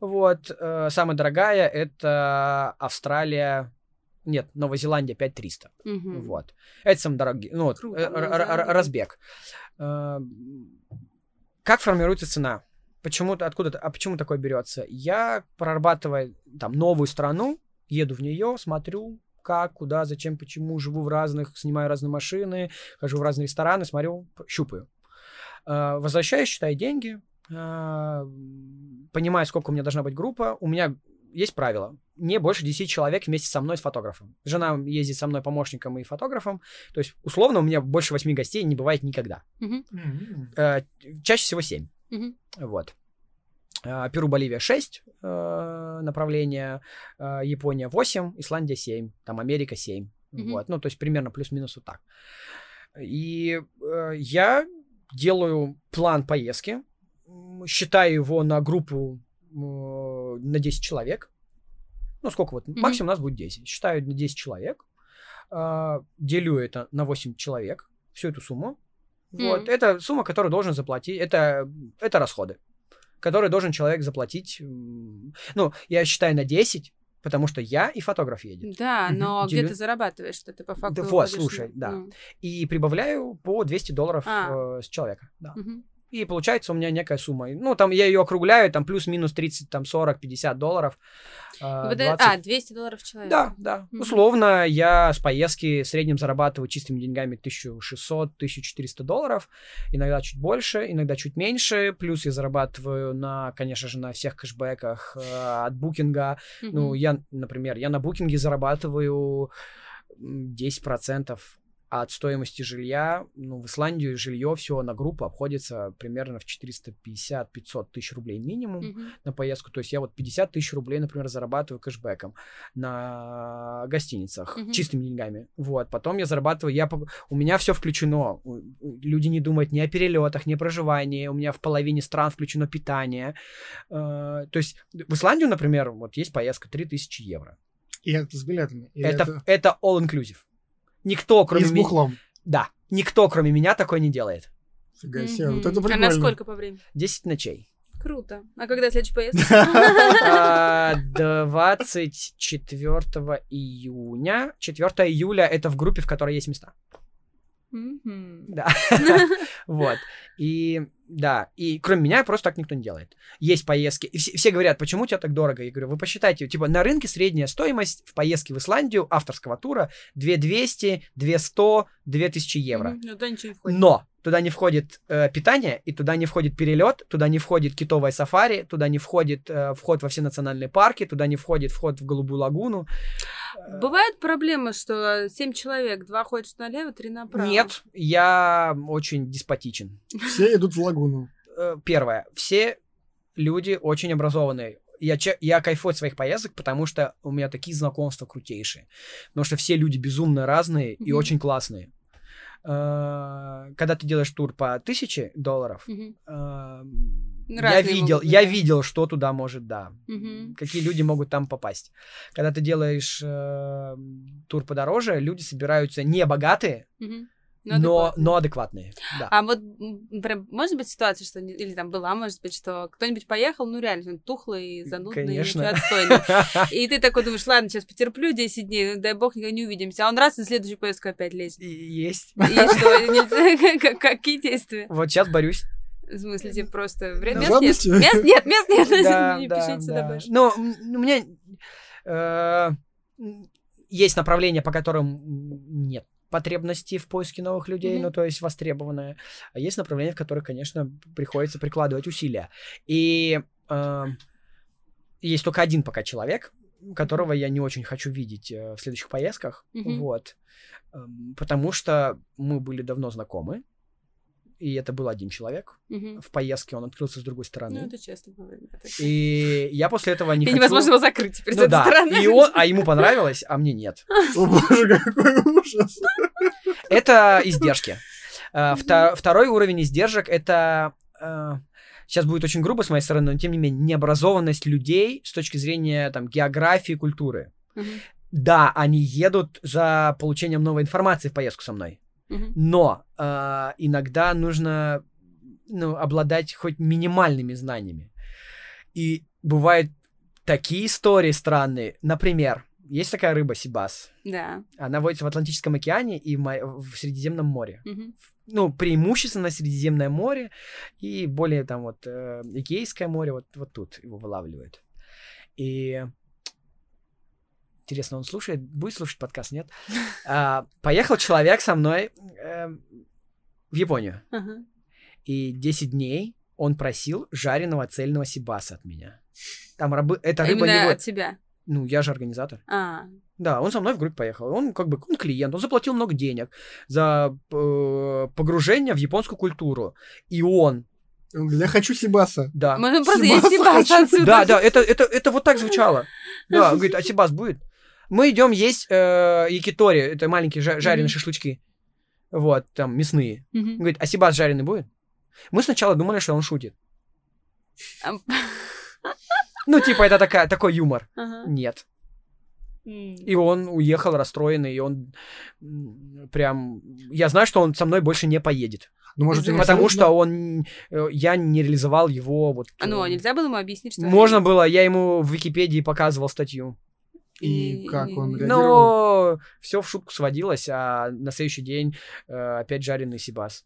вот, э, самая дорогая это Австралия, нет, Новая Зеландия 5300. Мгм. Вот. Это самый дорогий. Ну, вот, э, разбег. Э, Как формируется цена? Почему, откуда, а почему такое берется? Я прорабатываю там новую страну, еду в нее, смотрю, как, куда, зачем, почему, живу в разных, снимаю разные машины, хожу в разные рестораны, смотрю, щупаю. Э, Возвращаюсь, считаю деньги, э, понимаю, сколько у меня должна быть группа. У меня есть правило. Не больше 10 человек вместе со мной с фотографом. Жена ездит со мной помощником и фотографом. То есть, условно, у меня больше 8 гостей не бывает никогда. М. Э, чаще всего 7. Мгм. Вот. Э, Перу, Боливия 6 э, направления, э, Япония 8, Исландия 7, там Америка 7. Мгм. Вот. Ну, то есть примерно плюс-минус вот так. И э, я делаю план поездки, считаю его на группу на 10 человек. Ну, сколько вот? Мгм. Максимум у нас будет 10. Считаю на 10 человек. э, делю это на 8 человек, всю эту сумму. Вот. Мгм. Это сумма, которую должен заплатить. Это, это расходы, которые должен человек заплатить. Ну, я считаю на 10, потому что я и фотограф едет. Да, но где Делю- ты зарабатываешь, что ты по факту Да вот, слушай, на- да. ну, И прибавляю по 200 долларов А. э, с человека. Да. мгм. И получается у меня некая сумма. Ну, там я ее округляю, там плюс-минус 30, там 40, 50 долларов. а, 20... а, 200 долларов человек. Да, да. Mm-hmm. Условно, я с поездки в среднем зарабатываю чистыми деньгами 1600-1400 долларов. Иногда чуть больше, иногда чуть меньше. Плюс я зарабатываю на, конечно же, на всех кэшбэках э, от букинга. Mm-hmm. Ну, я, например, я на букинге зарабатываю 10% от стоимости жилья, ну, в Исландию жилье все на группу обходится примерно в 450-500 тысяч рублей минимум mm-hmm. на поездку. То есть я вот 50 тысяч рублей, например, зарабатываю кэшбэком на гостиницах mm-hmm. чистыми деньгами. Вот, потом я зарабатываю, я, у меня все включено. Люди не думают ни о перелетах, ни о проживании. У меня в половине стран включено питание. Э, то есть в Исландию, например, вот есть поездка 3000 евро. И это с билетами? Это, это... это all-inclusive. Никто, кроме меня... с бухлом. Да, никто, кроме меня, такое не делает. Фига себе, вот это прикольно. А на сколько по времени? 10 ночей. Круто. А когда следующий поездка? 24 а, июня. 4 июля это в группе, в которой есть места. Да. Вот. И да, и кроме меня просто так никто не делает. Есть поездки. И все, все говорят, почему у тебя так дорого? Я говорю, вы посчитайте, типа на рынке средняя стоимость в поездке в Исландию авторского тура 2200, 200, 2000 евро. Mm-hmm, туда ничего не входит. Но туда не входит э, питание, и туда не входит перелет, туда не входит китовое сафари, туда не входит э, вход во все национальные парки, туда не входит вход в Голубую лагуну. Бывает проблема, что семь человек, два ходят налево, три направо? Нет, я очень деспотичен. Все идут в лагуну. Э, первое, все люди очень образованные. Я, я кайфую от своих поездок, потому что у меня такие знакомства крутейшие. Потому что все люди безумно разные mm-hmm. и очень классные. Э, когда ты делаешь тур по тысяче долларов, угу. я видел, я видел, что туда может, да, угу. какие люди могут там попасть. Когда ты делаешь э, тур подороже, люди собираются не богатые, угу но, но адекватные. Да. А вот прям может быть ситуация, что или там была, может быть, что кто-нибудь поехал, ну реально тухлый, занудный, Конечно. отстойный. И ты такой думаешь, ладно, сейчас потерплю 10 дней, ну, дай бог, никогда не увидимся. А он раз, и следующую поездку опять лезет. Есть. И что? Какие действия? Вот сейчас борюсь. В смысле, типа просто... Мест нет, мест нет, мест нет, не пишите сюда больше. Ну, у меня э, есть направления, по которым потребности в поиске новых людей, mm-hmm. ну, то есть востребованное. А есть направления, в которых, конечно, приходится прикладывать усилия. И э, есть только один пока человек, которого я не очень хочу видеть э, в следующих поездках, mm-hmm. вот, э, потому что мы были давно знакомы, и это был один человек. Угу. В поездке он открылся с другой стороны. Ну, это честно. И я после этого не и хочу... невозможно его закрыть теперь ну, с этой да. стороны. И он... А ему понравилось, а мне нет. О боже, какой ужас. Это издержки. А, второй уровень издержек — это... Сейчас а, будет очень грубо с моей стороны, но тем не менее, необразованность людей с точки зрения там, географии, культуры. Да, они едут за получением новой информации в поездку со мной. Но э, иногда нужно ну, обладать хоть минимальными знаниями. И бывают такие истории странные. Например, есть такая рыба сибас. Да. Она водится в Атлантическом океане и в, в Средиземном море. Угу. Ну, преимущественно Средиземное море и более там вот э, Эгейское море, вот, вот тут его вылавливают. И Интересно, он слушает? Будет слушать подкаст, нет? А, поехал человек со мной э, в Японию. Uh-huh. И 10 дней он просил жареного цельного сибаса от меня. Там рабы... эта рыба Именно его... от тебя? Ну, я же организатор. А. Да, он со мной в группе поехал. Он как бы он клиент, он заплатил много денег за э, погружение в японскую культуру. И он я хочу Сибаса. Да. Мы просто есть Сибас отсюда. Да, да, это, это, это вот так звучало. Да, он говорит, а Сибас будет? Мы идем есть э, якитори, это маленькие жа- жареные mm-hmm. шашлычки. Вот, там, мясные. Mm-hmm. Он говорит, а сибас жареный будет? Мы сначала думали, что он шутит. Ну, типа, это такая, такой юмор. Нет. И он уехал расстроенный, и он прям... Я знаю, что он со мной больше не поедет. Ну, может, потому что он... Э, я не реализовал его вот... А ну, а нельзя было ему объяснить, что... Можно было, я ему в Википедии показывал статью. И, и как он реагировал? Но все в шутку сводилось, а на следующий день э, опять жареный сибас.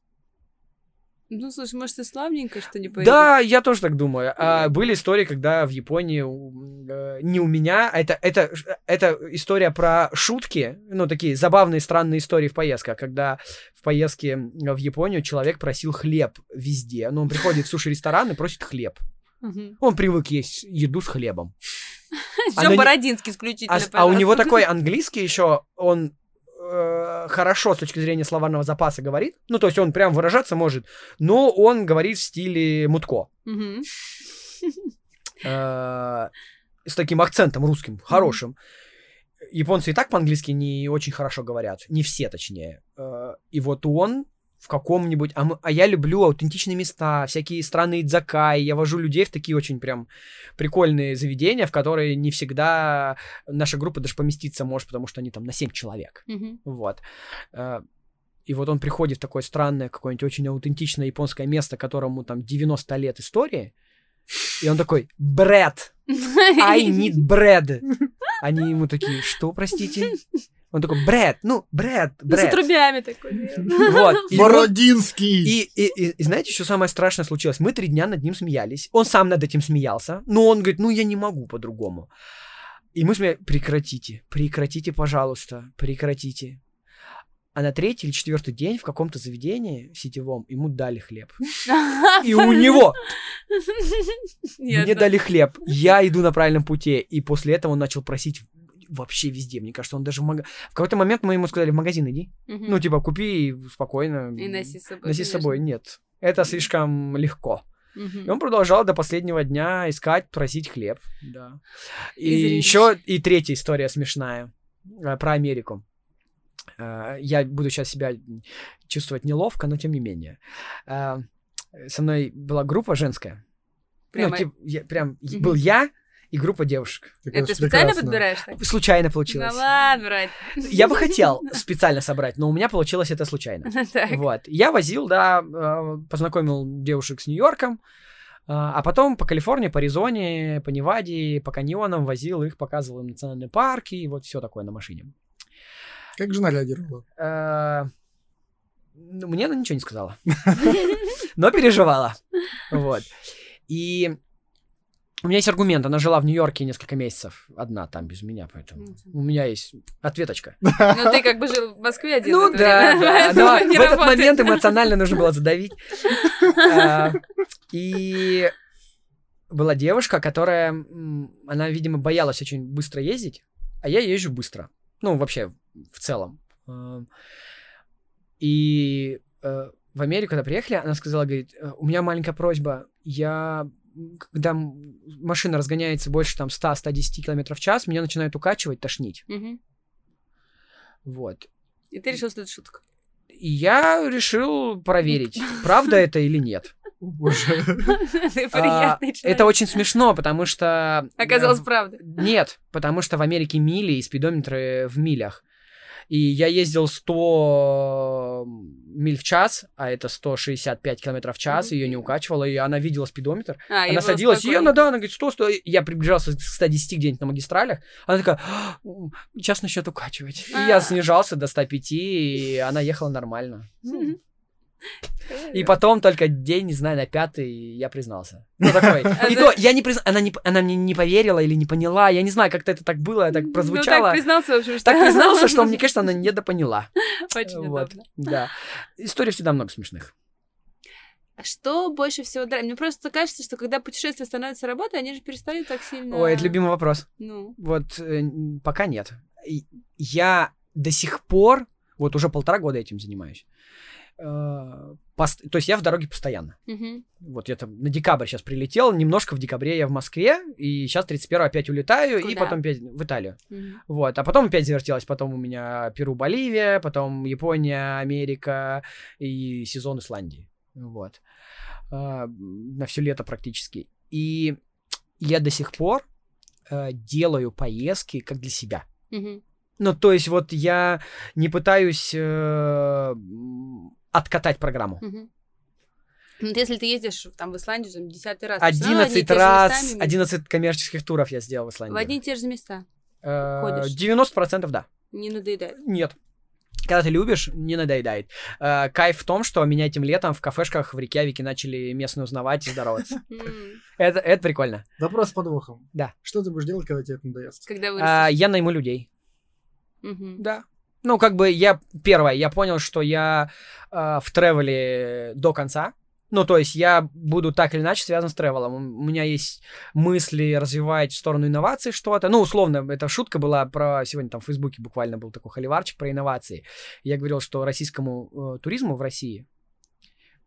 Ну, слушай, может, и славненько, что не поедет. Да, я тоже так думаю. А, были истории, когда в Японии э, не у меня, а это, это, это история про шутки, ну, такие забавные, странные истории в поездках, когда в поездке в Японию человек просил хлеб везде. Ну, он приходит в суши-ресторан и просит хлеб. Мгм. Он привык есть еду с хлебом. Не- Бородинский исключительно. А, а у него такой английский еще, он э, хорошо с точки зрения словарного запаса говорит. Ну, то есть он прям выражаться может, но он говорит в стиле Мутко. Э, с таким акцентом русским, хорошим. Японцы и так по-английски не очень хорошо говорят. Не все, точнее. Э, И вот он в каком-нибудь... А, мы- а я люблю аутентичные места, всякие странные дзакай. Я вожу людей в такие очень прям прикольные заведения, в которые не всегда наша группа даже поместиться может, потому что они там на 7 человек. Мгм. Вот. Э, И вот он приходит в такое странное, какое-нибудь очень аутентичное японское место, которому там 90 лет истории, и он такой, бред, I need bread. Они ему такие, что, простите? Он такой, бред, ну, бред, Ну, с бред. отрубями такой. Вот. И, Бородинский! и, и, и- и знаете, что самое страшное случилось? Мы три дня над ним смеялись. Он сам над этим смеялся. Но он говорит, ну, я не могу по-другому. И мы смеялись, прекратите, прекратите, пожалуйста, прекратите. А на третий или четвертый день в каком-то заведении сетевом ему дали хлеб. И у него мне дали хлеб. Я иду на правильном пути. И после этого он начал просить вообще везде. Мне кажется, он даже в мага- В какой-то момент мы ему сказали, в магазин иди. Мгм. Ну, типа, купи и спокойно. И носи с собой. Носи с собой. Нет. Это слишком легко. Мгм. И он продолжал до последнего дня искать, просить хлеб. Да. И И еще и третья история смешная э, про Америку. Э, Я буду сейчас себя чувствовать неловко, но тем не менее. Э, Со мной была группа женская. Прямо- Ну, типа, я- прям Мгм. был я и группа девушек. Это ты специально прекрасно. подбираешь так? Случайно Да получилось. ладно, брат. Я бы хотел специально собрать, но у меня получилось это случайно. Так. Вот. Я возил, да, э, познакомил девушек с Нью-Йорком, э, а потом по Калифорнии, по Аризоне, по Неваде, по каньонам возил их, показывал им национальные парки и вот все такое на машине. Как жена реагировала? Э, ну, Мне она ничего не сказала, но переживала. Вот. И у меня есть аргумент. Она жила в Нью-Йорке несколько месяцев одна там без меня, поэтому Мгм. у меня есть ответочка. Ну, ты как бы жил в Москве один. Ну да, да, в этот момент эмоционально нужно было задавить. А, И была девушка, которая, она, видимо, боялась очень быстро ездить, а я езжу быстро. Ну, вообще, в целом. И э, в Америку, когда приехали, она сказала, говорит, «Э, у меня маленькая просьба, я когда машина разгоняется больше там 100-110 км в час, меня начинает укачивать, тошнить. Мгм. Вот. И ты решил, что это шутка. И я решил проверить, правда это или нет. Боже. А, Это очень смешно, потому что... Оказалось, э, правда. Нет, потому что в Америке мили и спидометры в милях. И я ездил 100 миль в час, а это 165 километров в час, Мгм. ее не укачивало, и она видела спидометр. А, и она садилась, и спокойно. она, да, она говорит, 100, 100. Я приближался к 110 где-нибудь на магистралях. Она такая, «А, сейчас начнет укачивать. И я А. снижался до 105, и она ехала нормально. Мгм. И потом только день, не знаю, на пятый я признался. Ну, такой. А И за- то я не призна... она, не... она мне не поверила или не поняла. Я не знаю, как-то это так было, так Ну, прозвучало. так признался, в общем, что... Так признался, что мне кажется, она недопоняла. Очень Вот, да. Историй всегда много смешных. А Что больше всего нравится? Мне просто кажется, что когда путешествия становятся работой, они же перестают так сильно... Ой, это любимый вопрос. Ну, Вот э, пока нет. Я до сих пор, вот уже полтора года этим занимаюсь. Э, То есть я в дороге постоянно. мгм. Вот я там на декабрь сейчас прилетел, немножко в декабре я в Москве, и сейчас 31 опять улетаю, и Куда? потом опять в Италию. Мгм. Вот, а потом опять завертелось, потом у меня Перу, Боливия, потом Япония, Америка и сезон Исландии. Вот. А, на все лето практически. И я до сих пор э, делаю поездки как для себя. Мгм. Ну, то есть вот я не пытаюсь э, откатать программу. Ну, вот если ты ездишь там в Исландию там, десятый раз, то всё равно одни и 11 те же раз, местами 11 коммерческих туров я сделал в Исландии. В одни и те же места. Э, ходишь. 90% да. Не надоедает. Нет. когда ты любишь, не надоедает. Э, кайф в том, что меня этим летом в кафешках в Рейкьявике начали местные узнавать и здороваться. Это, это прикольно. Вопрос с подвохом. Да. Что ты будешь делать, когда тебе это надоест? Когда А, вырастешь. я найму людей. Да. Ну, как бы я, первое, я понял, что я э, в тревеле до конца. Ну, то есть я буду так или иначе связан с тревелом. У меня есть мысли развивать в сторону инноваций что-то. Ну, условно, эта шутка была про... Сегодня там в Фейсбуке буквально был такой холиварчик про инновации. Я говорил, что российскому э, туризму в России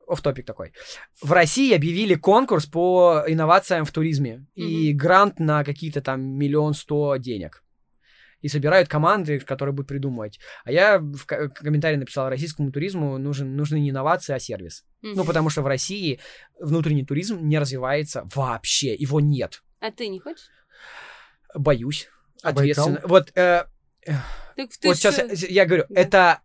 оф топик такой. В России объявили конкурс по инновациям в туризме. И грант на какие-то там миллион сто денег. И собирают команды, которые будут придумывать. А я в ко- комментарии написал, российскому туризму нужен, нужны не инновации, а сервис. Ну, Мгм. потому что в России внутренний туризм не развивается вообще. Его нет. А ты не хочешь? Боюсь. А Байкал? Ответственно. Вот, э, Так ты вот сейчас э, я, я говорю, да. это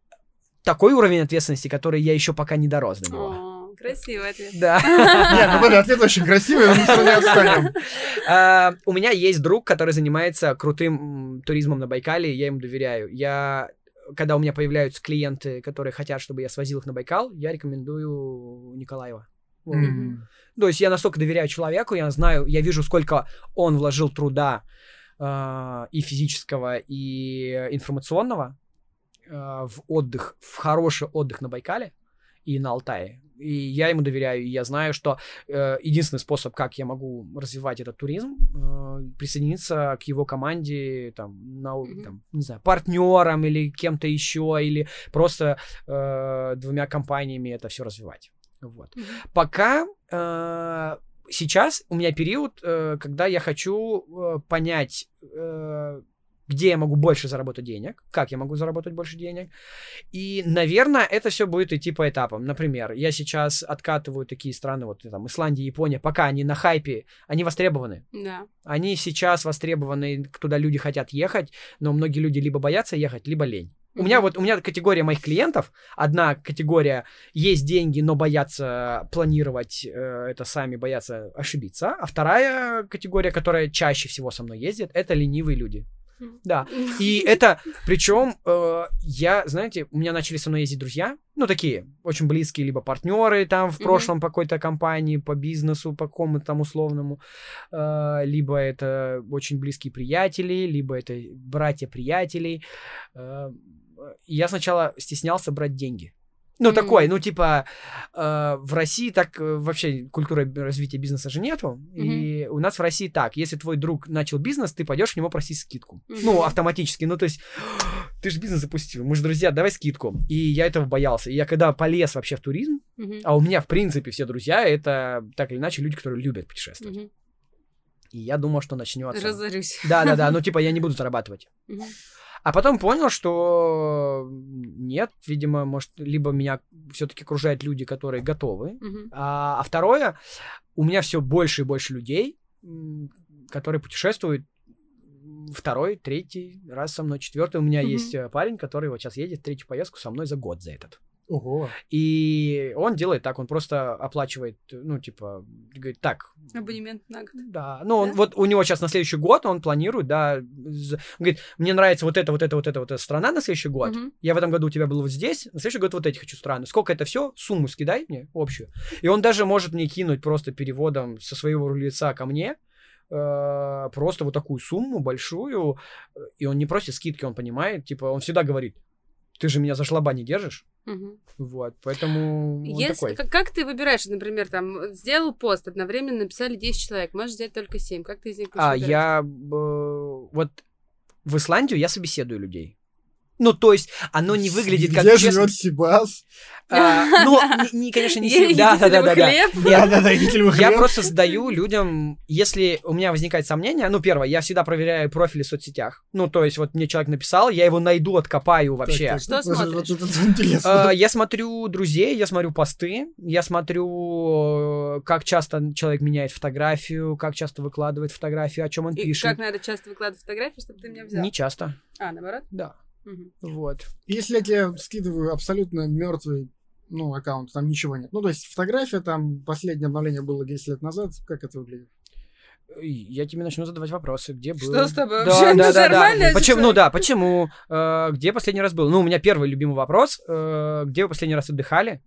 такой уровень ответственности, который я еще пока не дорос до него. О, красивый ответ. Да. Не, ну подожди, ответ очень красивый, но мы всё равно не отстанем. А, У меня есть друг, который занимается крутым туризмом на Байкале, я ему доверяю. Я когда у меня появляются клиенты, которые хотят, чтобы я свозил их на Байкал, я рекомендую Николаева. Вот. Мгм. То есть я настолько доверяю человеку, я знаю, я вижу, сколько он вложил труда а, и физического, и информационного а, в отдых, в хороший отдых на Байкале и на Алтае. И я ему доверяю, и я знаю, что э, единственный способ, как я могу развивать этот туризм, э, присоединиться к его команде, там, на, Мгм. там, не знаю, партнером или кем-то еще, или просто э, двумя компаниями это все развивать. Вот. Мгм. Пока э, сейчас у меня период, э, когда я хочу э, понять, э, где я могу больше заработать денег, как я могу заработать больше денег. И, наверное, это все будет идти по этапам. Например, я сейчас откатываю такие страны, вот там Исландия, Япония, пока они на хайпе, они востребованы. Да. Они сейчас востребованы, туда люди хотят ехать, но многие люди либо боятся ехать, либо лень. У меня вот, у меня категория моих клиентов, одна категория есть деньги, но боятся планировать э, это сами, боятся ошибиться, а вторая категория, которая чаще всего со мной ездит, это ленивые люди. Да, и это, причем, э, я, знаете, у меня начали со мной ездить друзья, ну, такие, очень близкие, либо партнеры там в Мгм. прошлом по какой-то компании, по бизнесу, по какому-то там условному, э, либо это очень близкие приятели, либо это братья приятелей. Э, я сначала стеснялся брать деньги. Ну, такой, ну, типа, э, в России так э, вообще культуры развития бизнеса же нету. И у нас в России так, если твой друг начал бизнес, ты пойдешь к нему просить скидку. Мгм. Ну, автоматически. Ну, то есть, ты же бизнес запустил, мы же друзья, давай скидку. И я этого боялся. И я когда полез вообще в туризм, Мгм. а у меня, в принципе, все друзья, это так или иначе люди, которые любят путешествовать. Мгм. И я думал, что начнется. Разорюсь. Да-да-да, ну, типа, я не буду зарабатывать. Мгм. А потом понял, что нет, видимо, может, либо меня все-таки окружают люди, которые готовы. Мгм. А, а второе, у меня все больше и больше людей, которые путешествуют второй, третий раз со мной, четвертый. У меня Мгм. есть э, парень, который вот сейчас едет третью поездку со мной за год за этот. Ого. И он делает так, он просто оплачивает, ну, типа, говорит, так, Абонемент на год. да, ну, он, Да? вот у него сейчас на следующий год он планирует, да, он говорит, мне нравится вот это, вот это, вот это, вот эта страна на следующий год, Мгм. я в этом году у тебя был вот здесь, на следующий год вот эти хочу страны, сколько это все, сумму скидай мне общую, и он даже может мне кинуть просто переводом со своего лица ко мне, э, просто вот такую сумму большую, и он не просит скидки, он понимает, типа, он всегда говорит, ты же меня за жлоба не держишь, Мгм. вот, поэтому он Если, такой. как, как ты выбираешь, например, там, сделал пост, одновременно написали 10 человек, можешь взять только 7. Как ты из них А, выбирать? я э, вот в Исландию я собеседую людей. Ну, то есть, оно не выглядит как Где честно. живет Сибас? А, ну, не, не, конечно, не сильно. Да, да, да, да, да. идите ли вы Я просто задаю людям, если у меня возникает сомнение, ну, первое, я всегда проверяю профили в соцсетях. Ну, то есть, вот мне человек написал, я его найду, откопаю вообще. Так, так, Что смотришь? А, Я смотрю друзей, я смотрю посты, я смотрю, э, как часто человек меняет фотографию, как часто выкладывает фотографию, о чем он И пишет. как надо часто выкладывать фотографии, чтобы ты меня взял? Не часто, А, наоборот? да. Вот. Если я тебе скидываю абсолютно мертвый ну, аккаунт, там ничего нет. Ну, то есть фотография, там последнее обновление было 10 лет назад, как это выглядит? Я тебе начну задавать вопросы, где был. Что с тобой Да, вообще? да, Ну, да, да. нормально, Почему? Ну да, почему? Э, Где последний раз был? Ну, у меня первый любимый вопрос. э, Где вы последний раз отдыхали?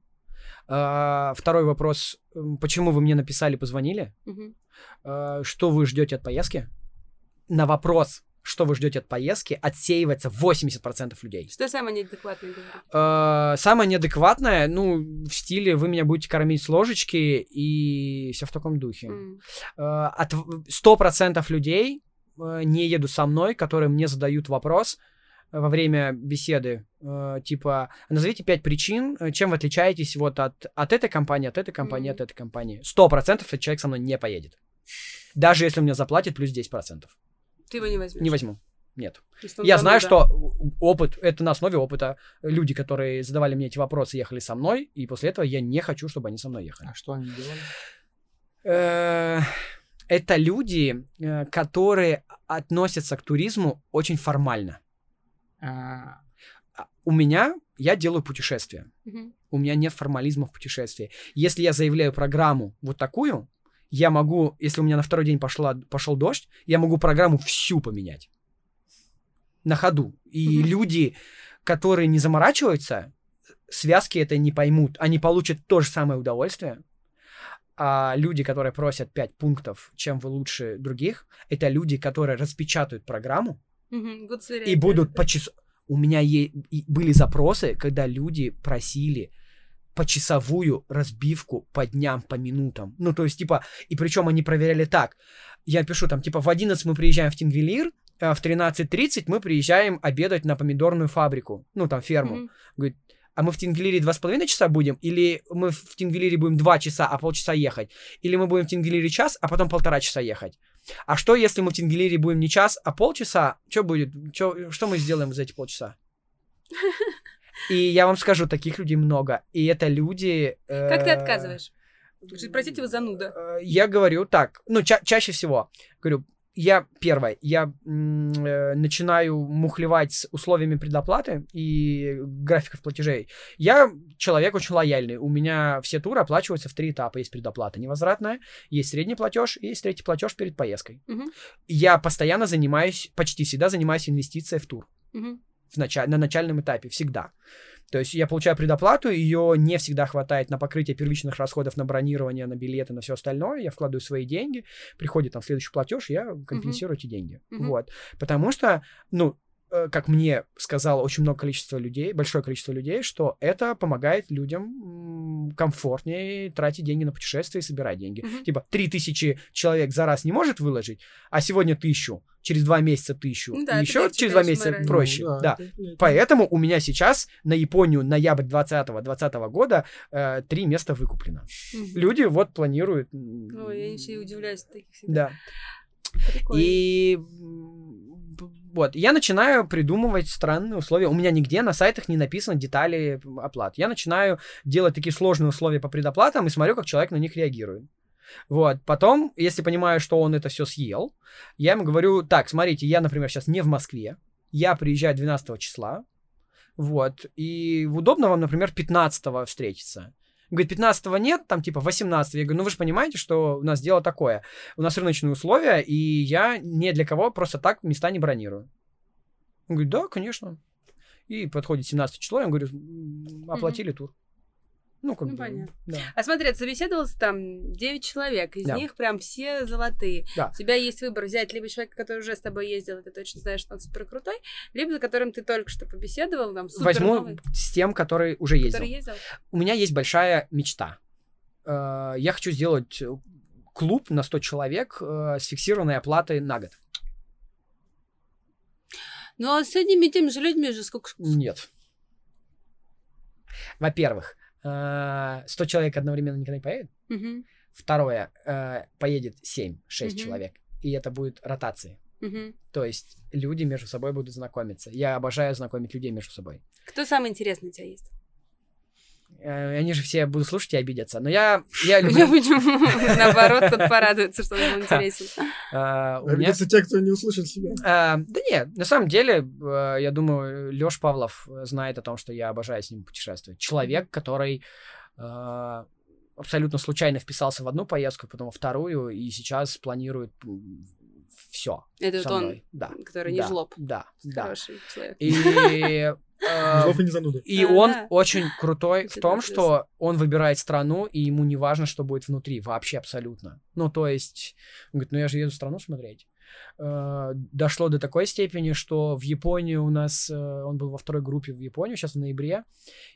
Э, Второй вопрос. Почему вы мне написали, позвонили? Мгм. Э, Что вы ждете от поездки? На вопрос, что вы ждете от поездки, отсеивается 80% людей. Что самое неадекватное? Э, Самое неадекватное, ну, в стиле вы меня будете кормить с ложечки и все в таком духе. М. Э, От в- 100% людей э, не едут со мной, которые мне задают вопрос э, во время беседы, э, типа, назовите пять причин, чем вы отличаетесь вот от, от этой компании, от этой компании, Мгм. от этой компании. 100% этот человек со мной не поедет. Даже если мне заплатит плюс 10%. Ты его не возьмешь. Не возьму. Нет. Я знаю, зануда. что опыт, это на основе опыта. Люди, которые задавали мне эти вопросы, ехали со мной, и после этого я не хочу, чтобы они со мной ехали. А что они делали? Э, Это люди, э, которые относятся к туризму очень формально. А, А У меня, я делаю путешествия. У меня нет формализма в путешествии. Если я заявляю программу вот такую, я могу, если у меня на второй день пошла, пошел дождь, я могу программу всю поменять. На ходу. И Мгм. люди, которые не заморачиваются, связки это не поймут. Они получат то же самое удовольствие. А люди, которые просят 5 пунктов, чем вы лучше других, это люди, которые распечатают программу. Будут и будут по часу. У меня е- были запросы, когда люди просили почасовую разбивку по дням, по минутам. Ну, то есть, типа, и причем они проверяли так. Я пишу там, типа, в 11 мы приезжаем в Тингвелир, а в 13.30 мы приезжаем обедать на помидорную фабрику, ну, там, ферму. Мгм. Говорит, а мы в Тингвелире два с половиной часа будем? Или мы в Тингвелире будем два часа, а полчаса ехать? Или мы будем в Тингвелире час, а потом полтора часа ехать? А что, если мы в Тингвелире будем не час, а полчаса? Что будет? Чё, что мы сделаем за эти полчаса? И я вам скажу, таких людей много. И это люди... э, Как ты отказываешь? Простите его зануда. э, Я говорю так, ну, ча- чаще всего, говорю, я первое, я э, начинаю мухлевать с условиями предоплаты и графиков платежей. Я человек очень лояльный. У меня все туры оплачиваются в три этапа. Есть предоплата невозвратная, есть средний платеж и есть третий платеж перед поездкой. Мгм. Я постоянно занимаюсь, почти всегда занимаюсь инвестицией в тур Мгм. В началь- на начальном этапе, всегда. То есть я получаю предоплату, ее не всегда хватает на покрытие первичных расходов, на бронирование, на билеты, на все остальное. Я вкладываю свои деньги, приходит там следующий платеж, я компенсирую эти деньги. Мгм. Вот. Потому что, ну, как мне сказало очень много количества людей, большое количество людей, что это помогает людям комфортнее тратить деньги на путешествия и собирать деньги. Мгм. Типа, три тысячи человек за раз не может выложить, а сегодня тысячу, через два месяца тысячу, да, и это еще через два месяца морально. проще. Ну да. это, блядь, Поэтому у меня сейчас на Японию ноябрь 2020 года э, три места выкуплено. Мгм. Люди вот планируют. Ой, я все удивляюсь таких всегда. Да. Прикольно. И вот, я начинаю придумывать странные условия. У меня нигде на сайтах не написано детали оплат. Я начинаю делать такие сложные условия по предоплатам и смотрю, как человек на них реагирует. Вот, потом, если понимаю, что он это все съел, я ему говорю, так, смотрите, я, например, сейчас не в Москве, я приезжаю 12 числа, вот, и удобно вам, например, 15 встретиться. Говорит, 15 нет, там типа 18 Я говорю, ну вы же понимаете, что у нас дело такое. У нас рыночные условия, и я ни для кого просто так места не бронирую. Он говорит, да, конечно. И подходит 17 число, я говорю, «М, оплатили тур. Ну, как Ну, бы, понятно. да. А смотри, собеседовался там 9 человек, из Да. них прям все золотые. Да. У тебя есть выбор взять либо человека, который уже с тобой ездил, и ты точно знаешь, что он супер крутой, либо за которым ты только что побеседовал, там супер Возьму новый, с тем, который уже ездил. который ездил. У меня есть большая мечта. Э, Я хочу сделать э, клуб на 100 человек э, с фиксированной оплатой на год. Ну а с одними и теми же людьми же сколько... Нет. Во-первых, 100 человек одновременно никогда не поедет. Мгм, Второе, э, поедет 7-6 Мгм. человек. И это будет ротации. мгм. То есть люди между собой будут знакомиться. Я обожаю знакомить людей между собой. Кто самый интересный у тебя есть? Э, Они же все будут слушать и обидятся. Но я, я люблю... почему? Наоборот, тут порадуется, что он ему интересен. э, Обидятся те, кто не услышит себя. Э, Да нет, на самом деле, я думаю, Лёш Павлов знает о том, что я обожаю с ним путешествовать. Человек, который абсолютно случайно вписался в одну поездку, потом во вторую, и сейчас планирует все. Это вот он. Да. который не да, жлоб. Да, да. Хороший человек. И, Жлоб и не зануда. и он очень крутой в том, что он выбирает страну, и ему не важно, что будет внутри, вообще абсолютно. Ну, то есть, он говорит, ну я же еду страну смотреть. Э, Дошло до такой степени, что в Японии у нас, э, он был во второй группе в Японию, сейчас в ноябре,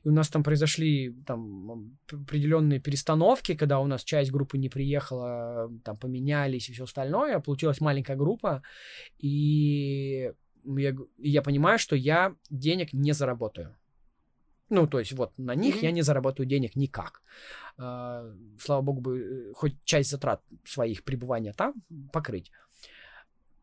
и у нас там произошли там определенные перестановки, когда у нас часть группы не приехала, там поменялись и все остальное, получилась маленькая группа, и я, я понимаю, что я денег не заработаю. Ну, то есть вот на них Мгм. я не заработаю денег никак. А, слава богу, бы э, хоть часть затрат своих пребывания там покрыть.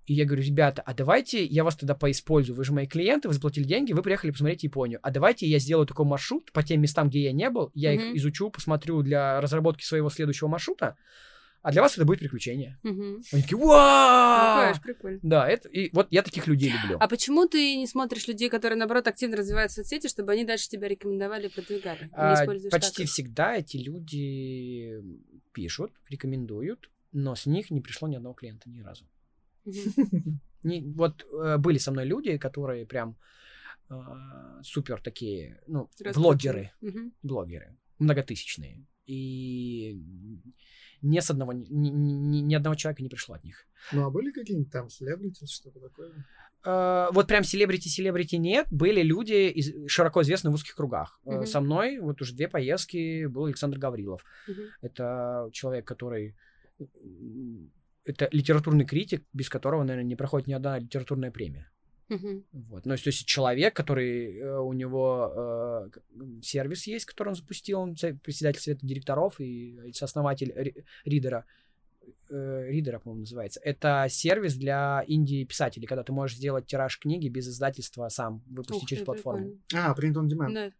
И я говорю, ребята, а давайте я вас тогда поиспользую. Вы же мои клиенты, вы заплатили деньги, вы приехали посмотреть Японию. А давайте я сделаю такой маршрут по тем местам, где я не был. Я Мгм. их изучу, посмотрю для разработки своего следующего маршрута. А для вас это будет приключение. Мгм. Они такие, Ну, вау! конечно, прикольно. Да, это, и вот я таких людей люблю. А почему ты не смотришь людей, которые, наоборот, активно развивают соцсети, чтобы они дальше тебя рекомендовали продвигали? А, почти так? всегда эти люди пишут, рекомендуют, но с них не пришло ни одного клиента ни разу. Не, вот э, были со мной люди, которые прям э, супер такие, ну, блогеры, блогеры, многотысячные. И ни с одного, ни, ни- ни- одного человека не пришло от них. Ну, а были какие-нибудь там селебрити, что-то такое? Э, вот прям селебрити-селебрити нет. Были люди из- широко известны в узких кругах. Э, Мгм. Со мной вот уже две поездки был Александр Гаврилов. Мгм. Это человек, который... м, Это литературный критик, без которого, наверное, не проходит ни одна литературная премия. Мгм. Вот. Ну, то есть человек, который... э, у него э, сервис есть, который он запустил, он председатель совета директоров и сооснователь Ри- Ридера. Э, Ридера, по-моему, называется. Это сервис для инди-писателей, когда ты можешь сделать тираж книги без издательства сам, выпустить Ух через ты, платформу. прикольно. А, Print on Demand. Да.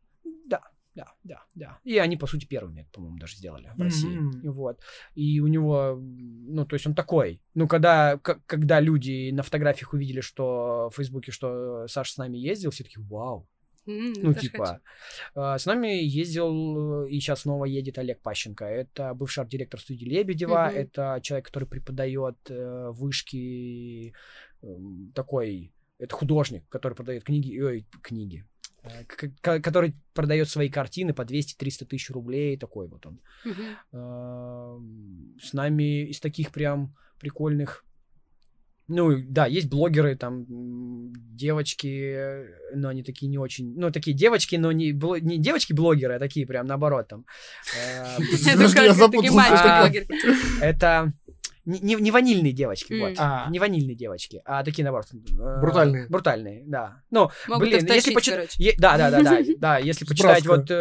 Да, да, да, да. И они, по сути, первыми, по-моему, даже сделали в России. Мгм. И Вот. И у него, ну, то есть он такой. Ну, когда, к- когда люди на фотографиях увидели, что в Фейсбуке, что Саша с нами ездил, все такие, вау. М, Ну, типа, э, с нами ездил э, и сейчас снова едет Олег Пащенко. Это бывший арт-директор студии Лебедева. Мгм. Это человек, который преподает э, вышки э, такой... Это художник, который продает книги, ой, книги, э, который продает свои картины по 200-300 тысяч рублей, такой вот он. Эм, С нами из таких прям прикольных ну, да, есть блогеры, там, девочки, э, но они такие не очень... Ну, такие девочки, но не, бло- не девочки-блогеры, а такие прям наоборот там. Э, Это Не, не- ванильные девочки, М. вот. А. Не ванильные девочки, а такие, наоборот. э, Брутальные. Брутальные, да. Ну, Могут блин, и если втащить, почитать... короче. Да, да, да, да, да, если почитать вот э,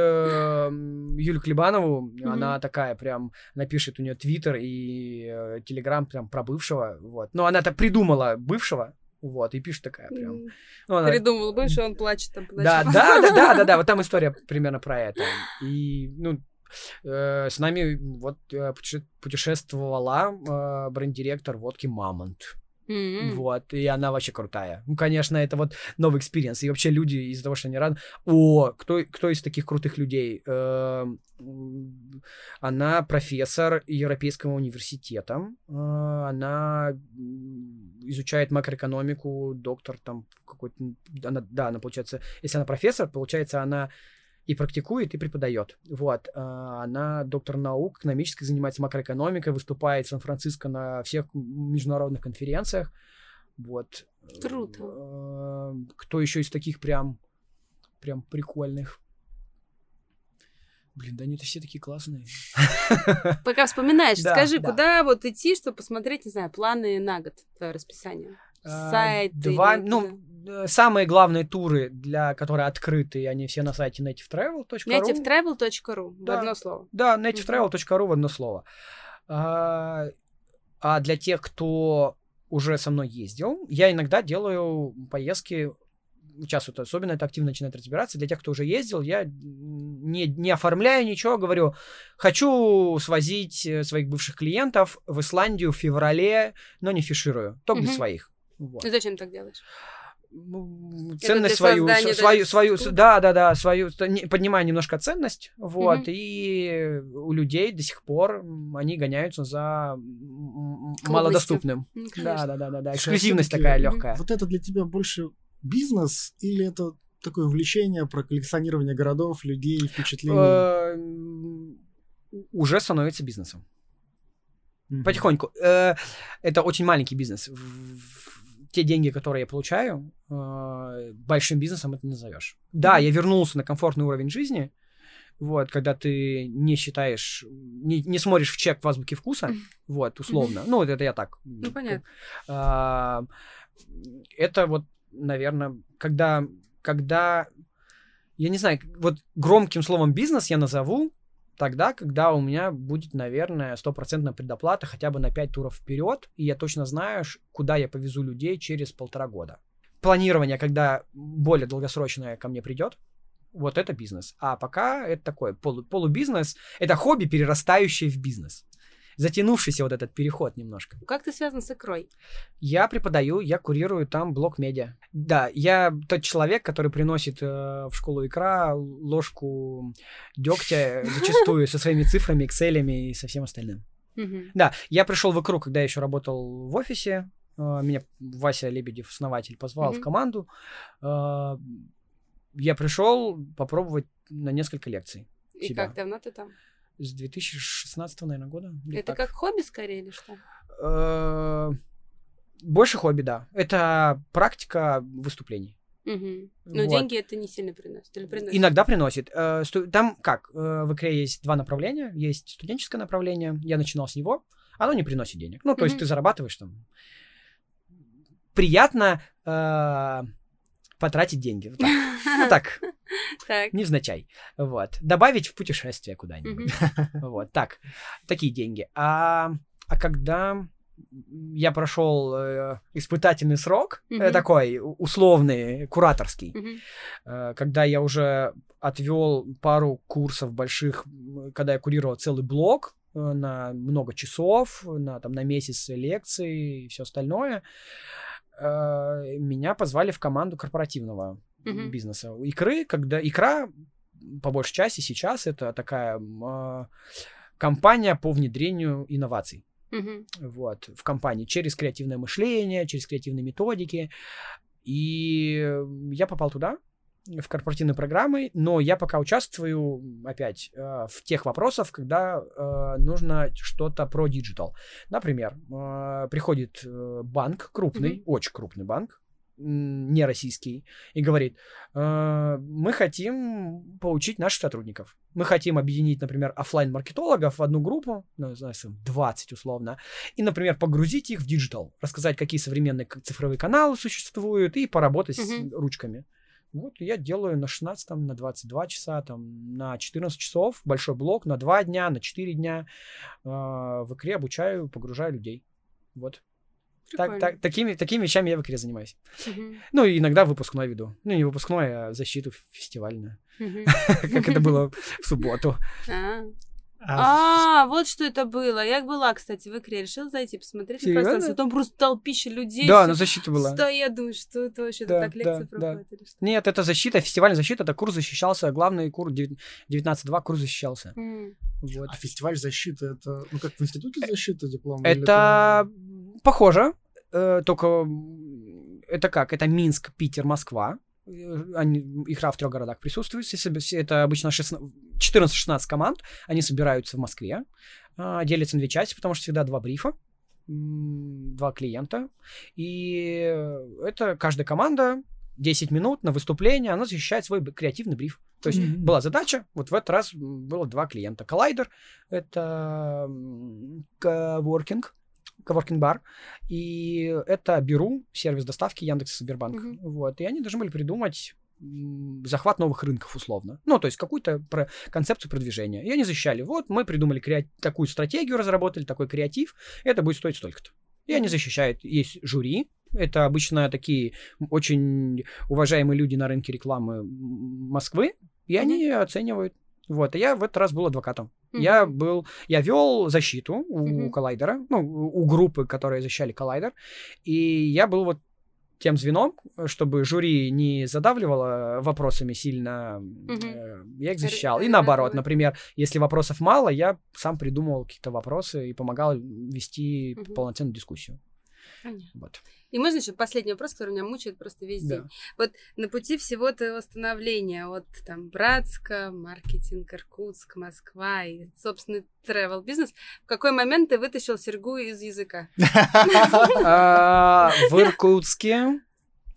м, Юлю Клебанову, она такая прям, она пишет у нее твиттер и э, телеграм прям про бывшего, вот. Но она-то придумала бывшего, вот, и пишет такая прям. М. Ну, она- Придумал бы, что он плачет там да, да, да, да, да, да, вот там история примерно про это. И, ну, э, с нами вот э, путеше- путешествовала э, бренд-директор водки Мамонт. М. Вот, и она вообще крутая. Ну, конечно, это вот новый experience. И вообще люди из-за того, что они рады... О, кто, кто из таких крутых людей? Эм, Она профессор Европейского университета. Э, Она изучает макроэкономику, доктор там какой-то... Она, да, она, получается... Если она профессор, получается, она и практикует, и преподает. Вот. А, Она доктор наук экономических, занимается макроэкономикой, выступает в Сан-Франциско на всех международных конференциях. Вот. Круто. Э, Кто еще из таких прям, прям прикольных? Блин, да они это все такие классные. Пока вспоминаешь, Да, скажи, да. куда вот идти, чтобы посмотреть, не знаю, планы на год, твое расписание? А, Сайты Два, ну, самые главные туры, для которые открыты, они все на сайте nativetravel.ru. Nativetravel.ru в Да. одно слово. Да, nativetravel.ru в одно слово. А, а для тех, кто уже со мной ездил, я иногда делаю поездки сейчас вот особенно это активно начинает разбираться. Для тех, кто уже ездил, я не, не оформляю ничего, говорю, хочу свозить э, своих бывших клиентов в Исландию в феврале, но не фиширую, только для Мгм. своих. Вот. И зачем так делаешь? Ценность свою, свою, свою, структуры? да, да, да, свою, поднимаю немножко ценность, вот, Мгм. и у людей до сих пор они гоняются за м, м, К малодоступным. Ну, Да, конечно. да, да, да, да, Слушай, а эксклюзивность всё-таки, такая легкая. Вот это для тебя больше бизнес или это такое увлечение про коллекционирование городов, людей, впечатлений? Э, Уже становится бизнесом. Потихоньку. Э, Это очень маленький бизнес. Те деньги, которые я получаю, э, большим бизнесом это не назовешь. Да, я вернулся на комфортный уровень жизни, вот, когда ты не считаешь, не, не смотришь в чек в азбуке вкуса, вот, условно. Ну, вот это я так. Ну, понятно. А, Это вот, наверное, когда, когда, я не знаю, вот громким словом бизнес я назову тогда, когда у меня будет, наверное, стопроцентная предоплата хотя бы на 5 туров вперед, и я точно знаю, куда я повезу людей через полтора года. Планирование, когда более долгосрочное ко мне придет, вот это бизнес. А пока это такой полу- полубизнес, это хобби, перерастающее в бизнес. Затянувшийся вот этот переход немножко. Как ты связан с икрой? Я преподаю, я курирую там блок медиа. Да, я тот человек, который приносит э, в школу икра ложку дегтя зачастую со своими цифрами, экселями и со всем остальным. Да, я пришел в икру, когда я еще работал в офисе. Э, Меня Вася Лебедев, основатель, позвал в команду. Э, Я пришел попробовать на несколько лекций. И себя. как давно ты там? С 2016, наверное, года. Это так. как хобби скорее или что? Э, Больше хобби, да. Это практика выступлений. Мгм. Но Вот. деньги это не сильно приносит. Или приносит? Иногда приносит. Э, Там как? э, В икре есть два направления. Есть студенческое направление. Я начинал с него. Оно не приносит денег. Ну, то есть Мгм. ты зарабатываешь там. Приятно потратить деньги. Вот так. Так, невзначай. Вот. Добавить в путешествие куда-нибудь. Вот, так, такие деньги. А, а когда я прошел э, испытательный срок, э, Мгм. такой условный, кураторский, Мгм. э, когда я уже отвел пару курсов больших, когда я курировал целый блок э, на много часов, на, там, на месяц лекций и все остальное, э, меня позвали в команду корпоративного Мгм. бизнеса. Икры, когда икра, по большей части сейчас это такая а, компания по внедрению инноваций Мгм. вот, в компании через креативное мышление, через креативные методики. И я попал туда, в корпоративные программы, но я пока участвую опять э, в тех вопросах, когда э, нужно что-то про digital. Например, э, приходит э, банк крупный, очень крупный банк, не российский, и говорит, «Э, мы хотим поучить наших сотрудников. Мы хотим объединить, например, оффлайн маркетологов в одну группу, ну, знаю, там, 20 условно, и, например, погрузить их в digital, рассказать, какие современные цифровые каналы существуют, и поработать с Мгм. ручками. Вот я делаю на 16, там, на 22 часа, там, на 14 часов, большой блок, на 2 дня, на 4 дня. э, в икре обучаю, погружаю людей. Вот. Так, так- такими, такими вещами я в икре занимаюсь. Мгм. Ну, и иногда выпускной веду. Ну, не выпускной, а защиту фестивальную. Как это было в субботу. А. А А, вот что это было. Я была, кстати, в икре. Решила зайти посмотреть на Серьезно? пространство. Там просто толпища людей. Да, на защиту была. Стоят, думаю, что это вообще Да, так лекции да, да. проходят или что? Нет, это защита, фестивальная защита, это курс защищался, главный курс 19.2 курс защищался. М. Вот. А фестиваль защиты это, ну как в институте защиты диплома? Это похоже, э, только это как? Это Минск, Питер, Москва. Э, Они, игра в трех городах присутствует. Это обычно 16 14-16 команд. Они собираются в Москве, а, делятся на две части, потому что всегда два брифа, два клиента. И это каждая команда 10 минут на выступление, она защищает свой креативный бриф. То есть Мгм. была задача, вот в этот раз было два клиента. Коллайдер — это коворкинг, коворкинг бар, и это Беру, сервис доставки Яндекс Сбербанк. Мгм. Вот, и они должны были придумать захват новых рынков условно. Ну, то есть какую-то про- концепцию продвижения. И они защищали. Вот мы придумали креа- такую стратегию, разработали такой креатив, это будет стоить столько-то. И они защищают. Есть жюри, это обычно такие очень уважаемые люди на рынке рекламы Москвы, и они оценивают. Вот, а я в этот раз был адвокатом. Я Мгм. был, я вел защиту у Мгм. коллайдера, ну, у группы, которые защищали коллайдер, и я был вот тем звеном, чтобы жюри не задавливало вопросами сильно, э, я их защищал. И наоборот, например, если вопросов мало, я сам придумывал какие-то вопросы и помогал вести Мгм. полноценную дискуссию. Понятно. Вот. И можно еще последний вопрос, который меня мучает просто весь Да. день. Вот на пути всего твоего становления от там Братска, маркетинг, Иркутск, Москва и собственный travel бизнес, в какой момент ты вытащил серьгу из языка? А, В Иркутске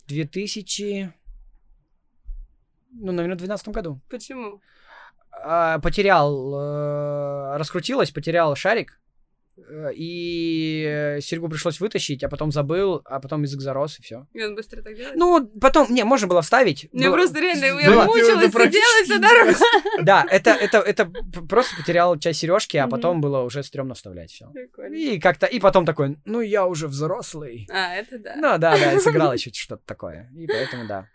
2000... Ну, наверное, в 2012 году. Почему? А, Потерял... э, Раскрутилось, потерял шарик. Э, И серьгу пришлось вытащить, а потом забыл, а потом язык зарос, и все. И он быстро так делает? Ну, потом, не, можно было вставить. Мне Было- просто реально, я ты- мучилась, сидела практически дорогу. Да, это, это, это просто потерял часть сережки, а потом было уже стрёмно вставлять все. Прикольно. И как-то, и потом такой, ну я уже взрослый. А, это да. Ну да, да, сыграл еще что-то такое. И поэтому да.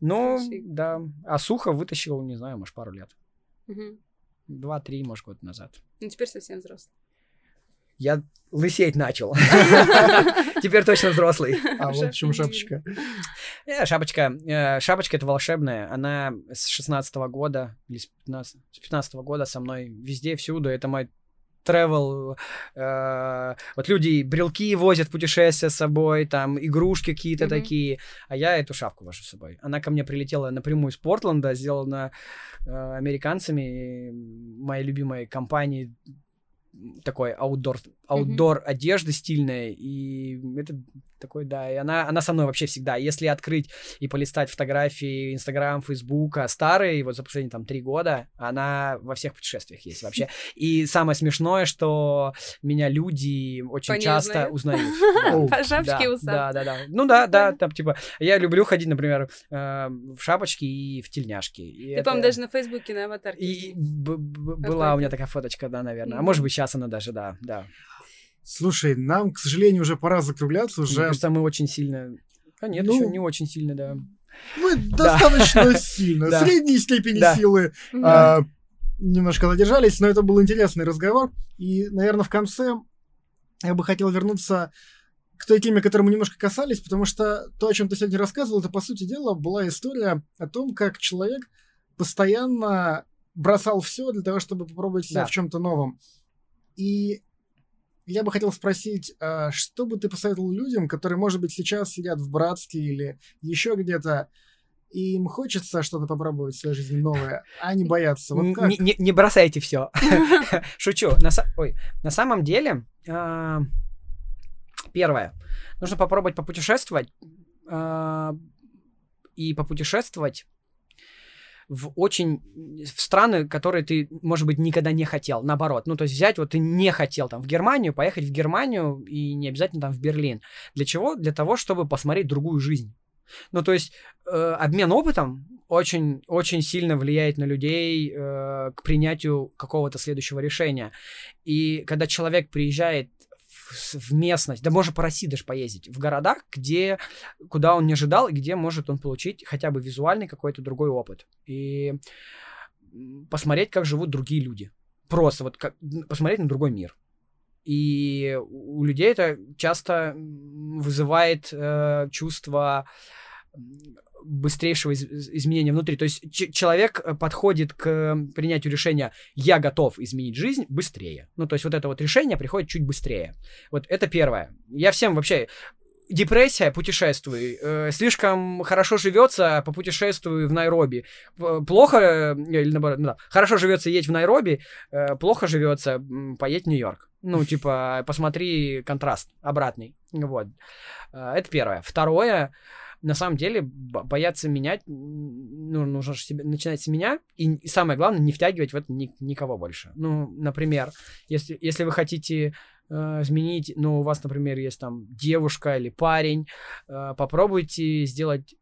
Ну, да. А сухо вытащил, не знаю, может, пару лет. Два-три, может, год назад. Ну, теперь совсем взрослый. Я лысеть начал. Теперь точно взрослый. А вот почему шапочка. Э, Шапочка. э, Шапочка это волшебная. Она с 16 года или с 15, с 15 года со мной везде, всюду. Это мой travel. э, вот люди брелки возят в путешествия с собой, там игрушки какие-то такие, а я эту шапку вожу с собой. Она ко мне прилетела напрямую из Портленда, сделана э, американцами, моей любимой компании такой аутдор, аутдор одежды стильной, и это такой, да, и она, она со мной вообще всегда. Если открыть и полистать фотографии Инстаграм, Фейсбука старые, вот за последние там три года, она во всех путешествиях есть вообще. И самое смешное, что меня люди очень По часто узнают? По шапочке Да, усам. Да, да, да. Ну да, да, там типа, я люблю ходить, например, э, в шапочке и в тельняшке. Ты, по-моему, даже на Фейсбуке на аватарке. была у меня такая фоточка, да, наверное. А может быть, сейчас она даже, да, да. Слушай, нам, к сожалению, уже пора закругляться. Мне Уже кажется, мы очень сильно... А нет, Ну, еще не очень сильно, да. мы достаточно сильно. Да. Средней степени Да. силы. А, Немножко задержались, но это был интересный разговор. И, наверное, в конце я бы хотел вернуться к той теме, которой мы немножко касались, потому что то, о чем ты сегодня рассказывал, это, по сути дела, была история о том, как человек постоянно бросал все для того, чтобы попробовать себя Да. в чем-то новом. И я бы хотел спросить, а что бы ты посоветовал людям, которые, может быть, сейчас сидят в Братске или еще где-то, и им хочется что-то попробовать в своей жизни новое, а не боятся? Вот как? Не, не- не бросайте все. Шучу. На, ой, на самом деле, а, первое, нужно попробовать попутешествовать а, и попутешествовать в очень в страны, которые ты, может быть, никогда не хотел. Наоборот, ну то есть взять вот ты не хотел там в Германию, поехать в Германию и не обязательно там в Берлин. Для чего? Для того, чтобы посмотреть другую жизнь. Ну то есть э, обмен опытом очень очень сильно влияет на людей э, к принятию какого-то следующего решения. И когда человек приезжает в, местность, да можно по России даже поездить, в городах, где, куда он не ожидал, и где может он получить хотя бы визуальный какой-то другой опыт. И посмотреть, как живут другие люди. Просто вот как, посмотреть на другой мир. И у людей это часто вызывает э, чувство быстрейшего из- из- изменения внутри. То есть человек э, подходит к принятию решения «я готов изменить жизнь» быстрее. Ну, то есть вот это вот решение приходит чуть быстрее. Вот это первое. Я всем вообще... Депрессия, путешествуй. Э, слишком хорошо живется, попутешествуй в Найроби. Плохо, э, или наоборот, ну да, хорошо живется, едь в Найроби, э, плохо живется, поедь в Нью-Йорк. Ну, типа, посмотри контраст обратный. Вот. Э, Это первое. Второе, на самом деле, бояться менять, ну, нужно же себе начинать с меня, и, и самое главное, не втягивать в это ни- никого больше. Ну, например, если, если вы хотите э, изменить, ну, у вас, например, есть там девушка или парень, э, попробуйте сделать,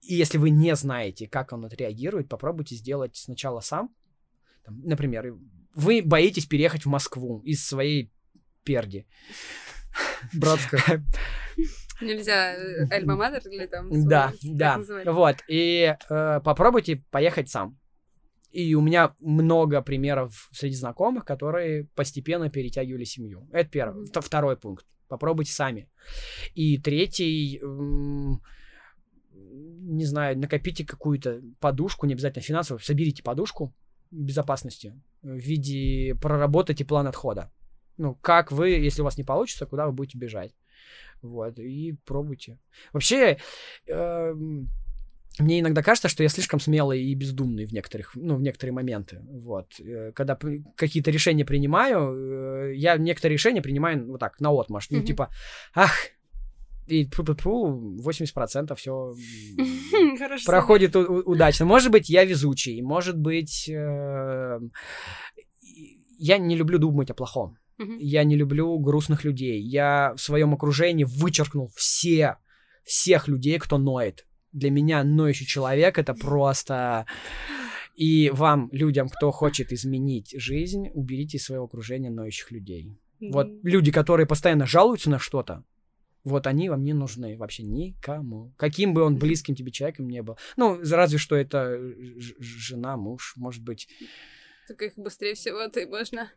и если вы не знаете, как он отреагирует, попробуйте сделать сначала сам. Там, например, вы боитесь переехать в Москву из своей перди. Братская. Нельзя э, альма-матер или там... Да, свой, да. называть? Вот. И э, попробуйте поехать сам. И у меня много примеров среди знакомых, которые постепенно перетягивали семью. Это первый. Вто- Второй пункт. Попробуйте сами. И третий, не знаю, накопите какую-то подушку, не обязательно финансовую, соберите подушку безопасности в виде проработайте план отхода. Ну, как вы, если у вас не получится, куда вы будете бежать. Вот, и пробуйте. Вообще, э, мне иногда кажется, что я слишком смелый и бездумный в некоторых, ну, в некоторые моменты. Вот. Э, когда какие-то решения принимаю, э, я некоторые решения принимаю вот так, на отмаш. Mm-hmm. Ну, типа, ах, и пу-пу-пу, 80% все проходит удачно. Может быть, я везучий, может быть, э, я не люблю думать о плохом. Я не люблю грустных людей. Я в своем окружении вычеркнул все, всех людей, кто ноет для меня ноющий человек это просто... И вам, людям, кто хочет изменить жизнь, уберите из своего окружения ноющих людей. Вот люди, которые постоянно жалуются на что-то, вот они вам не нужны вообще никому. Каким бы он близким тебе человеком не был. Ну, разве что это жена, муж, может быть. Только их быстрее всего ты можно.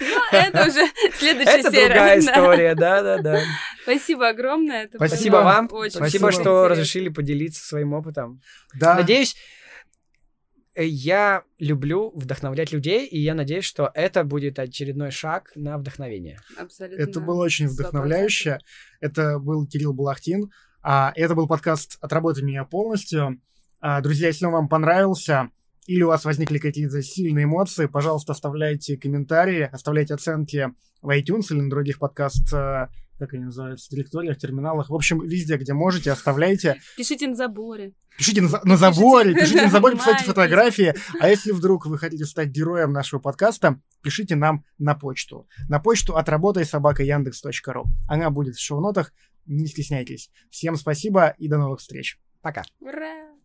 Ну, это уже следующая серия. Это другая история, да-да-да. Спасибо огромное. Спасибо вам. Спасибо, что разрешили поделиться своим опытом. Да. Надеюсь, э, я люблю вдохновлять людей, и я надеюсь, что это будет очередной шаг на вдохновение. Абсолютно. Это было очень вдохновляюще. Это был Кирилл Балахтин. А, это был подкаст «Отработай меня полностью». А, друзья, если он вам понравился, или у вас возникли какие-то сильные эмоции, пожалуйста, оставляйте комментарии, оставляйте оценки в iTunes или на других подкаст э, как они называются, директориях, терминалах. В общем, везде, где можете, оставляйте. Пишите на заборе. Пишите на, на заборе, пишите на заборе, писайте фотографии. А если вдруг вы хотите стать героем нашего подкаста, пишите нам на почту. На почту отработай собака яндекс.ру. Она будет в шоу-нотах, не стесняйтесь. Всем спасибо и до новых встреч. Пока. Ура!